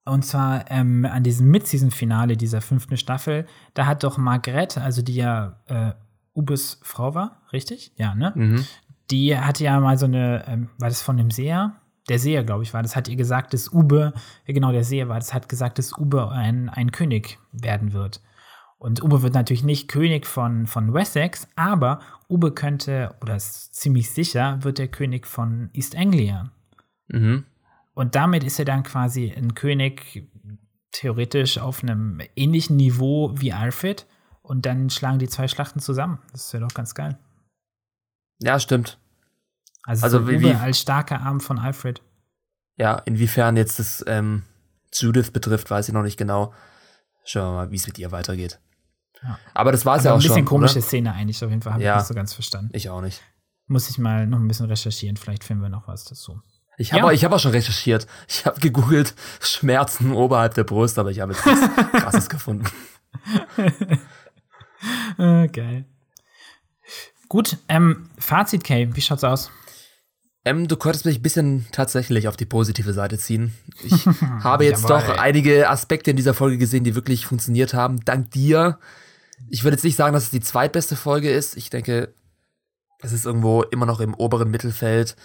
und zwar ähm, an diesem Mid-Season-Finale dieser fünften Staffel, da hat doch Margrethe, also die ja äh, Ubes Frau war, richtig? Ja, ne? Mhm. Die hatte ja mal so eine, ähm, war das von dem Seher? Der Seher, glaube ich, war das, hat ihr gesagt, dass Ube, ja, genau, der Seher war das, hat gesagt, dass Ube ein, ein König werden wird. Und Ube wird natürlich nicht König von, von Wessex, aber Ube könnte, oder ist ziemlich sicher, wird der König von East Anglia. Mhm. Und damit ist er dann quasi ein König theoretisch auf einem ähnlichen Niveau wie Alfred. Und dann schlagen die zwei Schlachten zusammen. Das wäre doch ganz geil. Ja, stimmt. Also, Also so wie- wie- als starker Arm von Alfred. Ja, inwiefern jetzt das ähm, Judith betrifft, weiß ich noch nicht genau. Schauen wir mal, wie es mit ihr weitergeht. Ja. Aber das war es ja ein auch bisschen schon. komische Oder? Szene eigentlich, auf jeden Fall. Habe Ja. ich nicht so ganz verstanden. Ich auch nicht. Muss ich mal noch ein bisschen recherchieren. Vielleicht finden wir noch was dazu. Ich habe Ja. auch, ich hab auch schon recherchiert. Ich habe gegoogelt Schmerzen oberhalb der Brust, aber ich habe jetzt nichts Krasses gefunden. Äh, geil. Gut, ähm, Fazit, Kay, wie schaut's aus? Ähm, du konntest mich ein bisschen tatsächlich auf die positive Seite ziehen. Ich habe jetzt Jawohl. doch einige Aspekte in dieser Folge gesehen, die wirklich funktioniert haben. Dank dir. Ich würde jetzt nicht sagen, dass es die zweitbeste Folge ist. Ich denke, es ist irgendwo immer noch im oberen Mittelfeld.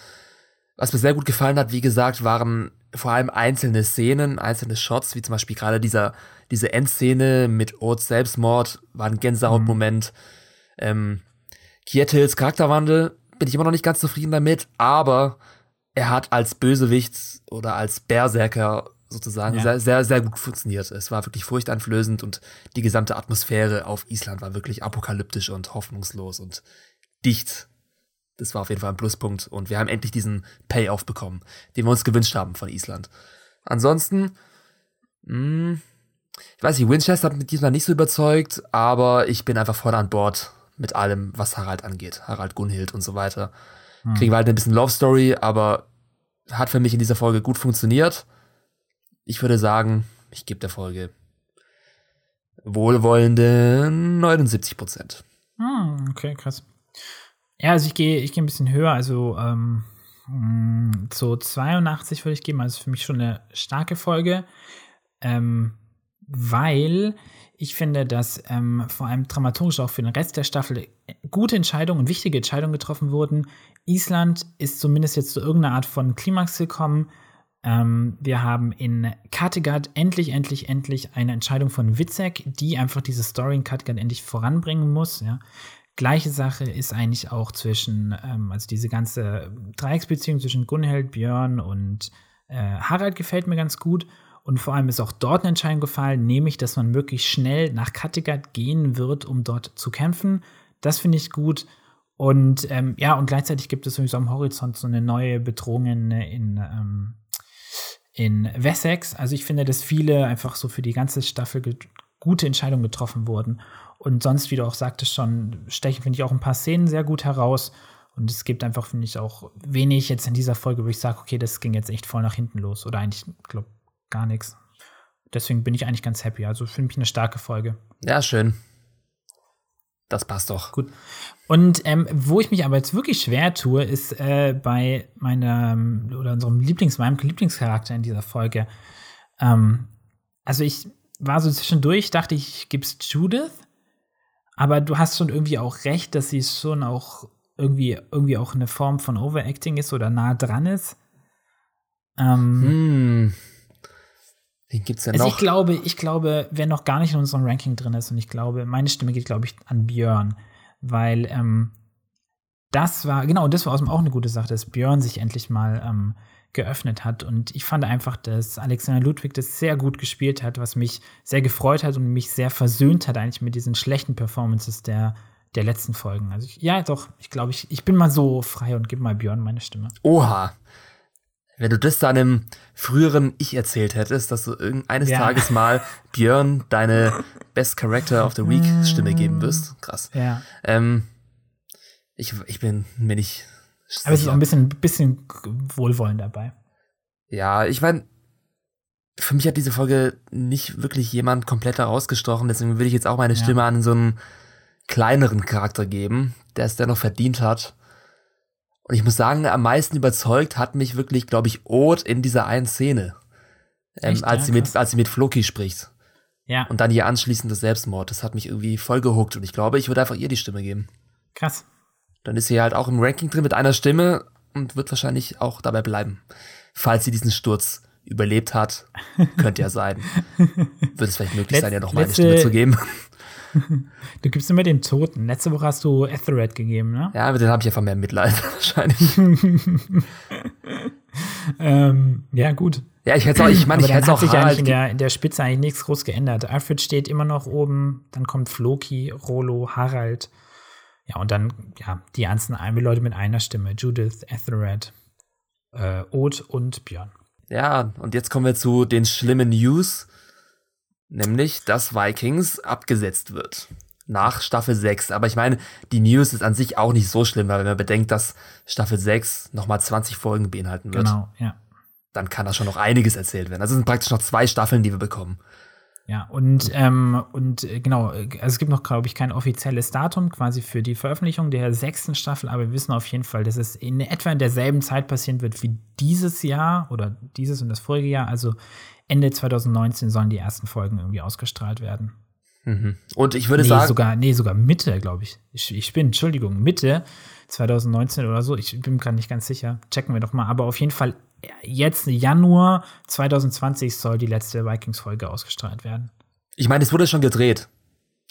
Was mir sehr gut gefallen hat, wie gesagt, waren vor allem einzelne Szenen, einzelne Shots, wie zum Beispiel gerade dieser, diese Endszene mit Oates Selbstmord, war ein Gänsehautmoment. Ähm, Kietils Charakterwandel bin ich immer noch nicht ganz zufrieden damit, aber er hat als Bösewicht oder als Berserker sozusagen Ja. sehr, sehr, sehr gut funktioniert. Es war wirklich furchteinflößend und die gesamte Atmosphäre auf Island war wirklich apokalyptisch und hoffnungslos und dicht. Das war auf jeden Fall ein Pluspunkt und wir haben endlich diesen Payoff bekommen, den wir uns gewünscht haben von Island. Ansonsten, mh, ich weiß nicht, Winchester hat mich diesmal nicht so überzeugt, aber ich bin einfach voll an Bord mit allem, was Harald angeht. Harald Gunhild und so weiter. Kriegen wir halt ein bisschen Love Story, aber hat für mich in dieser Folge gut funktioniert. Ich würde sagen, ich gebe der Folge wohlwollende 79 Prozent. Hm, okay, krass. Ja, also ich gehe ich gehe ein bisschen höher, also ähm, mh, so 82 würde ich geben, also für mich schon eine starke Folge. ähm, weil ich finde, dass ähm, vor allem dramaturgisch auch für den Rest der Staffel gute Entscheidungen und wichtige Entscheidungen getroffen wurden. Island ist zumindest jetzt zu irgendeiner Art von Klimax gekommen. Ähm, wir haben in Kattegat endlich, endlich, endlich eine Entscheidung von Witzek, die einfach diese Story in Kattegat endlich voranbringen muss. Ja. Gleiche Sache ist eigentlich auch zwischen, ähm, also diese ganze Dreiecksbeziehung zwischen Gunhild, Björn und äh, Harald gefällt mir ganz gut. Und vor allem ist auch dort eine Entscheidung gefallen, nämlich, dass man möglichst schnell nach Kattegat gehen wird, um dort zu kämpfen. Das finde ich gut. Und ähm, ja, und gleichzeitig gibt es sowieso am Horizont so eine neue Bedrohung in, in, ähm, in Wessex. Also ich finde, dass viele einfach so für die ganze Staffel gute Entscheidungen getroffen wurden. Und sonst, wie du auch sagtest, schon stechen, finde ich, auch ein paar Szenen sehr gut heraus. Und es gibt einfach, finde ich, auch wenig jetzt in dieser Folge, wo ich sage, okay, das ging jetzt echt voll nach hinten los. Oder eigentlich, glaube gar nichts. Deswegen bin ich eigentlich ganz happy. Also für mich eine starke Folge. Ja, schön. Das passt doch. Gut. Und ähm, wo ich mich aber jetzt wirklich schwer tue, ist äh, bei meinem oder unserem Lieblings, meinem Lieblingscharakter in dieser Folge. Ähm, also ich war so zwischendurch, dachte ich, ich gib's Judith, aber du hast schon irgendwie auch recht, dass sie schon auch irgendwie, irgendwie auch eine Form von Overacting ist oder nah dran ist. Ähm, hm. Wen gibt's denn also noch? Ich glaube, ich glaube, wer noch gar nicht in unserem Ranking drin ist, und ich glaube, meine Stimme geht, glaube ich, an Björn, weil ähm, das war, genau, das war auch eine gute Sache, dass Björn sich endlich mal ähm, geöffnet hat. Und ich fand einfach, dass Alexander Ludwig das sehr gut gespielt hat, was mich sehr gefreut hat und mich sehr versöhnt hat eigentlich mit diesen schlechten Performances der, der letzten Folgen. Also ich, ja, doch, ich glaube, ich, ich bin mal so frei und gebe mal Björn meine Stimme. Oha, wenn du das deinem früheren Ich erzählt hättest, dass du eines ja. Tages mal Björn deine Best Character of the Week Stimme geben wirst. Krass. Ja. Ähm, ich, ich bin mir nicht. Aber es ist auch ein bisschen, bisschen Wohlwollen dabei. Ja, ich meine, für mich hat diese Folge nicht wirklich jemand komplett herausgestochen, deswegen will ich jetzt auch meine Stimme ja. an so einen kleineren Charakter geben, der es dennoch verdient hat. Und ich muss sagen, am meisten überzeugt hat mich wirklich, glaube ich, Oth in dieser einen Szene. Ähm, als, ja, sie mit, als sie mit Floki spricht. Ja. Und dann ihr anschließendes Selbstmord. Das hat mich irgendwie voll gehuckt. Und ich glaube, ich würde einfach ihr die Stimme geben. Krass. Dann ist sie halt auch im Ranking drin mit einer Stimme und wird wahrscheinlich auch dabei bleiben. Falls sie diesen Sturz überlebt hat, könnte ja sein. Wird es vielleicht möglich sein, ihr noch mal eine Stimme zu geben. Du gibst immer den Toten. Letzte Woche hast du Ethered gegeben, ne? Ja, aber den habe ich einfach mehr Mitleid, wahrscheinlich. ähm, ja, gut. Ja, ich hätte auch, ich meine, ich hätte auch sich eigentlich in der, in der Spitze eigentlich nichts groß geändert. Alfred steht immer noch oben, dann kommt Floki, Rolo, Harald. Ja, und dann, ja, die ganzen Leute mit einer Stimme. Judith, Ethered, äh, Oth und Björn. Ja, und jetzt kommen wir zu den schlimmen News. Nämlich, dass Vikings abgesetzt wird. Nach Staffel 6. Aber ich meine, die News ist an sich auch nicht so schlimm, weil wenn man bedenkt, dass Staffel 6 nochmal 20 Folgen beinhalten wird. Genau, ja. Dann kann da schon noch einiges erzählt werden. Also sind praktisch noch zwei Staffeln, die wir bekommen. Ja, und, ähm, und äh, genau, also es gibt noch, glaube ich, kein offizielles Datum quasi für die Veröffentlichung der sechsten Staffel, aber wir wissen auf jeden Fall, dass es in etwa in derselben Zeit passieren wird wie dieses Jahr oder dieses und das vorige Jahr. Also Ende 2019 sollen die ersten Folgen irgendwie ausgestrahlt werden. Mhm. Und ich würde nee, sagen. Sogar, nee, sogar Mitte, glaube ich. ich. Ich bin, Entschuldigung, Mitte 2019 oder so. Ich bin gerade nicht ganz sicher. Checken wir doch mal. Aber auf jeden Fall, jetzt Januar 2020 soll die letzte Vikings-Folge ausgestrahlt werden. Ich meine, es wurde schon gedreht.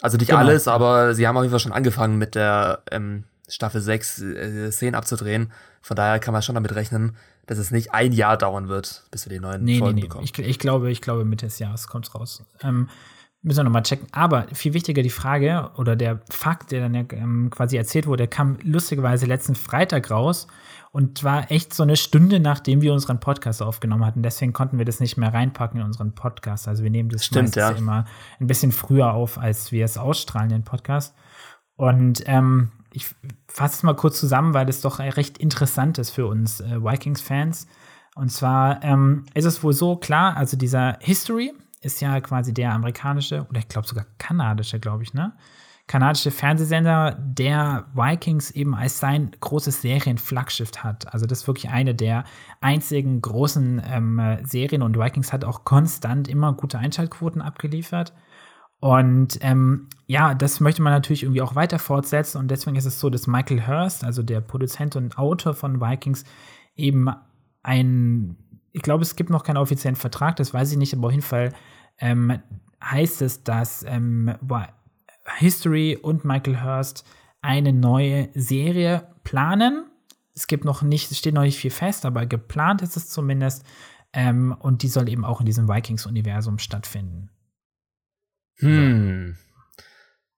Also nicht genau. alles, aber sie haben auf jeden Fall schon angefangen mit der ähm, Staffel 6 äh, Szenen abzudrehen. Von daher kann man schon damit rechnen, dass es nicht ein Jahr dauern wird, bis wir die neuen nee, Folgen nee, nee. bekommen. Ich, ich, glaube, ich glaube, Mitte des Jahres kommt es raus. Ähm, müssen wir nochmal checken. Aber viel wichtiger die Frage oder der Fakt, der dann ja ähm, quasi erzählt wurde, kam lustigerweise letzten Freitag raus und war echt so eine Stunde, nachdem wir unseren Podcast aufgenommen hatten. Deswegen konnten wir das nicht mehr reinpacken in unseren Podcast. Also wir nehmen das Stimmt, ja. immer ein bisschen früher auf, als wir es ausstrahlen, den Podcast. Und ähm, ich fasse es mal kurz zusammen, weil das doch recht interessant ist für uns äh, Vikings-Fans. Und zwar ähm, ist es wohl so klar, also dieser History ist ja quasi der amerikanische oder ich glaube sogar kanadische, glaube ich, ne? Kanadische Fernsehsender, der Vikings eben als sein großes Serienflaggschiff hat. Also das ist wirklich eine der einzigen großen ähm, Serien und Vikings hat auch konstant immer gute Einschaltquoten abgeliefert. Und ähm, ja, das möchte man natürlich irgendwie auch weiter fortsetzen und deswegen ist es so, dass Michael Hurst, also der Produzent und Autor von Vikings, eben ein, ich glaube, es gibt noch keinen offiziellen Vertrag, das weiß ich nicht, aber auf jeden Fall ähm, heißt es, dass ähm, History und Michael Hurst eine neue Serie planen. Es gibt noch nicht, es steht noch nicht viel fest, aber geplant ist es zumindest. Ähm, und die soll eben auch in diesem Vikings-Universum stattfinden. Hm.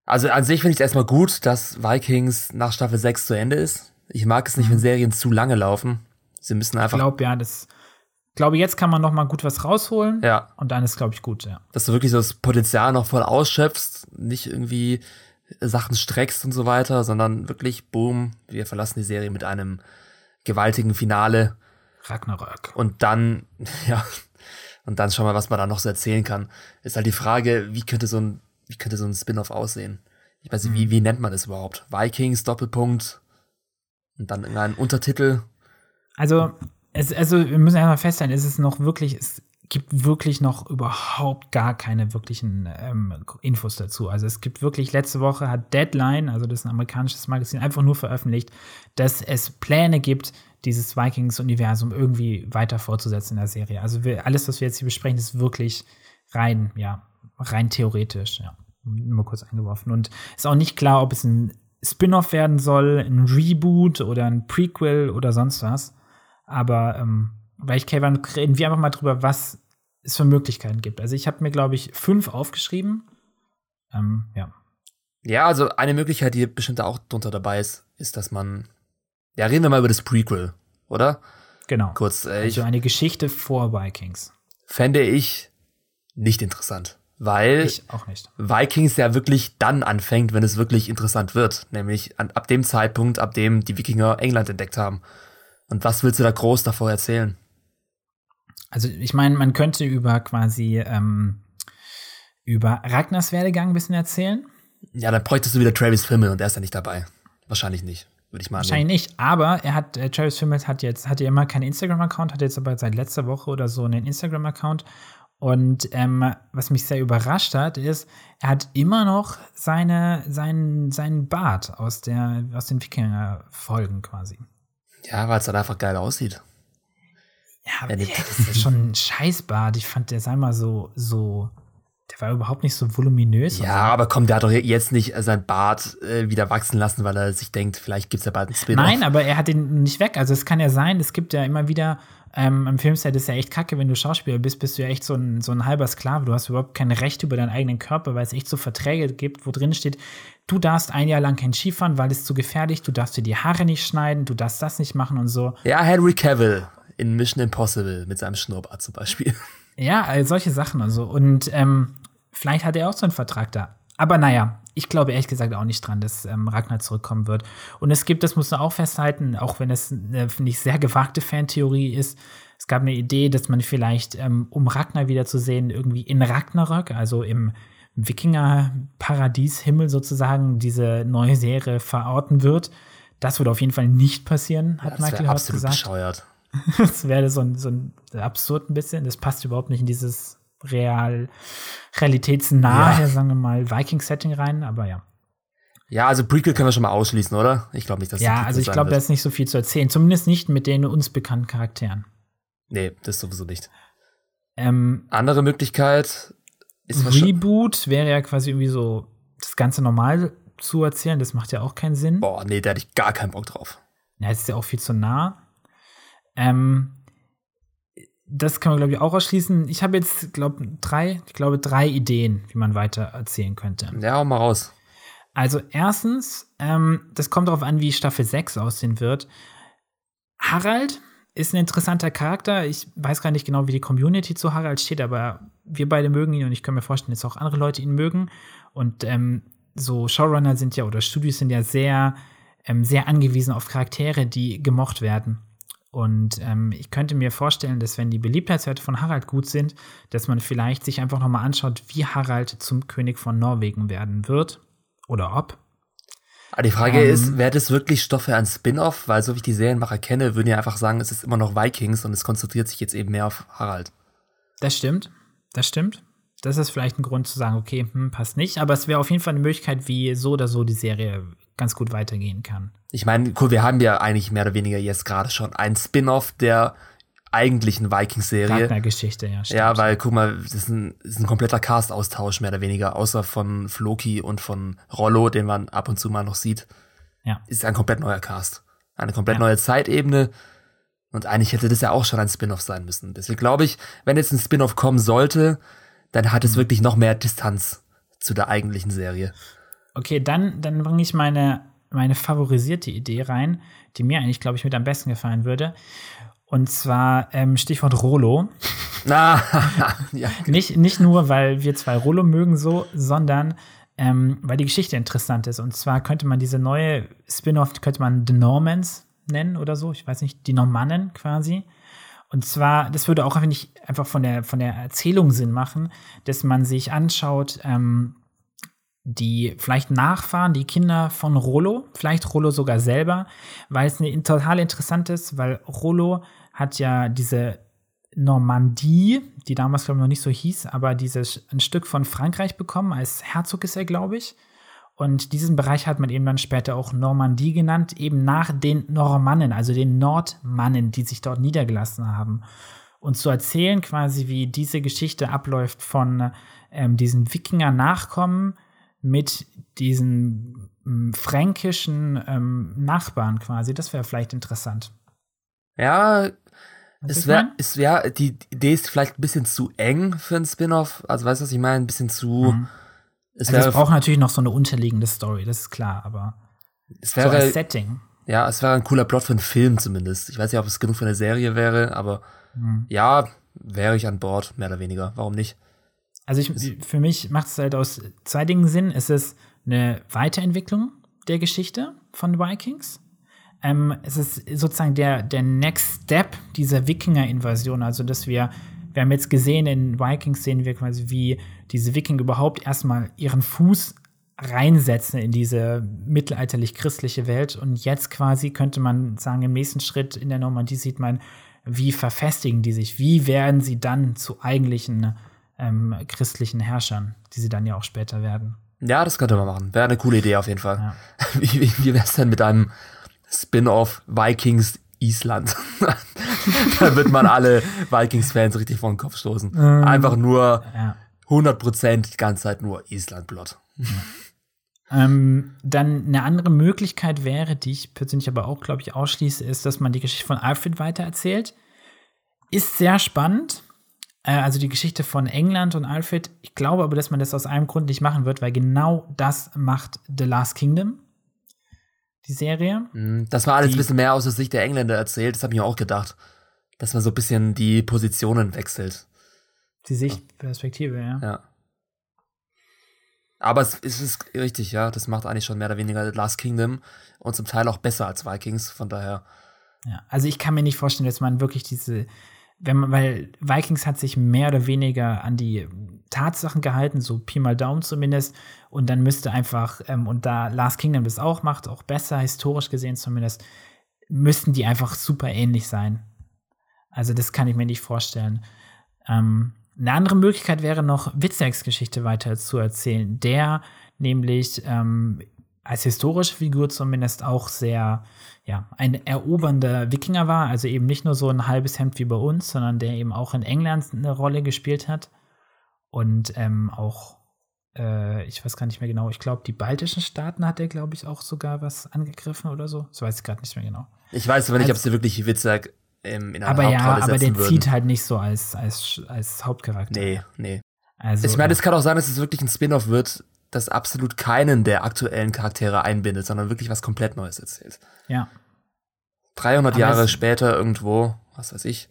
Also an sich finde ich es erstmal gut, dass Vikings nach Staffel 6 zu Ende ist. Ich mag es nicht, wenn mhm. Serien zu lange laufen. Sie müssen einfach. Ich glaube, ja, das. Ich glaube, jetzt kann man noch mal gut was rausholen. Ja. Und dann ist, glaube ich, gut, ja. Dass du wirklich so das Potenzial noch voll ausschöpfst, nicht irgendwie Sachen streckst und so weiter, sondern wirklich, boom, wir verlassen die Serie mit einem gewaltigen Finale. Ragnarök. Und dann, ja, und dann schauen wir, was man da noch so erzählen kann. Ist halt die Frage, wie könnte so ein, wie könnte so ein Spin-off aussehen? Ich weiß nicht, wie, mhm. wie nennt man das überhaupt? Vikings, Doppelpunkt und dann irgendein Untertitel. Also, es, also wir müssen einmal feststellen, es noch wirklich, es gibt wirklich noch überhaupt gar keine wirklichen ähm, Infos dazu. Also es gibt wirklich, letzte Woche hat Deadline, also das ist ein amerikanisches Magazin, einfach nur veröffentlicht, dass es Pläne gibt, dieses Vikings-Universum irgendwie weiter fortzusetzen in der Serie. Also wir, alles, was wir jetzt hier besprechen, ist wirklich rein, ja, rein theoretisch, ja. Nur kurz eingeworfen. Und ist auch nicht klar, ob es ein Spin-off werden soll, ein Reboot oder ein Prequel oder sonst was. Aber ähm, weil ich Kevin reden wir einfach mal drüber, was es für Möglichkeiten gibt. Also ich habe mir, glaube ich, fünf aufgeschrieben. Ähm, ja. Ja, also eine Möglichkeit, die bestimmt auch drunter dabei ist, ist, dass man ja, reden wir mal über das Prequel, oder? Genau. Kurz. Äh, also eine Geschichte vor Vikings. Fände ich nicht interessant. Weil ich auch nicht. Vikings ja wirklich dann anfängt, wenn es wirklich interessant wird. Nämlich an, ab dem Zeitpunkt, ab dem die Wikinger England entdeckt haben. Und was willst du da groß davor erzählen? Also ich meine, man könnte über quasi ähm, über Ragnars Werdegang ein bisschen erzählen. Ja, dann bräuchtest du wieder Travis Fimmel und er ist ja nicht dabei. Wahrscheinlich nicht würde ich mal Wahrscheinlich nicht, aber er hat, äh, Travis Fimmels hat jetzt, hatte ja immer keinen Instagram-Account, hat jetzt aber seit letzter Woche oder so einen Instagram-Account. Und ähm, was mich sehr überrascht hat, ist, er hat immer noch seine, seinen, seinen Bart aus, der, aus den Wikinger-Folgen quasi. Ja, weil es dann einfach geil aussieht. Ja, ja das ist schon ein Scheißbart. Ich fand, der sei mal so, so der war überhaupt nicht so voluminös. Ja, aber komm, der hat doch jetzt nicht sein Bart äh, wieder wachsen lassen, weil er sich denkt, vielleicht gibt es ja bald einen Spin-off. Nein, aber er hat ihn nicht weg. Also es kann ja sein, es gibt ja immer wieder ähm, im Filmset ist ja echt kacke, wenn du Schauspieler bist, bist du ja echt so ein, so ein halber Sklave. Du hast überhaupt kein Recht über deinen eigenen Körper, weil es echt so Verträge gibt, wo drin steht, du darfst ein Jahr lang kein Skifahren, weil es zu gefährlich, du darfst dir die Haare nicht schneiden, du darfst das nicht machen und so. Ja, Henry Cavill in Mission Impossible mit seinem Schnurrbart zum Beispiel. Ja, solche Sachen und so. Und ähm, Vielleicht hat er auch so einen Vertrag da. Aber naja, ich glaube ehrlich gesagt auch nicht dran, dass ähm, Ragnar zurückkommen wird. Und es gibt, das muss man auch festhalten, auch wenn es eine, finde ich, sehr gewagte Fantheorie ist, es gab eine Idee, dass man vielleicht, ähm, um Ragnar wiederzusehen, irgendwie in Ragnarök, also im Wikinger-Paradies-Himmel sozusagen, diese neue Serie verorten wird. Das würde auf jeden Fall nicht passieren, hat ja, Michael House gesagt. Bescheuert. das wäre so ein, so ein absurd ein bisschen. Das passt überhaupt nicht in dieses real, realitätsnahe, ja. sagen wir mal, Viking-Setting rein, aber ja. Ja, also Prequel können wir schon mal ausschließen, oder? Ich glaube nicht, dass Ja, also ich glaube, da ist nicht so viel zu erzählen. Zumindest nicht mit den uns bekannten Charakteren. Nee, das sowieso nicht. Ähm, Andere Möglichkeit ist Reboot wäre ja quasi irgendwie so das Ganze normal zu erzählen. Das macht ja auch keinen Sinn. Boah, nee, da hätte ich gar keinen Bock drauf. Ja, ist ja auch viel zu nah. Ähm, das kann man, glaube ich, auch ausschließen. Ich habe jetzt, glaube drei, ich glaube, drei Ideen, wie man weiter erzählen könnte. Ja, hau mal raus. Also, erstens, ähm, das kommt darauf an, wie Staffel 6 aussehen wird. Harald ist ein interessanter Charakter. Ich weiß gar nicht genau, wie die Community zu Harald steht, aber wir beide mögen ihn und ich kann mir vorstellen, dass auch andere Leute ihn mögen. Und ähm, so Showrunner sind ja oder Studios sind ja sehr, ähm, sehr angewiesen auf Charaktere, die gemocht werden. Und ähm, ich könnte mir vorstellen, dass wenn die Beliebtheitswerte von Harald gut sind, dass man vielleicht sich einfach nochmal anschaut, wie Harald zum König von Norwegen werden wird. oder ob. Aber die Frage ähm, ist, wäre das wirklich Stoff für ein Spin-off? Weil so wie ich die Serienmacher kenne, würden ja einfach sagen, es ist immer noch Vikings und es konzentriert sich jetzt eben mehr auf Harald. Das stimmt, das stimmt. Das ist vielleicht ein Grund zu sagen, okay, hm, passt nicht. Aber es wäre auf jeden Fall eine Möglichkeit, wie so oder so die Serie ganz gut weitergehen kann. Ich meine, cool, wir haben ja eigentlich mehr oder weniger jetzt gerade schon ein Spin-off der eigentlichen Vikings-Serie. Ragnar-Geschichte, ja. Stimmt. Ja, weil, guck mal, das ist ein, das ist ein kompletter Cast-Austausch, mehr oder weniger, außer von Floki und von Rollo, den man ab und zu mal noch sieht. Ja. Ist ein komplett neuer Cast. Eine komplett ja. neue Zeitebene. Und eigentlich hätte das ja auch schon ein Spin-off sein müssen. Deswegen glaube ich, wenn jetzt ein Spin-off kommen sollte, dann hat es mhm. wirklich noch mehr Distanz zu der eigentlichen Serie. Okay, dann, dann bringe ich meine, meine favorisierte Idee rein, die mir eigentlich, glaube ich, mit am besten gefallen würde. Und zwar ähm, Stichwort Rolo. Ah, ja. nicht, nicht nur, weil wir zwei Rolo mögen so, sondern ähm, weil die Geschichte interessant ist. Und zwar könnte man diese neue Spin-off, könnte man The Normans nennen oder so. Ich weiß nicht, die Normannen quasi. Und zwar, das würde auch einfach einfach von der, von der Erzählung Sinn machen, dass man sich anschaut, ähm, die vielleicht Nachfahren, die Kinder von Rollo, vielleicht Rollo sogar selber, weil es eine, total interessant ist, weil Rollo hat ja diese Normandie, die damals glaube ich noch nicht so hieß, aber dieses ein Stück von Frankreich bekommen. Als Herzog ist er, glaube ich. Und diesen Bereich hat man eben dann später auch Normandie genannt, eben nach den Normannen, also den Nordmannen, die sich dort niedergelassen haben. Und zu erzählen quasi, wie diese Geschichte abläuft von ähm, diesen Wikinger-Nachkommen mit diesen ähm, fränkischen ähm, Nachbarn quasi, das wäre vielleicht interessant. Ja, es wäre, es wäre, die Idee ist vielleicht ein bisschen zu eng für ein Spin-off. Also, weißt du, was ich meine? Ein bisschen zu. Mhm. Es, also es braucht natürlich noch so eine unterliegende Story, das ist klar, aber es wäre, so als Setting. Ja, es wäre ein cooler Plot für einen Film zumindest. Ich weiß nicht, ob es genug für eine Serie wäre, aber mhm. ja, wäre ich an Bord, mehr oder weniger. Warum nicht? Also ich, für mich macht es halt aus zwei Dingen Sinn. Es ist eine Weiterentwicklung der Geschichte von Vikings ähm, es ist sozusagen der, der Next Step dieser Wikinger-Invasion. Also, dass wir, wir haben jetzt gesehen, in Vikings sehen wir quasi, wie diese Wikinger überhaupt erstmal ihren Fuß reinsetzen in diese mittelalterlich-christliche Welt. Und jetzt quasi könnte man sagen, im nächsten Schritt in der Normandie sieht man, wie verfestigen die sich? Wie werden sie dann zu eigentlichen ähm, christlichen Herrschern, die sie dann ja auch später werden? Ja, das könnte man machen. Wäre eine coole Idee auf jeden Fall. Ja. Wie, wie, wie wäre es denn mit einem Spin-off Vikings Island. da wird man alle Vikings-Fans richtig vor den Kopf stoßen. Ähm, Einfach nur ja. 100% die ganze Zeit nur Island-Plot. Ja. Ähm, dann eine andere Möglichkeit wäre, die ich persönlich aber auch, glaube ich, ausschließe, ist, dass man die Geschichte von Alfred weitererzählt. Ist sehr spannend. Äh, also die Geschichte von England und Alfred. Ich glaube aber, dass man das aus einem Grund nicht machen wird, weil genau das macht The Last Kingdom die Serie. Mhm. Das war alles die, ein bisschen mehr aus der Sicht der Engländer erzählt, das habe ich mir auch gedacht. Dass man so ein bisschen die Positionen wechselt. Die Sichtperspektive, ja. Ja. Aber es, ist richtig, ja. Das macht eigentlich schon mehr oder weniger Last Kingdom und zum Teil auch besser als Vikings, von daher. Ja, also ich kann mir nicht vorstellen, dass man wirklich diese, wenn man, weil Vikings hat sich mehr oder weniger an die Tatsachen gehalten, so Pi mal Daumen zumindest. Und dann müsste einfach, ähm, und da Last Kingdom das auch macht, auch besser, historisch gesehen zumindest, müssten die einfach super ähnlich sein. Also das kann ich mir nicht vorstellen. Ähm, eine andere Möglichkeit wäre noch, Witzeks Geschichte weiter zu erzählen, der nämlich ähm, als historische Figur zumindest auch sehr, ja, ein erobernder Wikinger war, also eben nicht nur so ein halbes Hemd wie bei uns, sondern der eben auch in England eine Rolle gespielt hat und ähm, auch, äh, ich weiß gar nicht mehr genau, ich glaube, die baltischen Staaten hat er, glaube ich, auch sogar was angegriffen oder so. Das weiß ich gerade nicht mehr genau. Ich weiß aber nicht, also, ob sie wirklich Witzak ähm, in einer aber ja, aber der würden. zieht halt nicht so als, als, als Hauptcharakter. Nee, nee. Also, ich meine, es kann auch sein, dass es wirklich ein Spin-off wird, das absolut keinen der aktuellen Charaktere einbindet, sondern wirklich was komplett Neues erzählt. Ja. 300 aber Jahre später irgendwo, was weiß ich,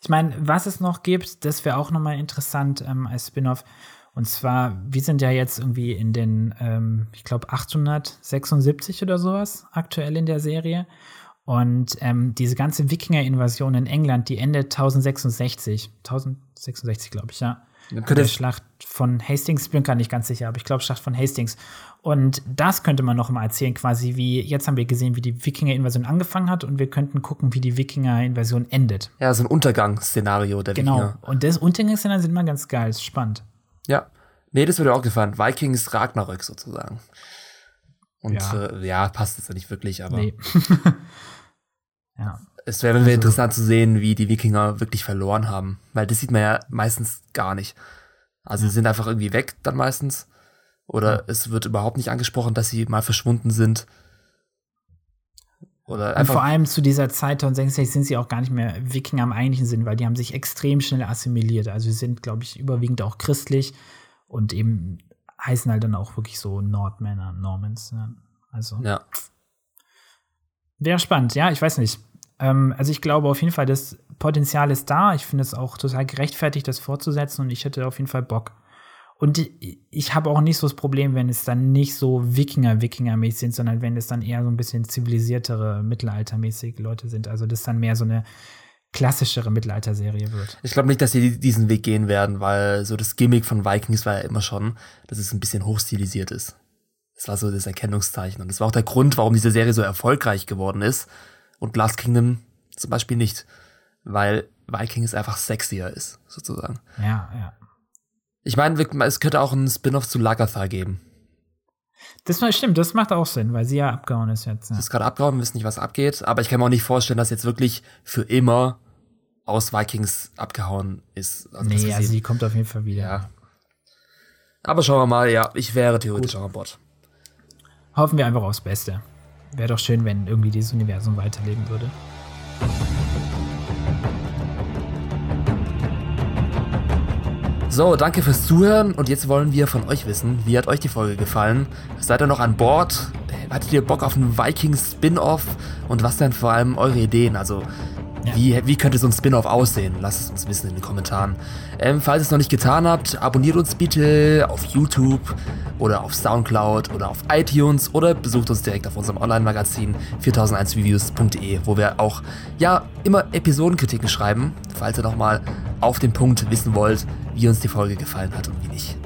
ich meine, was es noch gibt, das wäre auch nochmal interessant ähm, als Spin-off. Und zwar, wir sind ja jetzt irgendwie in den, ähm, ich glaube, 876 oder sowas aktuell in der Serie. Und ähm, diese ganze Wikinger-Invasion in England, die endet 1066. 1066, glaube ich, ja. Der Schlacht von Hastings, bin gar nicht ganz sicher, aber ich glaube Schlacht von Hastings. Und das könnte man noch mal erzählen, quasi wie, jetzt haben wir gesehen, wie die Wikinger-Invasion angefangen hat und wir könnten gucken, wie die Wikinger-Invasion endet. Ja, so ein Untergangsszenario der Genau. Wikinger. Und das Untergangsszenario sind immer ganz geil, ist spannend. Ja. Nee, das würde auch gefallen. Vikings Ragnarök sozusagen. Und Ja. ja, äh, ja passt jetzt nicht wirklich, aber Nee. ja. Es wäre Also- interessant zu sehen, wie die Wikinger wirklich verloren haben. Weil das sieht man ja meistens gar nicht. Also sie sind einfach irgendwie weg dann meistens. Oder es wird überhaupt nicht angesprochen, dass sie mal verschwunden sind. Oder Und einfach. vor allem zu dieser Zeit 1066 sind sie auch gar nicht mehr Wikinger im eigentlichen Sinn, weil die haben sich extrem schnell assimiliert. Also sie sind, glaube ich, überwiegend auch christlich und eben heißen halt dann auch wirklich so Nordmänner, Normans. Ne? Also ja. wäre spannend, ja, ich weiß nicht. Ähm, also ich glaube auf jeden Fall, das Potenzial ist da. Ich finde es auch total gerechtfertigt, das fortzusetzen und ich hätte auf jeden Fall Bock. Und ich- habe auch nicht so das Problem, wenn es dann nicht so Wikinger-Wikinger-mäßig sind, sondern wenn es dann eher so ein bisschen zivilisiertere, mittelaltermäßige Leute sind. Also das dann mehr so eine klassischere Mittelalterserie wird. Ich glaube nicht, dass sie diesen Weg gehen werden, weil so das Gimmick von Vikings war ja immer schon, dass es ein bisschen hochstilisiert ist. Das war so das Erkennungszeichen. Und das war auch der Grund, warum diese Serie so erfolgreich geworden ist. Und Last Kingdom zum Beispiel nicht. Weil Vikings einfach sexier ist, sozusagen. Ja, ja. Ich meine, es könnte auch einen Spin-off zu Lagatha geben. Das stimmt, das macht auch Sinn, weil sie ja abgehauen ist jetzt. Ja. Das ist gerade abgehauen, wir wissen nicht, was abgeht. Aber ich kann mir auch nicht vorstellen, dass jetzt wirklich für immer aus Vikings abgehauen ist. Also, nee, also sie- kommt auf jeden Fall wieder. ja. Aber schauen wir mal, ja, ich wäre theoretisch auch an Bord. Hoffen wir einfach aufs Beste. Wäre doch schön, wenn irgendwie dieses Universum weiterleben würde. So, danke fürs Zuhören und jetzt wollen wir von euch wissen, wie hat euch die Folge gefallen? Seid ihr noch an Bord? Hattet ihr Bock auf einen Vikings-Spin-Off? Und was denn vor allem eure Ideen? Also, Ja. wie, wie könnte so ein Spin-Off aussehen? Lasst es uns wissen in den Kommentaren. Ähm, falls ihr es noch nicht getan habt, abonniert uns bitte auf YouTube oder auf Soundcloud oder auf iTunes oder besucht uns direkt auf unserem Online-Magazin 4001reviews.de, wo wir auch ja immer Episodenkritiken schreiben, falls ihr noch mal auf den Punkt wissen wollt, wie uns die Folge gefallen hat und wie nicht.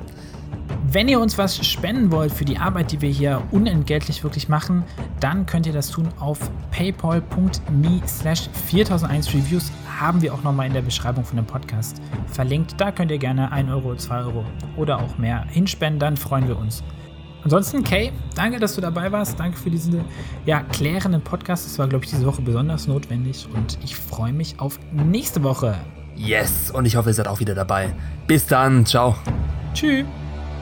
Wenn ihr uns was spenden wollt für die Arbeit, die wir hier unentgeltlich wirklich machen, dann könnt ihr das tun auf paypal.me slash 4001 Reviews. Haben wir auch nochmal in der Beschreibung von dem Podcast verlinkt. Da könnt ihr gerne 1 Euro, 2 Euro oder auch mehr hinspenden, dann freuen wir uns. Ansonsten, Kay, danke, dass du dabei warst. Danke für diesen ja, klärenden Podcast. Das war, glaube ich, diese Woche besonders notwendig und ich freue mich auf nächste Woche. Yes, und ich hoffe, ihr seid auch wieder dabei. Bis dann, ciao. Tschüss.